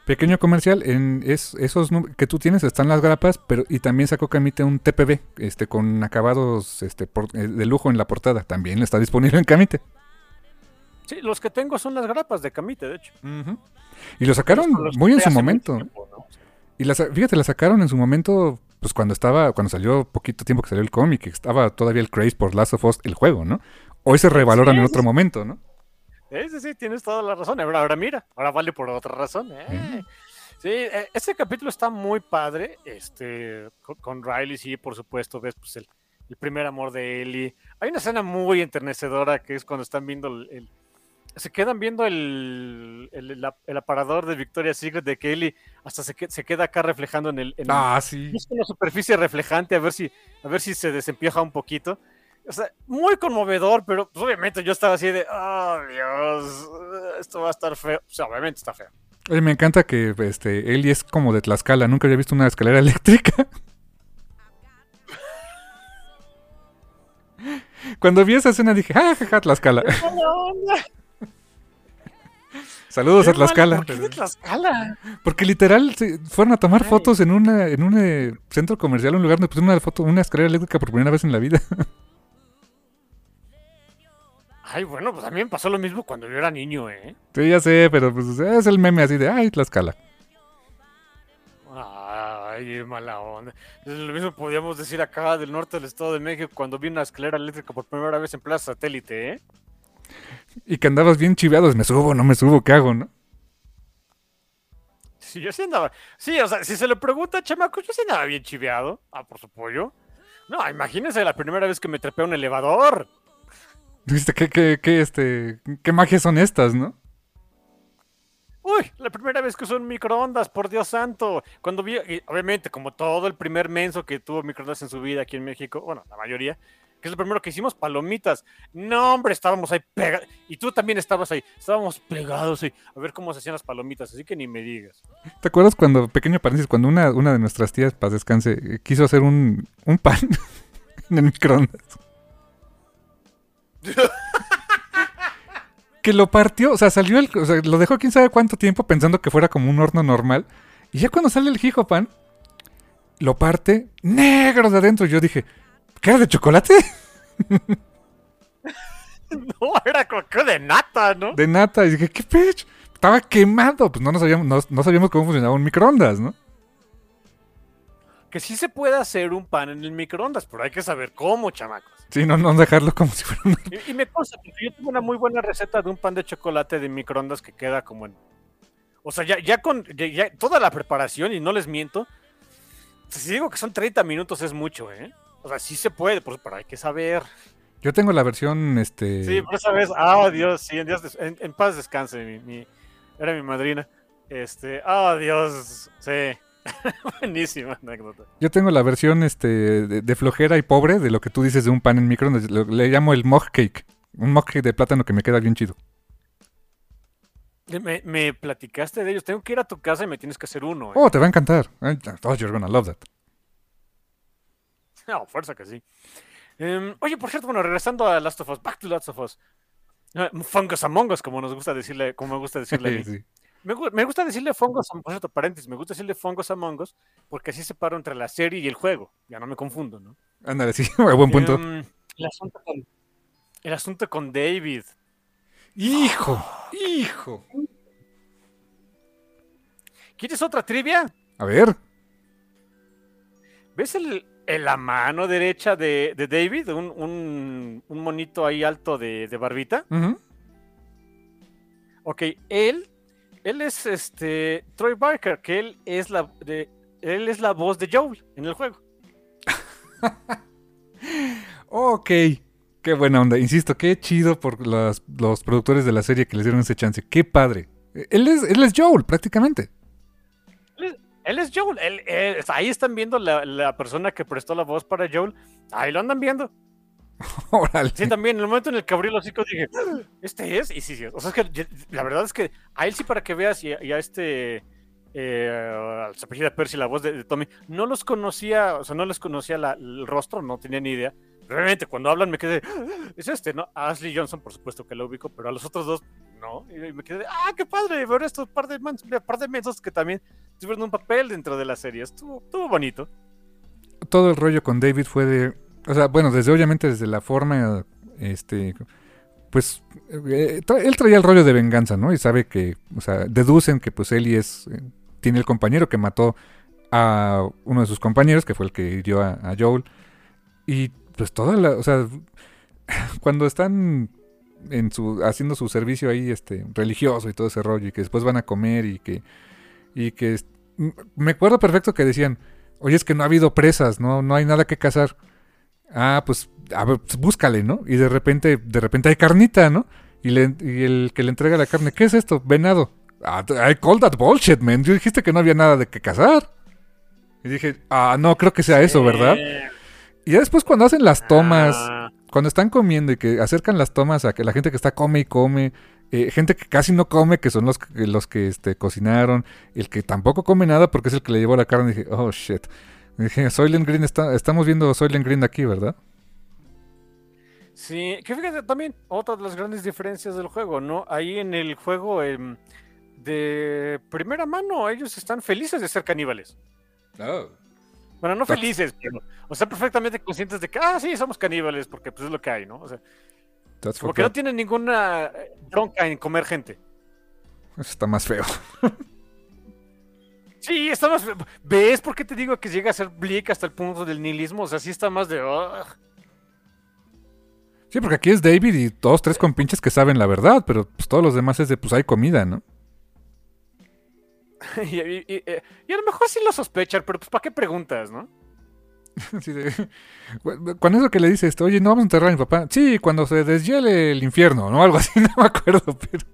Speaker 1: Pequeño comercial, en es- esos que tú tienes están las grapas, pero y también sacó Camite un TPB, este, con acabados este, por- eh, de lujo en la portada. También está disponible en Camite.
Speaker 2: Sí, los que tengo son las grapas de Camite, de hecho.
Speaker 1: Y lo sacaron muy en su momento.
Speaker 2: tiempo, ¿no?
Speaker 1: Y la, sa- fíjate, la sacaron en su momento, pues cuando estaba, cuando salió poquito tiempo que salió el cómic, que estaba todavía el craze por Last of Us, el juego, ¿no? Hoy se revaloran
Speaker 2: Sí,
Speaker 1: en otro momento, ¿no?
Speaker 2: Sí, sí, sí, tienes toda la razón. Ahora, ahora mira, ahora vale por otra razón. ¿eh? Sí, ese capítulo está muy padre. Este, con, con Riley, sí, por supuesto, ves pues, el, el primer amor de Ellie. Hay una escena muy enternecedora que es cuando están viendo el. el- se quedan viendo el, el, el ap- el aparador de Victoria's Secret de que Ellie hasta se, que- se queda acá reflejando en el. en
Speaker 1: Ah, sí.
Speaker 2: busca una superficie reflejante a ver si a ver si se desempieja un poquito. O sea, muy conmovedor, pero pues, obviamente yo estaba así de, oh Dios, esto va a estar feo. O sea, obviamente está feo.
Speaker 1: Oye, me encanta que este, Eli es como de Tlaxcala, nunca había visto una escalera eléctrica. Cuando vi esa escena dije, ah, jaja, Tlaxcala. Saludos a Tlaxcala.
Speaker 2: ¿Por qué de Tlaxcala?
Speaker 1: Porque literal se fueron a tomar
Speaker 2: Ay.
Speaker 1: fotos en una, en un eh, centro comercial, un lugar donde pusieron una foto, una escalera eléctrica por primera vez en la vida.
Speaker 2: Ay, bueno, pues a mí me pasó lo mismo cuando yo era niño, ¿eh?
Speaker 1: Sí, ya sé, pero pues, es el meme así de, ay, Tlaxcala.
Speaker 2: Ay, mala onda. Lo mismo podíamos decir acá del norte del Estado de México cuando vi una escalera eléctrica por primera vez en Plaza Satélite, ¿eh?
Speaker 1: Y que andabas bien chiveados, me subo, no me subo, ¿qué hago, no?
Speaker 2: Sí, yo sí andaba. Sí, o sea, si se le pregunta, chamaco, yo sí andaba bien chiveado. Ah, por su pollo. No, imagínense la primera vez que me trepé a un elevador.
Speaker 1: Dijiste, ¿qué, qué, qué, este, qué magias son estas, no?
Speaker 2: Uy, la primera vez que usé un microondas, por Dios santo. Cuando vi, obviamente, como todo el primer menso que tuvo microondas en su vida aquí en México, bueno, la mayoría, que es lo primero que hicimos, palomitas. No, hombre, estábamos ahí pegados. Y tú también estabas ahí. Estábamos pegados ahí a ver cómo se hacían las palomitas, así que ni me digas.
Speaker 1: ¿Te acuerdas cuando, pequeño paréntesis, cuando una, una de nuestras tías, paz descanse, eh, quiso hacer un, un pan en el microondas? Que lo partió, o sea, salió el, o sea, lo dejó quién sabe cuánto tiempo pensando que fuera como un horno normal. Y ya cuando sale el jijo pan, lo parte negro de adentro. Yo dije, ¿qué era de chocolate?
Speaker 2: No, era coco de nata, ¿no?
Speaker 1: De nata. Y dije, ¿qué pech? Estaba quemado. Pues no, nos sabíamos, no, no sabíamos cómo funcionaba un microondas, ¿no?
Speaker 2: Que sí se puede hacer un pan en el microondas, pero hay que saber cómo, chamacos.
Speaker 1: Sí, no, no dejarlo como si fuera un...
Speaker 2: Y, y me consta, porque yo tengo una muy buena receta de un pan de chocolate de microondas que queda como en. O sea, ya, ya con ya, ya toda la preparación, y no les miento, si digo que son 30 minutos es mucho, ¿eh? O sea, sí se puede, pero hay que saber.
Speaker 1: Yo tengo la versión, este...
Speaker 2: Sí, por esa vez, ah, Dios, sí, en, Dios en- en paz descanse, mi, mi- era mi madrina. Este, ah, Dios, sí. Buenísima anécdota.
Speaker 1: Yo tengo la versión este, de, de flojera y pobre de lo que tú dices de un pan en. Lo- le llamo el mug cake. Un mug cake de plátano que me queda bien chido.
Speaker 2: Me, me platicaste de ellos. Tengo que ir a tu casa y me tienes que hacer uno. ¿eh?
Speaker 1: Oh, te va a encantar. Oh, you're gonna love that.
Speaker 2: No, fuerza que sí. Em, oye, por cierto, bueno, regresando a Last of Us, Back to Last of Us. Ah, Fungus Among Us, como nos gusta decirle, como me gusta decirle mí.
Speaker 1: Sí.
Speaker 2: Me, gu- me gusta decirle Fungus, Am- por cierto, paréntesis, me gusta decirle Fungus Among Us porque así separo entre la serie y el juego. Ya no me confundo, ¿no?
Speaker 1: Ándale, sí, a buen punto.
Speaker 2: Em, el, asunto con, el asunto con David.
Speaker 1: Hijo, hijo.
Speaker 2: ¿Quieres otra trivia?
Speaker 1: A ver.
Speaker 2: ¿Ves el, el- la mano derecha de, de David? Un, un- un monito ahí alto de, de barbita.
Speaker 1: Ujú.
Speaker 2: Ok, él, él es este Troy Barker, que él es la de, él es la voz de Joel en el juego.
Speaker 1: Ok. Qué buena onda. Insisto, qué chido por las- los productores de la serie que les dieron ese chance. Qué padre. Él es, él es Joel, prácticamente.
Speaker 2: Él es Joel. él- él- ahí están viendo la, la persona que prestó la voz para Joel. Ahí lo andan viendo.
Speaker 1: Órale.
Speaker 2: Sí, también. En el momento en el que abrí los hocico dije, ¿este es? Y sí, sí. O sea, es que la verdad es que a él sí para que veas y a, y a este eh, se apellida Percy, la voz de, de Tommy. No los conocía, o sea, no les conocía la- el rostro, no tenía ni idea. Realmente, cuando hablan me quedé, "Ah, es este, ¿no? A Ashley Johnson, por supuesto que lo ubico, pero a los otros dos, no. Y me quedé, ah, qué padre, ver estos par de, man- par de mensos que también tuvieron un papel dentro de la serie. Estuvo, estuvo bonito.
Speaker 1: todo el rollo con David fue de. O sea, bueno, desde obviamente desde la forma. Este. Pues. eh, tra- él traía el rollo de venganza, ¿no? Y sabe que. O sea, deducen que pues Ellie es. eh, tiene el compañero que mató a uno de sus compañeros, que fue el que hirió a, a Joel. Y pues toda la. O sea. Cuando están. En su, haciendo su servicio ahí este religioso y todo ese rollo y que después van a comer y que y que me acuerdo perfecto que decían Oye, es que no ha habido presas, no, no hay nada que cazar. Ah, pues, a ver, pues, búscale, ¿no? Y de repente, de repente hay carnita, ¿no? Y, le- y el que le entrega la carne, ¿qué es esto? Venado. Ah, I call that bullshit, man. Yo dijiste que no había nada de que cazar. Y dije, ah, no, creo que sea eso, ¿verdad? Y ya después cuando hacen las tomas,
Speaker 2: ah,
Speaker 1: cuando están comiendo y que acercan las tomas a que la gente que está come y come, eh, gente que casi no come, que son los que, los que este, cocinaron, el que tampoco come nada porque es el que le llevó la carne, dije, oh shit. Dije, Soylent Green, está, estamos viendo Soylent Green aquí, ¿verdad?
Speaker 2: Sí, que fíjate también, otra de las grandes diferencias del juego, ¿no? Ahí en el juego em, de primera mano, ellos están felices de ser caníbales. Bueno, no felices, pero, o sea, perfectamente conscientes de que, ah, sí, somos caníbales, porque pues es lo que hay, ¿no? O sea,
Speaker 1: That's
Speaker 2: como
Speaker 1: fucked
Speaker 2: que no tienen ninguna eh, bronca en comer gente.
Speaker 1: Eso está más feo.
Speaker 2: Sí, está más... ¿Ves por qué te digo que llega a ser bleak hasta el punto del nihilismo? O sea, sí está más de...
Speaker 1: Sí, porque aquí es David y dos, tres compinches que saben la verdad, pero pues todos los demás es de, pues hay comida, ¿no?
Speaker 2: y, y- y- eh, y a lo mejor sí lo sospechan, pero pues ¿para qué preguntas, no?
Speaker 1: Así de- Cuando es lo que le dice esto, oye, no vamos a enterrar a mi papá. Sí, cuando se deshiele el infierno, ¿no? Algo así, no me acuerdo, pero...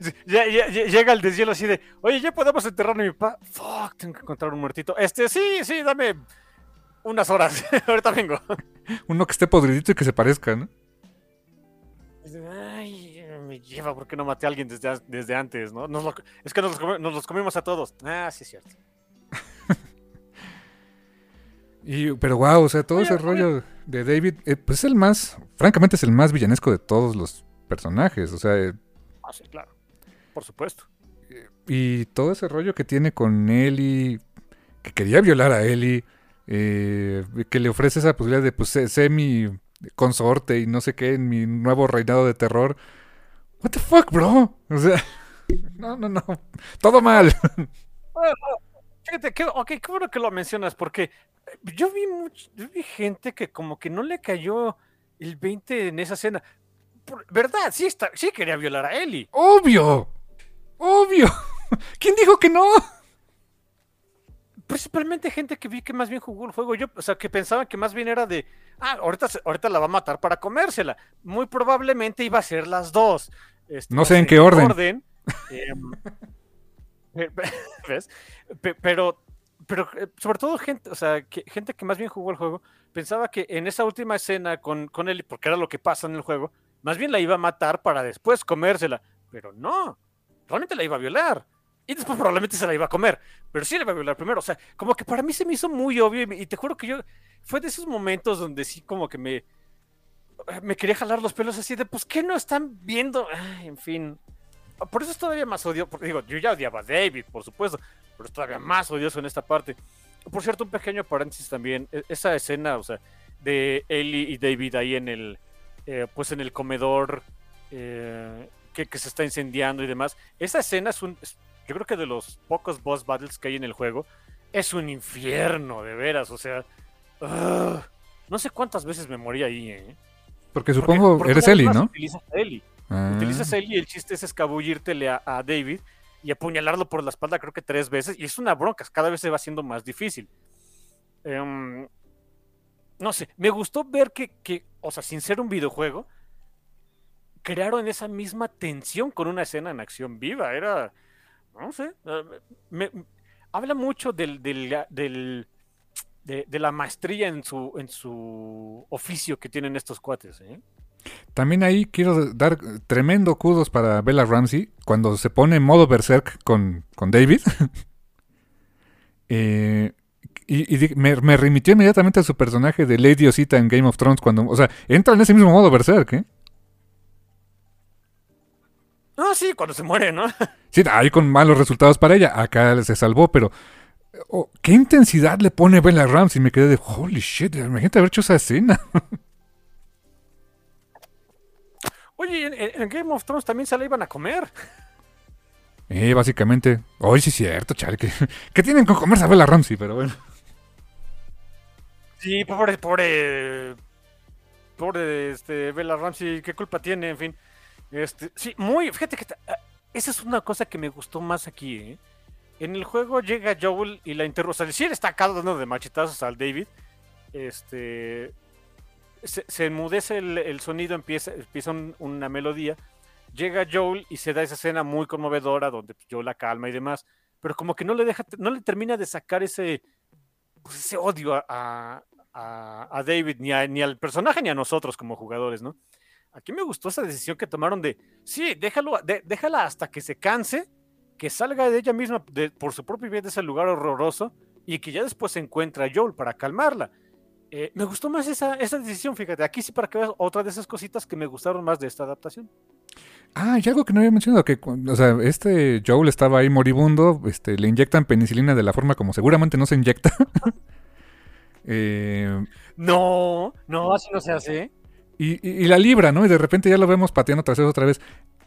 Speaker 2: Ya- ya- llega el deshielo así de, oye, ya podemos enterrar a mi papá. Fuck, tengo que encontrar un muertito. Este, sí, sí, dame unas horas. Ahorita vengo.
Speaker 1: Uno que esté podridito y que se parezca, ¿no?
Speaker 2: Ay, me lleva, ¿por qué no maté a alguien desde, antes, no? Nos lo- es que nos los, comi- nos los comimos a todos. Ah, sí, es cierto.
Speaker 1: Y, pero wow, o sea, todo ese rollo de David, eh, pues es el más, francamente es el más villanesco de todos los personajes, o sea, eh,
Speaker 2: Ah, sí, claro. Por supuesto.
Speaker 1: y todo ese rollo que tiene con Ellie, que quería violar a Ellie, eh, que le ofrece esa posibilidad de, pues, sé, mi consorte y no sé qué en mi nuevo reinado de terror. What the fuck, bro? O sea, no, no, no, todo mal.
Speaker 2: Fíjate, que, ok, qué bueno que lo mencionas, porque yo vi, much- yo vi gente que como que no le cayó el 20 en esa escena. Por- ¿Verdad? Sí, está, sí quería violar a Ellie.
Speaker 1: Obvio, obvio. ¿Quién dijo que no?
Speaker 2: Principalmente gente que vi que más bien jugó el juego. Yo, o sea, que pensaban que más bien era de, ah, ahorita, ahorita la va a matar para comérsela. Muy probablemente iba a ser las dos. Este,
Speaker 1: No sé en qué orden.
Speaker 2: Em, pe- pe- ¿Ves? Pe- Pero, pero eh, sobre todo gente, o sea, que, gente que más bien jugó el juego, pensaba que en esa última escena con, con él, porque era lo que pasa en el juego, más bien la iba a matar para después comérsela. Pero no, realmente la iba a violar. Y después probablemente se la iba a comer. Pero sí la iba a violar primero. O sea, como que para mí se me hizo muy obvio. Y, te juro que yo. Fue de esos momentos donde sí, como que me. Me quería jalar los pelos así de, pues, ¿qué no están viendo? En fin. Por eso es todavía más odio. porque, digo, yo ya odiaba a David, por supuesto. Pero es todavía más odioso en esta parte. Por cierto, un pequeño paréntesis también. e- Esa escena, o sea, de Ellie y David ahí en el. eh, pues en el comedor. eh, que, que se está incendiando y demás. Esa escena es un. es- yo creo que de los pocos boss battles que hay en el juego, es un infierno, de veras. O sea, no sé cuántas veces me morí ahí, ¿eh?
Speaker 1: Porque supongo
Speaker 2: porque
Speaker 1: eres Ellie, ¿no?
Speaker 2: Utilizas a Ellie.
Speaker 1: Ah.
Speaker 2: Utilizas a Ellie y el chiste es escabullírtele a, a David y apuñalarlo por la espalda, creo que tres veces. Y es una bronca, cada vez se va haciendo más difícil. Em, no sé, me gustó ver que, que, o sea, sin ser un videojuego, crearon esa misma tensión con una escena en acción viva. Era, no sé, eh, me- habla mucho del, del, de, la maestría en su, en su oficio que tienen estos cuates. ¿eh?
Speaker 1: También ahí quiero dar tremendo kudos para Bella Ramsey cuando se pone en modo berserk con, con David. eh, y, me, remitió inmediatamente a su personaje de Lady Osita en Game of Thrones cuando, o sea, entra en ese mismo modo berserk, ¿eh?
Speaker 2: Ah, sí, cuando se muere, ¿no?
Speaker 1: Sí, ahí con malos resultados para ella. Acá se salvó, pero oh, ¿qué intensidad le pone Bella Ramsey? Me quedé de, holy shit, imagínate haber hecho esa escena.
Speaker 2: Oye, en, Game of Thrones también se la iban a comer.
Speaker 1: Eh, básicamente. Hoy sí es cierto, chale. Que, tienen con comerse a Bella Ramsey, pero bueno.
Speaker 2: Sí, pobre, pobre. Pobre este, Bella Ramsey, ¿qué culpa tiene? En fin. Este, sí, muy. Fíjate que. Ah, esa es una cosa que me gustó más aquí, ¿eh? En el juego llega Joel y la interrumpe. O le está acá dando de machetazos al David. Este se, se enmudece el, sonido, empieza, empieza una melodía, llega Joel y se da esa escena muy conmovedora donde pues, Joel la calma y demás, pero como que no le deja, no le termina de sacar ese, pues, ese odio a, a, David, ni, ni al personaje ni a nosotros como jugadores, ¿no? Aquí me gustó esa decisión que tomaron de, sí, déjalo, déjala hasta que se canse, que salga de ella misma por su propio bien de ese lugar horroroso y que ya después se encuentra a Joel para calmarla. Eh, me gustó más esa, esa, decisión, fíjate. Aquí sí para que veas otra de esas cositas que me gustaron más de esta adaptación.
Speaker 1: Ah, y algo que no había mencionado, que, o sea, este Joel estaba ahí moribundo, este, le inyectan penicilina de la forma como seguramente no se inyecta.
Speaker 2: Eh, no, no, así no se hace.
Speaker 1: Y, la libra, ¿no? Y de repente ya lo vemos pateando tras otra vez.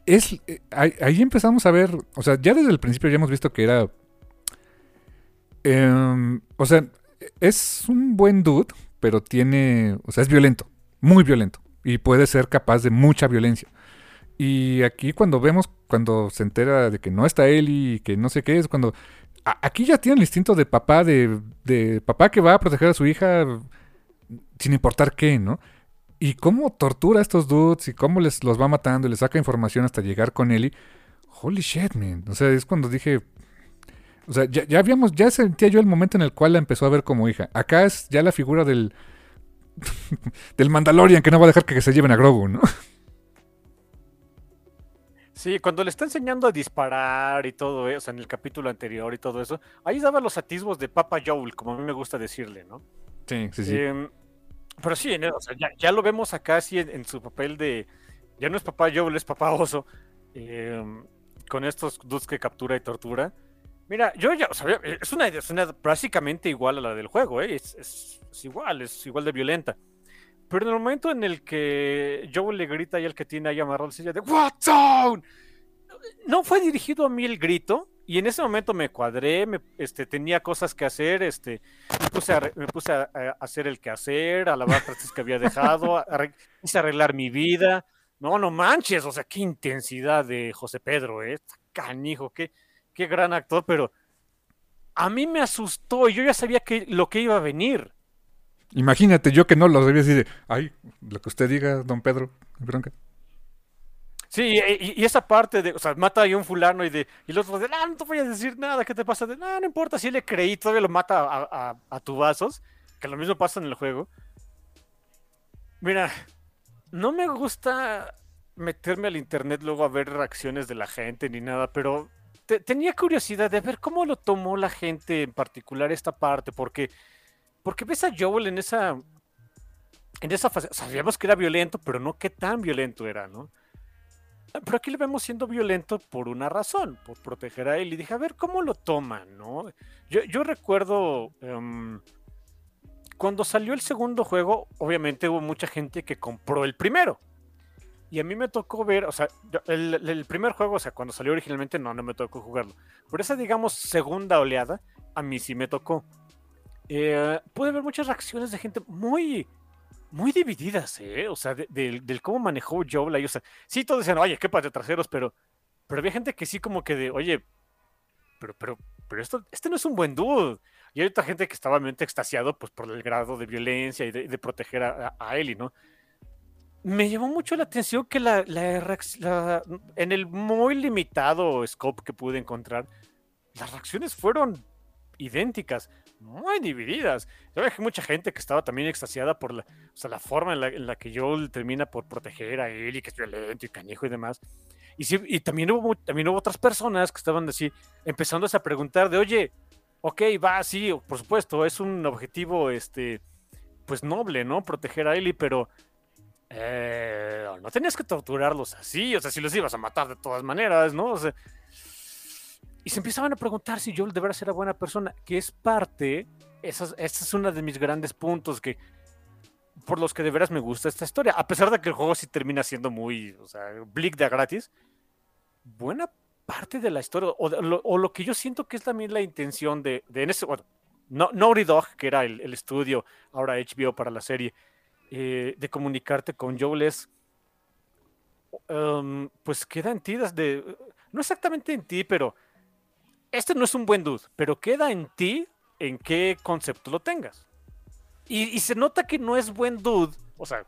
Speaker 1: Es, eh, ahí, empezamos a ver, o sea, ya desde el principio ya hemos visto que era... Em, o sea, es un buen dude, pero tiene, o sea, es violento, muy violento, y puede ser capaz de mucha violencia. Y aquí cuando vemos, cuando se entera de que no está él y que no sé qué es, cuando... aquí ya tiene el instinto de papá, de, de papá que va a proteger a su hija sin importar qué, ¿no? Y cómo tortura a estos dudes y cómo les los va matando y les saca información hasta llegar con y... Holy shit, man. O sea, es cuando dije, o sea, ya, habíamos, ya sentía yo el momento en el cual la empezó a ver como hija. Acá es ya la figura del. del Mandalorian que no va a dejar que se lleven a Grogu, ¿no?
Speaker 2: Sí, cuando le está enseñando a disparar y todo eso, en el capítulo anterior y todo eso, ahí daba los atisbos de Papa Joel, como a mí me gusta decirle, ¿no?
Speaker 1: Sí, sí, sí.
Speaker 2: Em, pero sí, ya, lo vemos acá sí en, su papel de. Ya no es Papá Joel, es Papá Oso. Em, con estos dudes que captura y tortura. Mira, yo ya sabía, es una escena básicamente igual a la del juego, ¿eh? es, igual, es igual de violenta. Pero en el momento en el que Joel le grita y el que tiene ahí amarrado el silla de What No fue dirigido a mí el grito, y en ese momento me cuadré, me, este, tenía cosas que hacer, este, me puse a, me puse a, hacer el quehacer, a lavar trastes que había dejado, a, a arreglar mi vida. No, no manches, o sea, qué intensidad de José Pedro, ¿eh? Canijo, qué, qué gran actor, pero a mí me asustó y yo ya sabía que lo que iba a venir.
Speaker 1: Imagínate, yo que no lo sabía así de, ay, lo que usted diga, don Pedro, bronca.
Speaker 2: Sí, y, esa parte de, o sea, mata a un fulano y de, y el otro de, no, no te voy a decir nada, ¿qué te pasa? De, no, no importa, si le creí, todavía lo mata a, a, tu vasos, que lo mismo pasa en el juego. Mira, no me gusta meterme al internet luego a ver reacciones de la gente ni nada, pero tenía curiosidad de ver cómo lo tomó la gente, en particular esta parte, porque, porque ves a Joel en esa, en esa fase, sabíamos que era violento, pero no qué tan violento era, ¿no? Pero aquí le vemos siendo violento por una razón, por proteger a él. Y dije, a ver, ¿cómo lo toman, no? Yo, recuerdo, em, cuando salió el segundo juego, obviamente hubo mucha gente que compró el primero. Y a mí me tocó ver, o sea, el, primer juego, o sea, cuando salió originalmente, no, no me tocó jugarlo. Pero esa, digamos, segunda oleada, a mí sí me tocó. Eh, pude ver muchas reacciones de gente muy, muy divididas, ¿eh? O sea, del cómo manejó Joel. O sea, sí, todos decían, oye, qué de traseros, pero, pero había gente que sí, como que de, oye, pero, pero, pero esto, este no es un buen dude. Y hay otra gente que estaba extasiado, pues, por el grado de violencia y de, proteger a, a, Ellie, ¿no? me llamó mucho la atención que la, en el muy limitado scope que pude encontrar, las reacciones fueron idénticas, muy divididas. Yo que mucha gente que estaba también extasiada por la, o sea, la forma en la, que Joel termina por proteger a él que es violento y canijo y demás. Y, sí, y también, hubo, también hubo otras personas que estaban así, empezando a preguntar de, oye, ok, va, sí, por supuesto, es un objetivo, este, pues noble, ¿no? Proteger a Ellie, pero eh, no tenías que torturarlos así, o sea, si los ibas a matar de todas maneras, ¿no? O sea, y se empezaban a preguntar si Joel de veras era buena persona, que es parte, esa, es uno de mis grandes puntos que por los que de veras me gusta esta historia, a pesar de que el juego sí termina siendo muy, o sea, blick de gratis, buena parte de la historia, o, lo, que yo siento que es también la intención de, de en ese, bueno, no, Naughty Dog, que era el, el estudio, ahora HBO para la serie, eh, de comunicarte con Joel es, um, pues queda en ti desde, no exactamente en ti, pero este no es un buen dude, pero queda en ti en qué concepto lo tengas. Y, se nota que no es buen dude, o sea,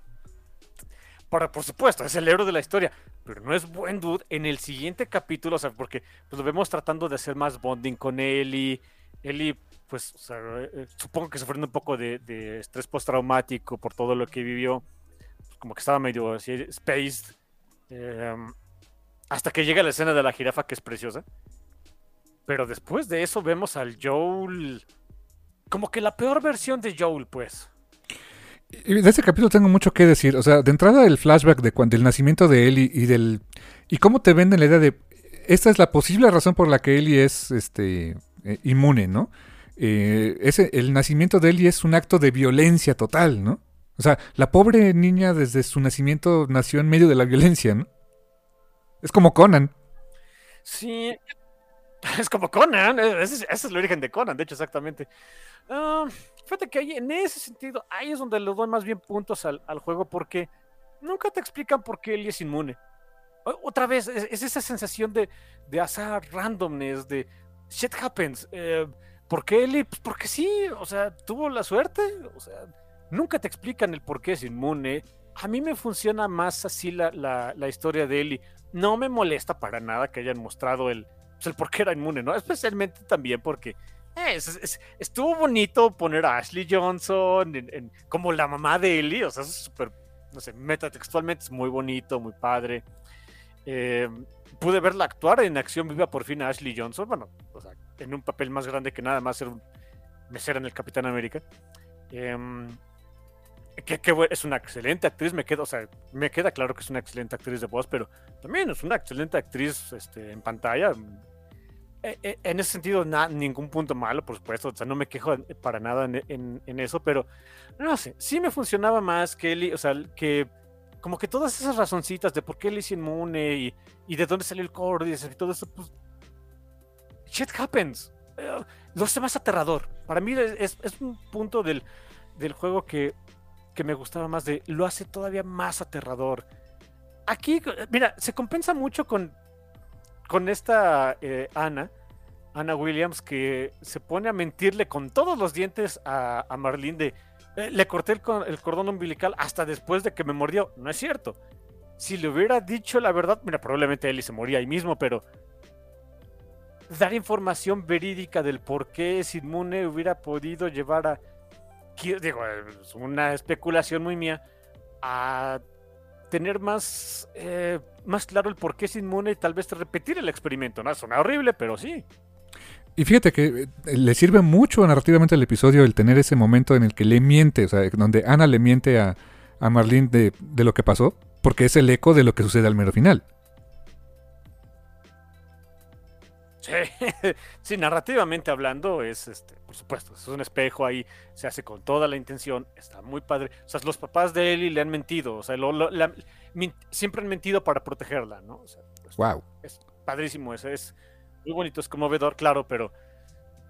Speaker 2: por, por supuesto, es el héroe de la historia, pero no es buen dude en el siguiente capítulo, o sea, porque pues, lo vemos tratando de hacer más bonding con Ellie. Ellie pues eh, supongo que sufriendo un poco de, estrés postraumático por todo lo que vivió, como que estaba medio así, spaced, em, hasta que llega la escena de la jirafa que es preciosa. Pero después de eso vemos al Joel, como que la peor versión de Joel, pues.
Speaker 1: Y de ese capítulo tengo mucho que decir. O sea, de entrada el flashback de cuando el nacimiento de Ellie y del. y cómo te venden la idea de. Esta es la posible razón por la que Ellie es este eh, inmune, ¿no? Eh, ese, el nacimiento de Ellie es un acto de violencia total, ¿no? O sea, la pobre niña desde su nacimiento nació en medio de la violencia, ¿no? Es como Conan.
Speaker 2: Sí, es como Conan, ese, es el origen de Conan, de hecho, exactamente. Ah, fíjate que ahí, en ese sentido, ahí es donde le doy más bien puntos al, juego, porque nunca te explican por qué Ellie es inmune. otra vez, es, esa sensación de, de azar, randomness, de shit happens. Eh, ¿Por qué Eli? Pues porque sí, o sea, tuvo la suerte, o sea, nunca te explican el por qué es inmune. A mí me funciona más así la, la, historia de Eli. No me molesta para nada que hayan mostrado el, pues, el por qué era inmune, ¿no? Especialmente también porque eh, estuvo bonito poner a Ashley Johnson como la mamá de Eli, o sea, es súper, no sé, metatextualmente es muy bonito, muy padre. Eh, pude verla actuar en acción viva por fin a Ashley Johnson, bueno, o sea, en un papel más grande que nada más ser un mesera en el Capitán América. Em, que, es una excelente actriz, me queda, o sea, me queda claro que es una excelente actriz de voz, pero también es una excelente actriz este, en pantalla. E, e, en ese sentido, ningún punto malo, por supuesto, o sea, no me quejo para nada en, eso, pero no sé, sí me funcionaba más que él, o sea, que como que todas esas razoncitas de por qué él es inmune y, de dónde salió el Cordyceps y todo eso, pues. Shit happens. Eh, lo hace más aterrador. Para mí es, un punto del, juego que, me gustaba más de. Lo hace todavía más aterrador. Aquí, mira, se compensa mucho con, con esta eh, Ana. Ana Williams, que se pone a mentirle con todos los dientes a, a Marlene de eh, le corté el, cordón umbilical hasta después de que me mordió. No es cierto. Si le hubiera dicho la verdad, mira, probablemente Eli se moría ahí mismo, pero dar información verídica del por qué es inmune hubiera podido llevar a, digo, es una especulación muy mía, a tener más, eh, más claro el por qué es inmune y tal vez repetir el experimento. No, suena horrible, pero sí.
Speaker 1: Y fíjate que eh, le sirve mucho narrativamente al episodio el tener ese momento en el que le miente, o sea, donde Ana le miente a, a Marlene de, de, lo que pasó, porque es el eco de lo que sucede al mero final.
Speaker 2: Sí, sí, narrativamente hablando es, este, por supuesto, es un espejo ahí, se hace con toda la intención, está muy padre. O sea, los papás de Ellie le han mentido, o sea, siempre han mentido para protegerla, ¿no? O sea,
Speaker 1: wow.
Speaker 2: Pues, es padrísimo, eso es muy bonito, es conmovedor, claro, pero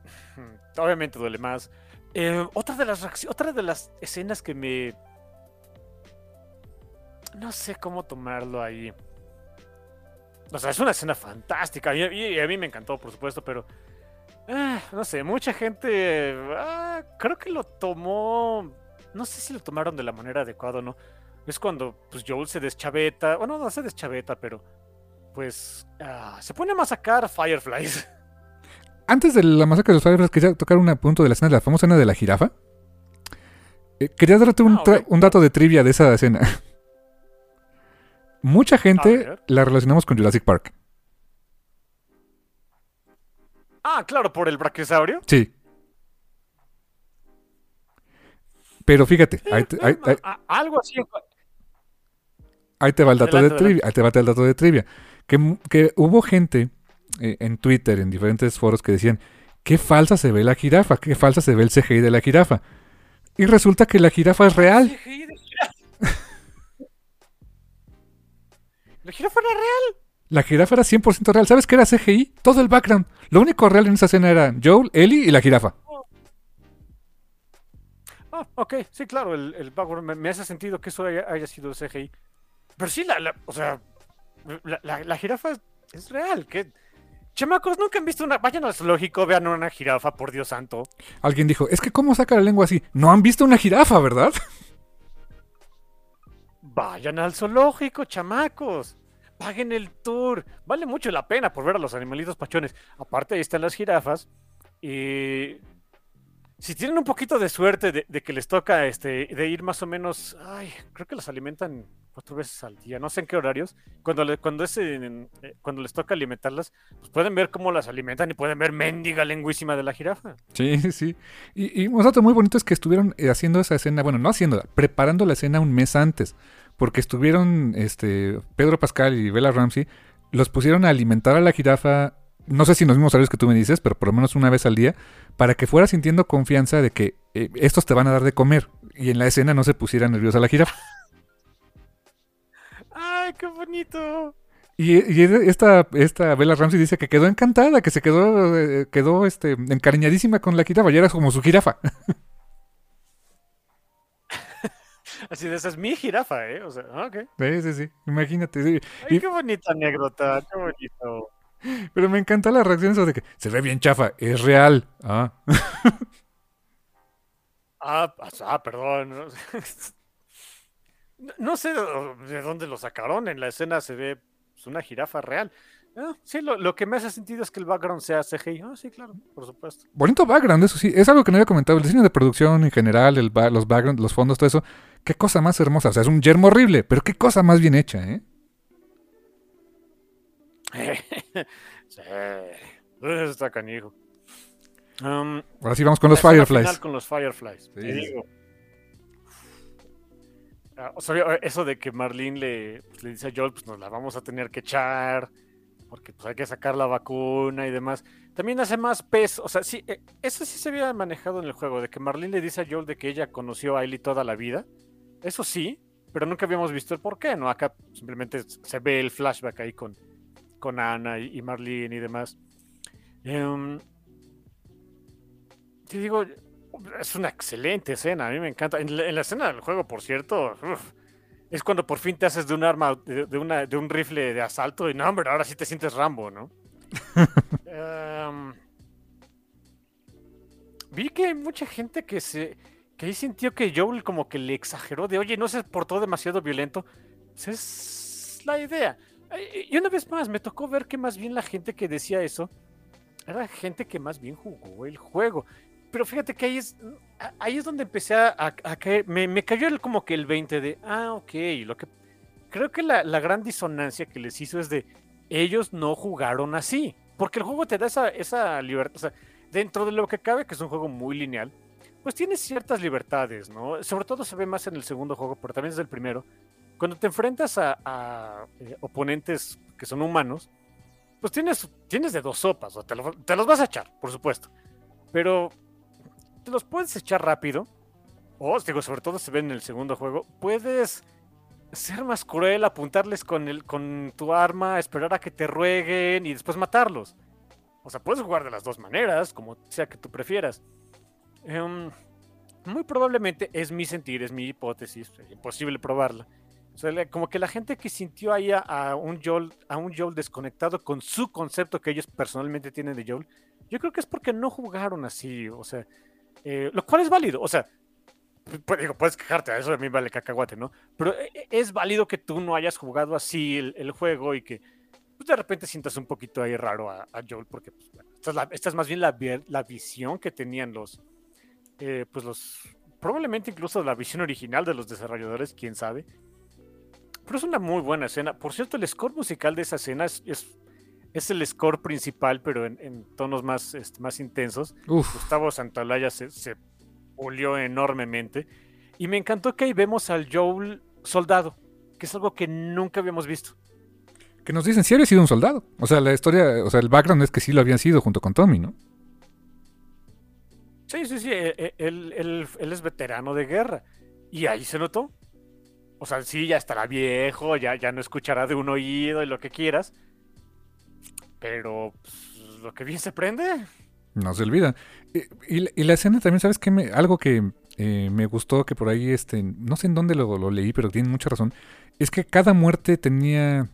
Speaker 2: obviamente duele más. Eh, otra, de las otra de las escenas que me... No sé cómo tomarlo ahí. O sea, es una escena fantástica. Y, a mí me encantó, por supuesto, pero... Eh, no sé, mucha gente... Ah, creo que lo tomó... No sé si lo tomaron de la manera adecuada o no. Es cuando pues, Joel se deschaveta. Bueno, no se deschaveta, pero pues ah, se pone a masacrar Fireflies.
Speaker 1: Antes de la masacre de los Fireflies, quería tocar un punto de la escena, de la famosa escena de la jirafa. Eh, quería darte
Speaker 2: Ah,
Speaker 1: un dato de trivia de esa escena. Mucha gente la relacionamos con Jurassic Park.
Speaker 2: Ah, claro, por el brachiosaurio.
Speaker 1: Sí. Pero fíjate, ahí te, ahí- ahí-
Speaker 2: algo así.
Speaker 1: ahí te va el dato de trivia. Ahí te va el dato de trivia. Que, que hubo gente eh, en Twitter, en diferentes foros, que decían, qué falsa se ve la jirafa, qué falsa se ve el CGI de la jirafa. Y resulta que la jirafa es real.
Speaker 2: CGI de La jirafa era real.
Speaker 1: La jirafa era 100% real. ¿Sabes qué era CGI? Todo el background. Lo único real en esa escena era Joel, Ellie y la jirafa.
Speaker 2: Ah, ok, sí, claro, el, el background me, me hace sentido que eso haya, haya sido CGI. Pero sí, la, la- o sea, la, la- la jirafa es, es real. que Chamacos, nunca han visto una. Vayan al zoológico, vean una jirafa, por Dios santo.
Speaker 1: Alguien dijo, es que ¿cómo saca la lengua así? No han visto una jirafa, ¿verdad?
Speaker 2: Vayan al zoológico, chamacos. Paguen el tour. Vale mucho la pena por ver a los animalitos pachones. Aparte, ahí están las jirafas. Y si tienen un poquito de suerte de, que les toca este, de ir más o menos. Ay, creo que las alimentan cuatro veces al día. No sé en qué horarios. Cuando, le- cuando, es eh, cuando les toca alimentarlas, pues pueden ver cómo las alimentan y pueden ver mendiga lengüísima de la jirafa.
Speaker 1: Sí, sí. Y, y un dato muy bonito es que estuvieron eh, haciendo esa escena, bueno, no haciéndola, preparando la escena un mes antes. Porque estuvieron, este, Pedro Pascal y Bella Ramsey, los pusieron a alimentar a la jirafa, no sé si en los mismos horarios que tú me dices, pero por lo menos una vez al día, para que fuera sintiendo confianza de que eh, estos te van a dar de comer. Y en la escena no se pusiera nerviosa la jirafa.
Speaker 2: ¡Ay, qué bonito!
Speaker 1: Y, y esta, esta Bella Ramsey dice que quedó encantada, que se quedó, eh, quedó este, encariñadísima con la jirafa, ya era como su jirafa.
Speaker 2: Así de esa es mi jirafa, ¿eh? O sea, ok.
Speaker 1: Sí, sí, sí, imagínate. sí.
Speaker 2: Ay,
Speaker 1: Y-
Speaker 2: qué bonita anécdota, qué bonito.
Speaker 1: Pero me encantó la reacción eso de que se ve bien chafa, es real. Ah,
Speaker 2: Ah, pas- ah, perdón. No, no sé de de dónde lo sacaron. En la escena se ve pues, una jirafa real. Ah, sí, lo, lo que me hace sentido es que el background sea CGI. Ah, sí, claro, por supuesto.
Speaker 1: bonito background, eso sí. Es algo que no había comentado. El diseño de producción en general, el ba- los backgrounds, los fondos, todo eso. Qué cosa más hermosa. O sea, es un yermo horrible, pero qué cosa más bien hecha, ¿eh?
Speaker 2: sí. Está canijo. Um,
Speaker 1: Ahora sí vamos con los Fireflies.
Speaker 2: con los Fireflies. te
Speaker 1: Sí.
Speaker 2: digo. Ah, o sea, eso de que Marlene le, pues, le dice a Joel, pues nos la vamos a tener que echar, porque pues hay que sacar la vacuna y demás. También hace más peso, o sea, sí, eh, eso sí se había manejado en el juego, de que Marlene le dice a Joel de que ella conoció a Ellie toda la vida. Eso sí, pero nunca habíamos visto el por qué, ¿no? Acá simplemente se ve el flashback ahí con, con Ana y, Marlene y demás. Em, te digo, es una excelente escena, a mí me encanta. En la, en la escena del juego, por cierto, uf, es cuando por fin te haces de un arma, de, de una, de un rifle de asalto y no, hombre, ahora sí te sientes Rambo, ¿no? Em, vi que hay mucha gente que se que ahí sintió que Joel como que le exageró de, oye, no se portó demasiado violento. Esa es la idea. Eh, Y una vez más, me tocó ver que más bien la gente que decía eso era gente que más bien jugó el juego. Pero fíjate que ahí es, ahí es donde empecé a, a- caer. Me, me cayó como que el 20 de, ah, ok. Lo que, creo que la, la gran disonancia que les hizo es de, ellos no jugaron así. Porque el juego te da esa, esa libertad. O sea, dentro de lo que cabe, que es un juego muy lineal, pues tienes ciertas libertades, ¿no? Sobre todo se ve más en el segundo juego, pero también desde el primero. Cuando te enfrentas a, a, eh, oponentes que son humanos, pues tienes, tienes de dos sopas, o te, lo- te los vas a echar, por supuesto. Pero te los puedes echar rápido, o digo, sobre todo se ve en el segundo juego, puedes ser más cruel, apuntarles con, el, con tu arma, esperar a que te rueguen y después matarlos. O sea, puedes jugar de las dos maneras, como sea que tú prefieras. Em, muy probablemente es mi sentir, es mi hipótesis, es imposible probarla. O sea, como que la gente que sintió ahí a, un Joel, a un Joel desconectado con su concepto que ellos personalmente tienen de Joel, yo creo que es porque no jugaron así, o sea, eh, lo cual es válido, o sea, pu- digo, puedes quejarte, eso a mí vale cacahuate, ¿no? Pero eh, eh, es válido que tú no hayas jugado así el, juego y que pues de repente sientas un poquito ahí raro a, a Joel, porque pues, bueno, esta, es más bien la visión que tenían los, eh, pues los, probablemente incluso la visión original de los desarrolladores, quién sabe. Pero es una muy buena escena. Por cierto, el score musical de esa escena es, es, es el score principal, pero en, en tonos más, este, más intensos.
Speaker 1: Uf,
Speaker 2: Gustavo Santaolalla se, se pulió enormemente. Y me encantó que ahí vemos al Joel soldado, que es algo que nunca habíamos visto.
Speaker 1: que nos dicen si había sido un soldado. O sea, la historia, o sea, el background es que sí lo habían sido junto con Tommy, ¿no?
Speaker 2: Sí, sí, sí, e- e- él, él- él es veterano de guerra. Y ahí se notó. O sea, sí, ya estará viejo, ya, ya no escuchará de un oído y lo que quieras. Pero pues, lo que bien se prende.
Speaker 1: No se olvida. Eh, Y, y la escena también, ¿sabes qué? Algo que eh, me gustó, que por ahí, este, no sé en dónde lo, lo leí, pero tiene mucha razón, es que cada muerte tenía...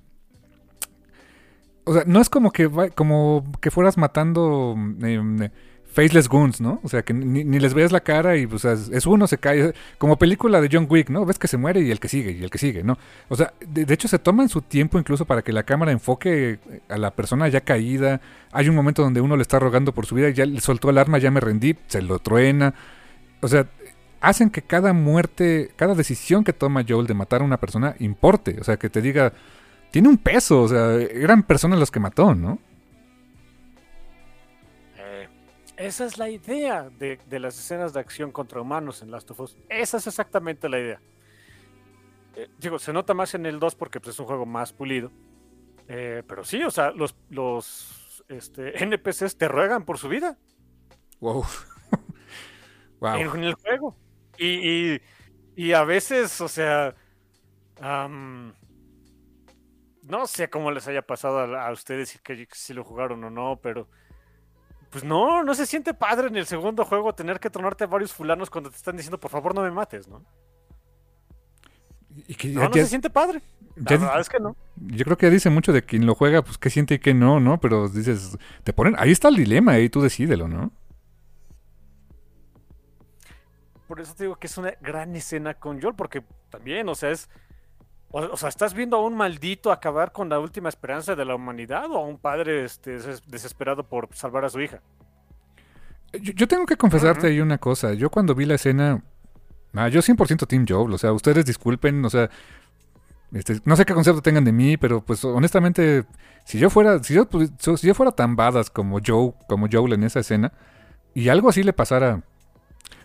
Speaker 1: O sea, no es como que, como que fueras matando em, faceless goons, ¿no? O sea, que ni, ni les veas la cara y, pues, es es uno, se cae. Como película de John Wick, ¿no? Ves que se muere y el que sigue, y el que sigue, ¿no? O sea, de, de hecho se toman su tiempo incluso para que la cámara enfoque a la persona ya caída. Hay un momento donde uno le está rogando por su vida y ya le soltó el arma, ya me rendí, se lo truena. O sea, hacen que cada muerte, cada decisión que toma Joel de matar a una persona importe. O sea, que te diga, tiene un peso. O sea, eran personas las que mató, ¿no?
Speaker 2: Esa es la idea de, de las escenas de acción contra humanos en Last of Us. Esa es exactamente la idea. Eh, digo, se nota más en el 2 porque pues, es un juego más pulido. Eh, pero sí, o sea, los, los este, NPCs te ruegan por su vida
Speaker 1: Wow. wow.
Speaker 2: en el juego. Y, y- y a veces, o sea, no sé cómo les haya pasado a, a ustedes y que si lo jugaron o no, pero pues no, no se siente padre en el segundo juego tener que tronarte a varios fulanos cuando te están diciendo por favor no me mates, ¿no?
Speaker 1: Y que
Speaker 2: No, se siente padre. La verdad es que no.
Speaker 1: yo creo que dice mucho de quien lo juega, pues qué siente y qué no, ¿no? Pero dices, te ponen, ahí está el dilema, ahí tú decídelo, ¿no?
Speaker 2: Por eso te digo que es una gran escena con Joel, porque también, o sea, es. O, o sea, ¿estás viendo a un maldito acabar con la última esperanza de la humanidad o a un padre este, des- desesperado por salvar a su hija?
Speaker 1: Yo, yo tengo que confesarte
Speaker 2: Ujú.
Speaker 1: ahí una cosa. Yo cuando vi la escena, ah, yo 100% Team Joel. O sea, ustedes disculpen, o sea, este, no sé qué concepto tengan de mí, pero pues honestamente, si yo fuera, si yo, pues, si yo fuera tan badass como Joe, como Joel en esa escena, y algo así le pasara,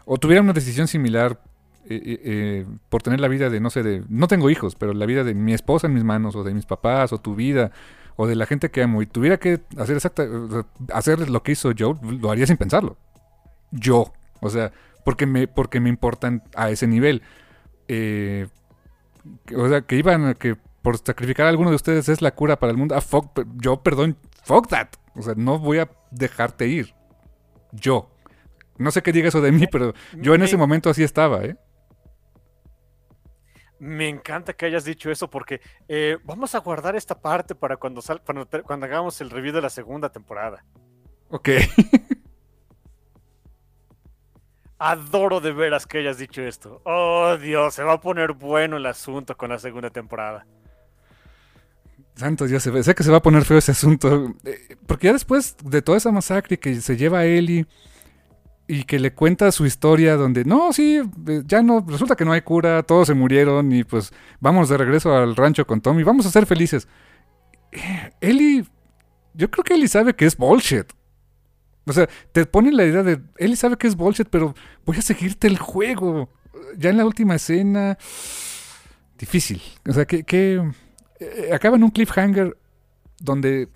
Speaker 1: o tuviera una decisión similar eh, eh, eh, por tener la vida de, no sé, de, no tengo hijos, pero la vida de mi esposa en mis manos, o de mis papás, o tu vida, o de la gente que amo, y tuviera que hacer exacta, hacer lo que hizo Joe, lo haría sin pensarlo. Yo, o sea, porque me, porque me importan a ese nivel. Eh, o sea, que iban a que por sacrificar a alguno de ustedes es la cura para el mundo. Ah, fuck, yo, perdón, fuck that. O sea, no voy a dejarte ir. Yo. No sé qué diga eso de mí, pero yo en ese momento así estaba, ¿eh?
Speaker 2: Me encanta que hayas dicho eso porque eh, vamos a guardar esta parte para cuando, sal- cuando, hagamos el review de la segunda temporada.
Speaker 1: Ok.
Speaker 2: Adoro de veras que hayas dicho esto. Oh Dios, se va a poner bueno el asunto con la segunda temporada.
Speaker 1: Se ve. Sé que se va a poner feo ese asunto. Eh, Porque ya después de toda esa masacre que se lleva a Ellie y que le cuenta su historia donde, no, sí, eh, ya no, resulta que no hay cura, todos se murieron y pues vamos de regreso al rancho con Tommy, vamos a ser felices. Eh, Ellie, yo creo que Ellie sabe que es bullshit. O sea, te pone la idea de, Ellie sabe que es bullshit, pero voy a seguirte el juego. Ya en la última escena, difícil. O sea, que... que eh, acaba en un cliffhanger donde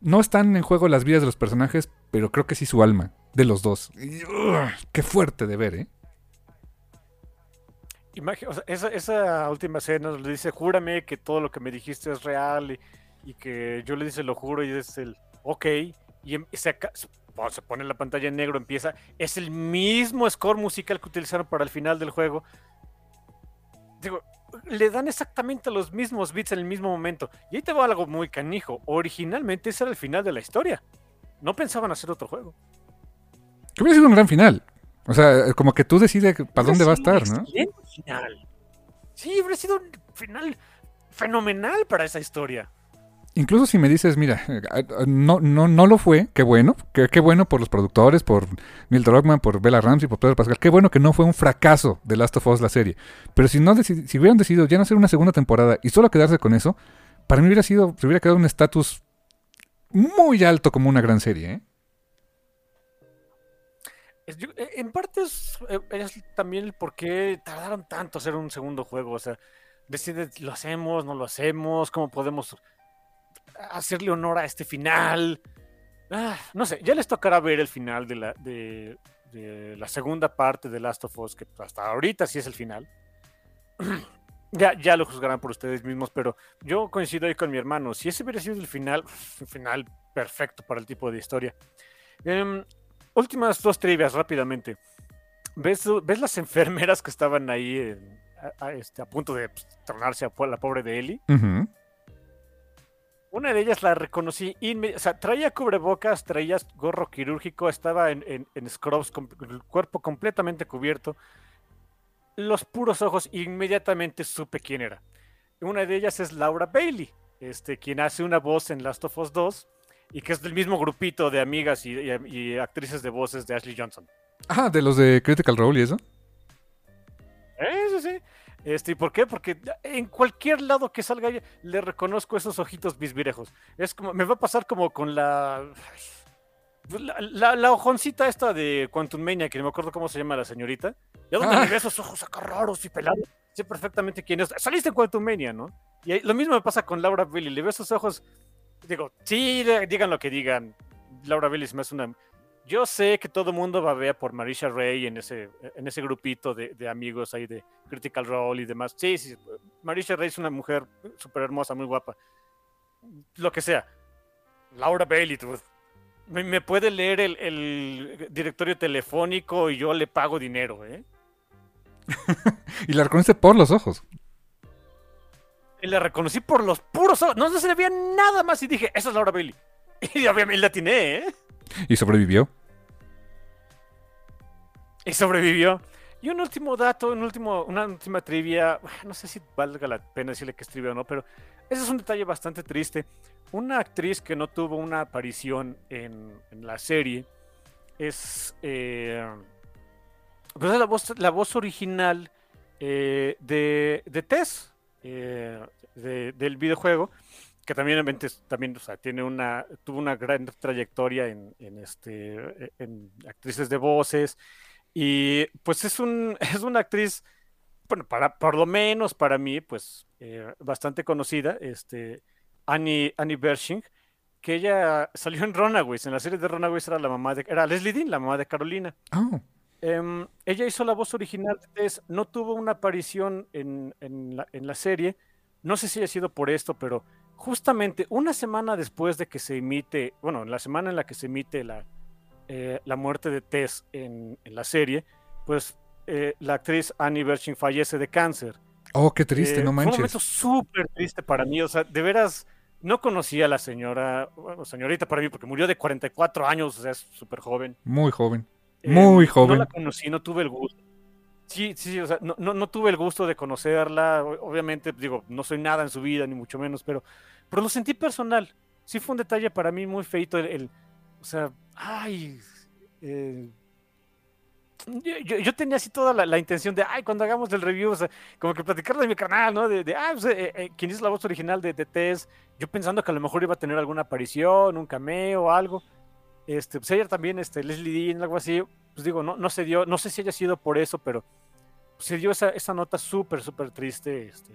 Speaker 1: no están en juego las vidas de los personajes, pero creo que sí su alma, de los dos. Qué fuerte de ver, ¿eh?
Speaker 2: Imagi- o sea, esa, esa última escena le dice, júrame que todo lo que me dijiste es real y, que yo le dice, lo juro, y es el, ok, y em- se, se pone la pantalla en negro, empieza, es el mismo score musical que utilizaron para el final del juego. Digo, le dan exactamente los mismos beats en el mismo momento. Y ahí te va algo muy canijo. Originalmente ese era el final de la historia. No pensaban hacer otro juego.
Speaker 1: Que hubiera sido un gran final. O sea, como que tú decides para dónde va a estar, ¿no?
Speaker 2: final. Sí, hubiera sido un final fenomenal para esa historia.
Speaker 1: Incluso si me dices, mira, no, no, no lo fue, qué bueno, qué, qué bueno por los productores, por Neil Druckmann, por Bella Ramsey, por Pedro Pascal, qué bueno que no fue un fracaso de Last of Us la serie. Pero si no si hubieran decidido ya no hacer una segunda temporada y solo quedarse con eso, para mí hubiera sido, se hubiera quedado un estatus muy alto como una gran serie, ¿eh?
Speaker 2: Eh, en parte es, eh, es también el por qué tardaron tanto hacer un segundo juego. O sea, decide, lo hacemos, no lo hacemos, cómo podemos hacerle honor a este final. Ah, no sé, ya les tocará ver el final de la, de, de la segunda parte de Last of Us, que hasta ahorita sí es el final. Ya, ya lo juzgarán por ustedes mismos, pero yo coincido ahí con mi hermano. Si ese hubiera sido el final, un final perfecto para el tipo de historia. Em, últimas dos trivias rápidamente. ¿Ves, ves las enfermeras que estaban ahí en- a, a- este, a punto de pues, tornarse a la pobre de Ellie? Una de ellas la reconocí inmediatamente. O sea, traía cubrebocas, traía gorro quirúrgico, estaba en, en, en scrubs, com- el cuerpo completamente cubierto. Los puros ojos, inmediatamente supe quién era. Una de ellas es Laura Bailey, este, quien hace una voz en Last of Us 2 y que es del mismo grupito de amigas y, y- y actrices de voces de Ashley Johnson.
Speaker 1: Ah, de los de Critical Role y eso.
Speaker 2: Eso sí. Este, ¿y por qué? Porque en cualquier lado que salga le reconozco esos ojitos bisbirejos. Es como, me va a pasar como con la. La, la- esta de Quantum Mania, que no me acuerdo cómo se llama la señorita. ¿Y a dónde
Speaker 1: Ah.
Speaker 2: le ve esos ojos acá raros y pelados? Sé perfectamente quién es. Saliste en Quantum Mania, ¿no? Y ahí- lo mismo me pasa con Laura Bailey. Le veo esos ojos. Digo, sí, digan lo que digan. Laura Bailey me hace una. Yo sé que todo el mundo va a ver por Marisha Ray en ese, en ese grupito de, amigos ahí de Critical Role y demás. Sí, sí, Marisha Ray es una mujer súper hermosa, muy guapa. Lo que sea. Laura Bailey, tú, me, me puede leer el, el directorio telefónico y yo le pago dinero, ¿eh?
Speaker 1: Y la reconoce por los ojos.
Speaker 2: Y la reconocí por los puros ojos. No, no se le veía nada más y dije, esa es Laura Bailey. Y obviamente la atiné, ¿eh?
Speaker 1: Y sobrevivió.
Speaker 2: Y sobrevivió. Y un último dato, un último, una última trivia. No sé si valga la pena decirle que es trivia o no, pero ese es un detalle bastante triste. Una actriz que no tuvo una aparición en, en la serie es, eh, pues es la, voz, la voz original eh, de, de Tess, eh, de- del videojuego, que también, también o sea, tiene una, tuvo una gran trayectoria en, en este, en actrices de voces. Y pues es, un, es una actriz, bueno, para, por lo menos para mí, pues eh, bastante conocida, este, Annie, Annie Bershing, que ella salió en Runaways, en la serie de Runaways era la mamá de, era Leslie Dean, la mamá de Carolina.
Speaker 1: Oh.
Speaker 2: Em, ella hizo la voz original de Tess, no tuvo una aparición en, en la, en la serie, no sé si haya sido por esto, pero justamente una semana después de que se emite, bueno, en la semana en la que se emite la, eh, la muerte de Tess en, en la serie, pues eh, la actriz Annie Berching fallece de cáncer.
Speaker 1: Oh, qué triste,
Speaker 2: Eh,
Speaker 1: no
Speaker 2: Fue un
Speaker 1: manches.
Speaker 2: momento súper triste para mí, o sea, de veras, no conocía a la señora, bueno, señorita para mí, porque murió de 44 años, o sea, es súper joven.
Speaker 1: Muy joven.
Speaker 2: Eh,
Speaker 1: Muy
Speaker 2: No
Speaker 1: joven.
Speaker 2: la conocí, no tuve el gusto. Sí, sí, o sea, no, no, no tuve el gusto de conocerla. Obviamente, digo, no soy nada en su vida, ni mucho menos, pero, pero lo sentí personal. Sí fue un detalle para mí muy feito. El, el- o sea, ay. eh, yo, yo- yo tenía así toda la, la intención de, ay, cuando hagamos el review, o sea, como que platicarlo de mi canal, ¿no? De, de ah, pues, eh, eh, quién es la voz original de, de Tess. Yo pensando que a lo mejor iba a tener alguna aparición, un cameo algo. Este, pues ella también, este, Leslie Dean, algo así, pues digo, no, no se dio, no sé si haya sido por eso, pero se dio esa, esa nota súper, súper triste, este,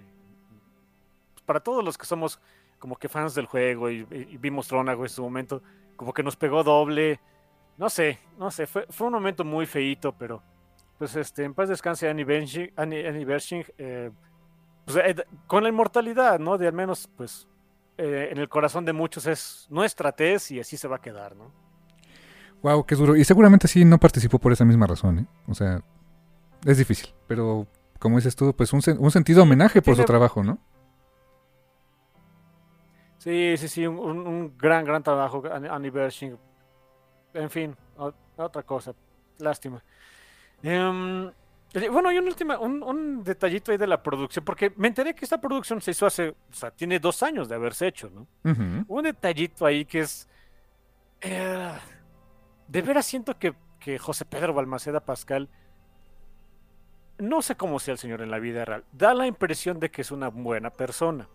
Speaker 2: pues, para todos los que somos como que fans del juego y, y- vimos Tronago en su momento, como que nos pegó doble, no sé, no sé, fue, fue un momento muy feíto, pero pues este, en paz descanse Annie Bershing, Annie, Annie eh, pues, eh, con la inmortalidad, ¿no? De al menos, pues, eh, en el corazón de muchos es nuestra Tess y así se va a quedar, ¿no?
Speaker 1: Wow, qué duro. Y seguramente sí no participó por esa misma razón, ¿eh? O sea, es difícil. Pero, como dices tú, pues un, sen- un sentido homenaje por su trabajo, ¿no?
Speaker 2: Sí, sí, sí, un, gran, gran trabajo, Annie Bershing. En fin, otra cosa, lástima. Em, Bueno, y un, última, un, un detallito ahí de la producción, porque me enteré que esta producción se hizo hace, o sea, tiene dos años de haberse hecho, ¿no? Un detallito ahí que es... eh, de veras siento que, que José Pedro Balmaceda Pascal, no sé cómo sea el señor en la vida real, da la impresión de que es una buena persona.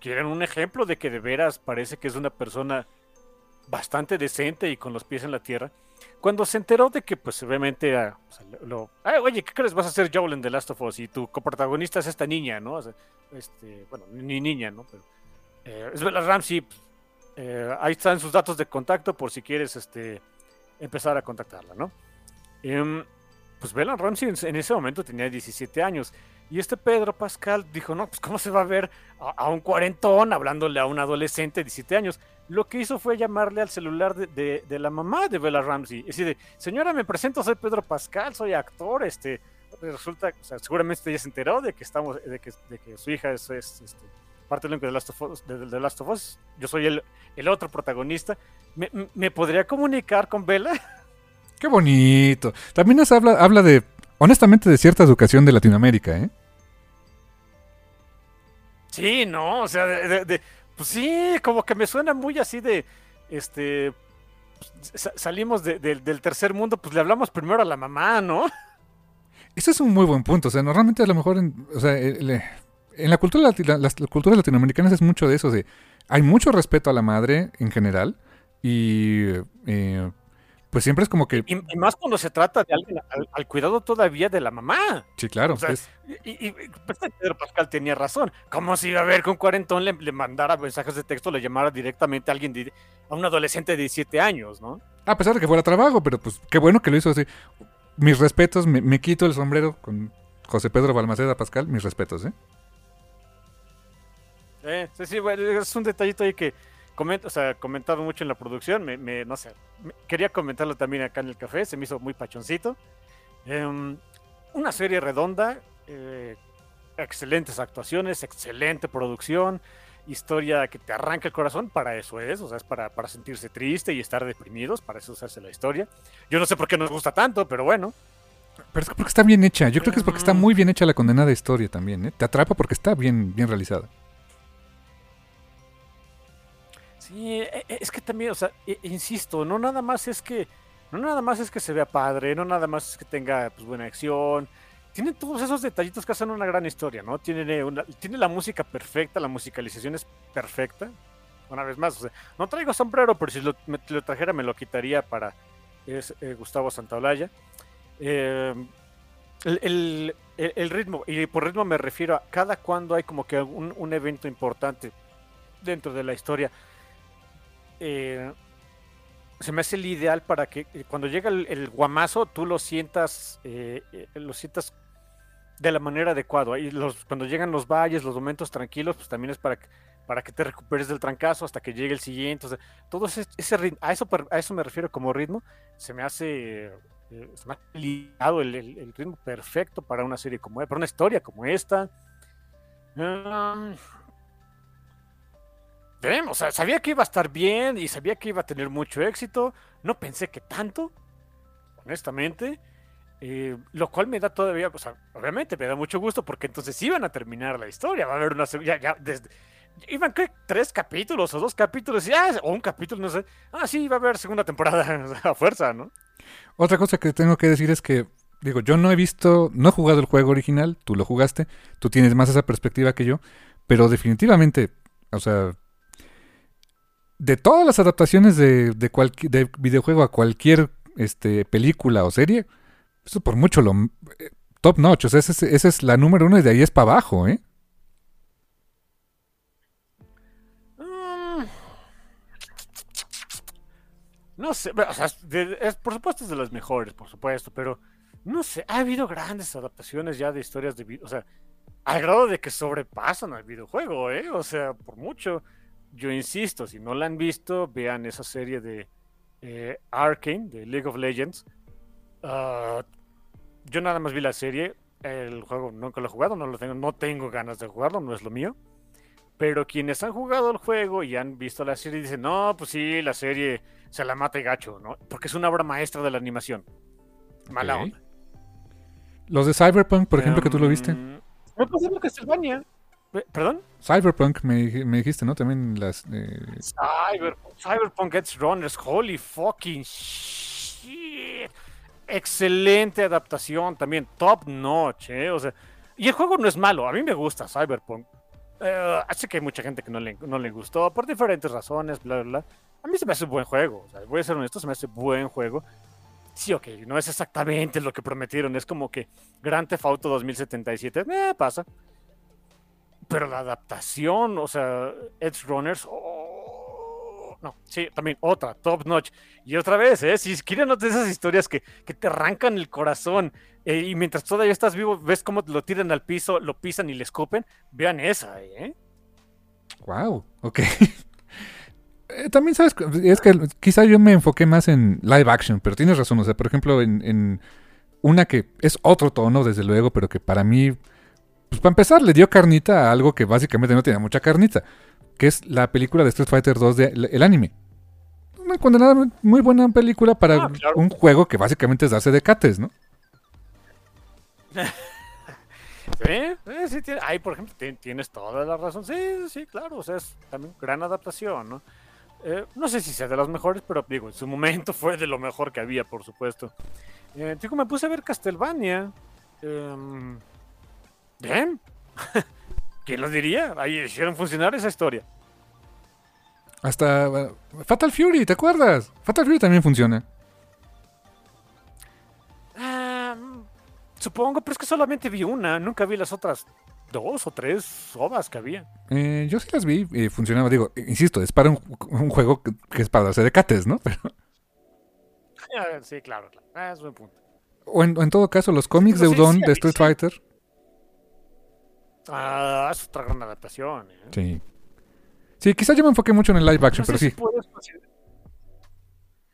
Speaker 2: Quieren un ejemplo de que de veras parece que es una persona bastante decente y con los pies en la tierra. Cuando se enteró de que, pues, obviamente, ah, o sea, lo, "Ay, oye, ¿qué crees? Vas a ser Joel en The Last of Us y tu coprotagonista es esta niña, ¿no? O sea, este, bueno, ni niña, ¿no? Pero, eh, es Bella Ramsey. eh, ahí están sus datos de contacto por si quieres, este, empezar a contactarla, ¿no? Em, pues Bella Ramsey en, ese momento tenía 17 años. Y este Pedro Pascal dijo, no, pues ¿cómo se va a ver a, a un cuarentón hablándole a un adolescente de 17 años? Lo que hizo fue llamarle al celular de, de- de la mamá de Bella Ramsey. Es decir, de, señora, me presento, soy Pedro Pascal, soy actor, este... Resulta, o sea, seguramente ella se enteró de que estamos, de que, de que su hija es, es, este, parte del de Last of Us. de- de The Last of Us. Yo soy el, el otro protagonista. ¿Me, me podría comunicar con Bella?
Speaker 1: Qué bonito. También nos habla, habla de, honestamente, de cierta educación de Latinoamérica, ¿eh?
Speaker 2: Sí, no, o sea, de, de- de- pues sí, como que me suena muy así de, este, sa- salimos de- del- del tercer mundo, pues le hablamos primero a la mamá, ¿no?
Speaker 1: Ese es un muy buen punto. O sea, normalmente a lo mejor en, o sea, eh, en la cultura, lati- las culturas latinoamericanas es mucho de eso. De, hay mucho respeto a la madre en general y eh, pues siempre es como que...
Speaker 2: Y, y más cuando se trata de alguien al, al cuidado todavía de la mamá.
Speaker 1: Sí, claro.
Speaker 2: O sea,
Speaker 1: es-
Speaker 2: Y, pues, Pedro Pascal tenía razón. ¿Cómo se iba a ver que un cuarentón le, le mandara mensajes de texto, le llamara directamente a alguien, de- a un adolescente de 17 años, ¿no?
Speaker 1: a pesar de que fuera trabajo, pero pues qué bueno que lo hizo así. Mis respetos, me, me quito el sombrero con José Pedro Balmaceda Pascal, mis respetos, ¿eh?
Speaker 2: Eh, sí, sí, bueno, es un detallito ahí que comenta, o sea, comentado mucho en la producción, me, me- no sé, me- quería comentarlo también acá en el café, se me hizo muy pachoncito. Em, una serie redonda, eh, excelentes actuaciones, excelente producción, historia que te arranca el corazón, para eso es, o sea, es para, para sentirse triste y estar deprimidos, para eso se hace la historia. Yo no sé por qué nos gusta tanto, pero bueno.
Speaker 1: Pero es que porque está bien hecha. Yo creo que es porque está
Speaker 2: Mm.
Speaker 1: muy bien hecha la condenada historia también, ¿eh? Te atrapa porque está bien, bien realizada.
Speaker 2: E- e- es que también, o sea, e- insisto, no nada más es que, no nada más es que se vea padre, no nada más es que tenga pues, buena acción. Tiene todos esos detallitos que hacen una gran historia, ¿no? Tiene, una- tiene la música perfecta, la musicalización es perfecta. Una vez más, o sea, no traigo sombrero, pero si lo, me- lo trajera me lo quitaría para es, eh, Gustavo Santaolalla. El, el- el- el ritmo, y por ritmo me refiero a cada cuando hay como que un, un evento importante dentro de la historia eh, se me hace el ideal para que eh, cuando llega el, guamazo tú lo sientas eh, lo sientas de la manera adecuada. Y cuando llegan los valles los momentos tranquilos pues también es para que para que te recuperes del trancazo hasta que llegue el siguiente. O todo ese, ese ritmo a eso me refiero como ritmo se me hace eh, ligado el ritmo perfecto para una serie como para una historia como esta. Ah, Bien, o sea, sabía que iba a estar bien y sabía que iba a tener mucho éxito. No pensé que tanto, honestamente. eh, lo cual me da todavía, o sea, obviamente me da mucho gusto porque entonces iban a terminar la historia. Va a haber una ya, ya, desde, iban ¿qué? tres capítulos o dos capítulos, y, o un capítulo, no sé. Ah, sí, va a haber segunda temporada a fuerza, ¿no?
Speaker 1: Otra cosa que tengo que decir es que, digo, yo no he visto, no he jugado el juego original, tú lo jugaste, tú tienes más esa perspectiva que yo, pero definitivamente, o sea, de todas las adaptaciones de, de, videojuego a cualquier este, película o serie, eso por mucho lo eh, top notch, o sea, esa es, es la número uno y de ahí es para abajo, ¿eh?
Speaker 2: Mm. No sé, o sea, por supuesto es de las mejores, por supuesto, pero no sé, ha habido grandes adaptaciones ya de historias de o sea, al grado de que sobrepasan al videojuego, ¿eh? O sea, por mucho. Yo insisto, si no la han visto, vean esa serie de eh, Arkane, de League of Legends. Ah, yo nada más vi la serie, el juego nunca lo he jugado, no lo tengo, no tengo ganas de jugarlo, no es lo mío. Pero quienes han jugado el juego y han visto la serie dicen, no, pues sí, la serie se la mata y gacho, ¿no? Porque es una obra maestra de la animación. Mala onda.
Speaker 1: Los de Cyberpunk, por ejemplo, que tú lo viste.
Speaker 2: Pasé lo Castlevania. Pe- ¿Perdón?
Speaker 1: Cyberpunk me, me dijiste, ¿no? También las... eh,
Speaker 2: Cyberpunk, Cyberpunk Edge Runners, holy fucking shit. Excelente adaptación también, top notch, ¿eh? O sea, y el juego no es malo, a mí me gusta Cyberpunk. Eh, sé que hay mucha gente que no le, no le gustó por diferentes razones, bla, bla, bla. A mí se me hace un buen juego, o sea, voy a ser honesto, se me hace buen juego. Sí, ok, no es exactamente lo que prometieron, es como que Grand Theft Auto 2077, eh, pasa. Pero la adaptación, o sea, Edge Runners, oh, no, sí, también otra, top notch. Y otra vez, ¿eh? si quieren de esas historias que, que te arrancan el corazón eh, y mientras todavía estás vivo, ves cómo lo tiran al piso, lo pisan y le escupen, vean esa, ¿eh?
Speaker 1: Wow, ok. Eh, También sabes, es que quizá yo me enfoqué más en live action, pero tienes razón, o sea, por ejemplo, en, en una que es otro tono, desde luego, pero que para mí, pues para empezar, le dio carnita a algo que básicamente no tenía mucha carnita, que es la película de Street Fighter 2 de el, el anime. Una condenada, muy buena película para
Speaker 2: Ah, claro.
Speaker 1: un juego que básicamente es darse de cates, ¿no?
Speaker 2: Sí, sí, sí, tiene- ahí, por ejemplo, ti- tienes toda la razón. Sí, sí, claro, o sea, es también gran adaptación, ¿no? Eh, no sé si sea de las mejores, pero digo, en su momento fue de lo mejor que había, por supuesto. Eh, digo, me puse a ver Castlevania. Bien. ¿Quién lo diría? Ahí hicieron funcionar esa historia.
Speaker 1: Hasta eh, Fatal Fury, ¿te acuerdas? Fatal Fury también funciona.
Speaker 2: Ah, supongo, pero es que solamente vi una, nunca vi las otras dos o tres ovas que había.
Speaker 1: Eh, yo sí las vi y funcionaba. Digo, eh, insisto, es para un, un juego que, que es para darse de cates, ¿no? Pero-
Speaker 2: Ah, Sí, claro, claro. Ah, es buen punto.
Speaker 1: o en, o en todo caso, los cómics de Udon
Speaker 2: sí,
Speaker 1: de Street. Fighter.
Speaker 2: Ah, es otra gran adaptación. ¿eh?
Speaker 1: Sí. Sí, quizás yo me enfoqué mucho en el live action,
Speaker 2: No sé
Speaker 1: pero
Speaker 2: si
Speaker 1: sí.
Speaker 2: puedes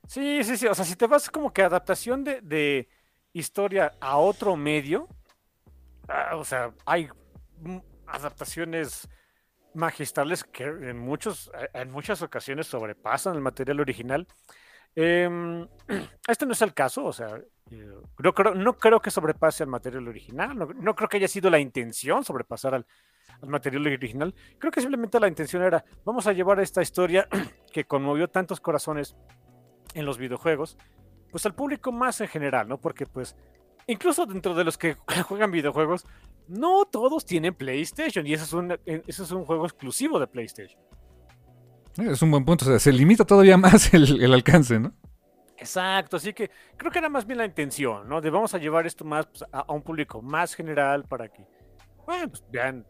Speaker 2: Sí, sí, sí. O sea, si te vas como que adaptación de, de historia a otro medio, ah, o sea, hay adaptaciones magistrales que en, muchos, eh, en muchas ocasiones sobrepasan el material original. Em, este no es el caso, o sea, eh, no, creo, no creo que sobrepase al material original, no, creo que haya sido la intención sobrepasar al, al material original. Creo que simplemente la intención era, vamos a llevar esta historia que conmovió tantos corazones en los videojuegos, pues al público más en general, ¿no? Porque pues incluso dentro de los que juegan videojuegos, no todos tienen PlayStation y ese es un, eh, ese es un juego exclusivo de PlayStation.
Speaker 1: Es un buen punto. O sea, se limita todavía más el, el alcance, ¿no?
Speaker 2: Exacto, así que creo que era más bien la intención, ¿no? De vamos a llevar esto más pues, a, un público más general para que, bueno, pues vean,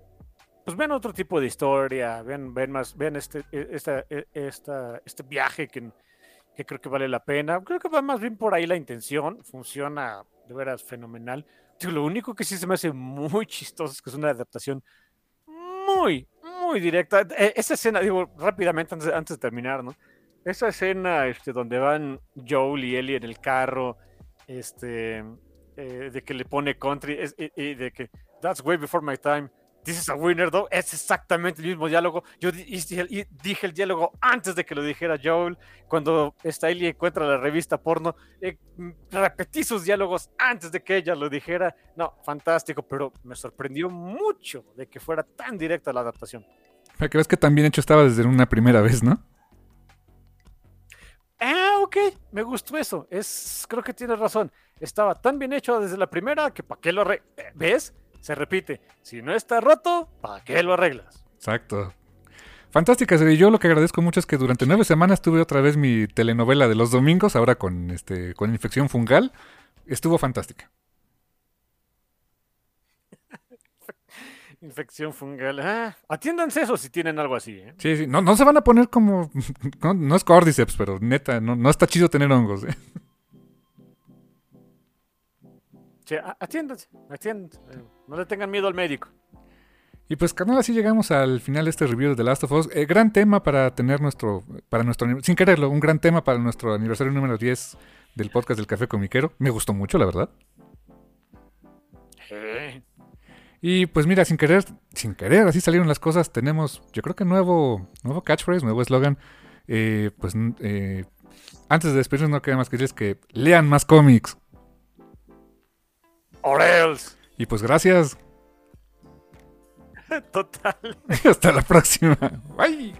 Speaker 2: pues vean otro tipo de historia, vean, vean más, vean este, e- esta, e- esta, este viaje que, que creo que vale la pena. Creo que va más bien por ahí la intención, funciona de veras fenomenal. Lo único que sí se me hace muy chistoso es que es una adaptación muy, muy directa. E- Esa escena, digo, rápidamente antes, antes de terminar, ¿no? Esa escena este, donde van Joel y Ellie en el carro, este, eh, de que le pone country, y de que that's way before my time, is a winner, though, es exactamente el mismo diálogo. Yo dije, el diálogo antes de que lo dijera Joel, cuando Ellie encuentra la revista porno, eh, repetí sus diálogos antes de que ella lo dijera. No, fantástico, pero me sorprendió mucho de que fuera tan directa la adaptación.
Speaker 1: Para que veas que tan bien hecho estaba desde una primera vez, ¿no?
Speaker 2: Ah, ok, me gustó eso. Es, creo que tienes razón. Estaba tan bien hecho desde la primera que para qué lo arreglas. ¿Ves? Se repite. Si no está roto, ¿para qué lo arreglas?
Speaker 1: Exacto. Fantástica serie. Yo lo que agradezco mucho es que durante nueve semanas tuve otra vez mi telenovela de los domingos, ahora con este, con infección fungal. Estuvo fantástica.
Speaker 2: Infección fungal. Ah, atiéndanse eso si tienen algo así. ¿eh?
Speaker 1: Sí, sí. No, no se van a poner como. No, no es cordyceps, pero neta, no, no está chido tener hongos. ¿eh?
Speaker 2: Sí, atiéndanse, atiéndanse. No le tengan miedo al médico.
Speaker 1: Y pues, carnal, así llegamos al final de este review de The Last of Us. Eh, gran tema para tener nuestro. para nuestro Sin quererlo, un gran tema para nuestro aniversario número 10 del podcast del Café Comiquero. Me gustó mucho, la verdad.
Speaker 2: Eh,
Speaker 1: Y pues mira, sin querer, sin querer, así salieron las cosas. Tenemos, yo creo que nuevo, nuevo catchphrase, nuevo eslogan. Eh, pues eh, antes de despedirnos no queda más que decirles que lean más cómics.
Speaker 2: Or else.
Speaker 1: Y pues gracias.
Speaker 2: Total.
Speaker 1: Hasta la próxima. Bye.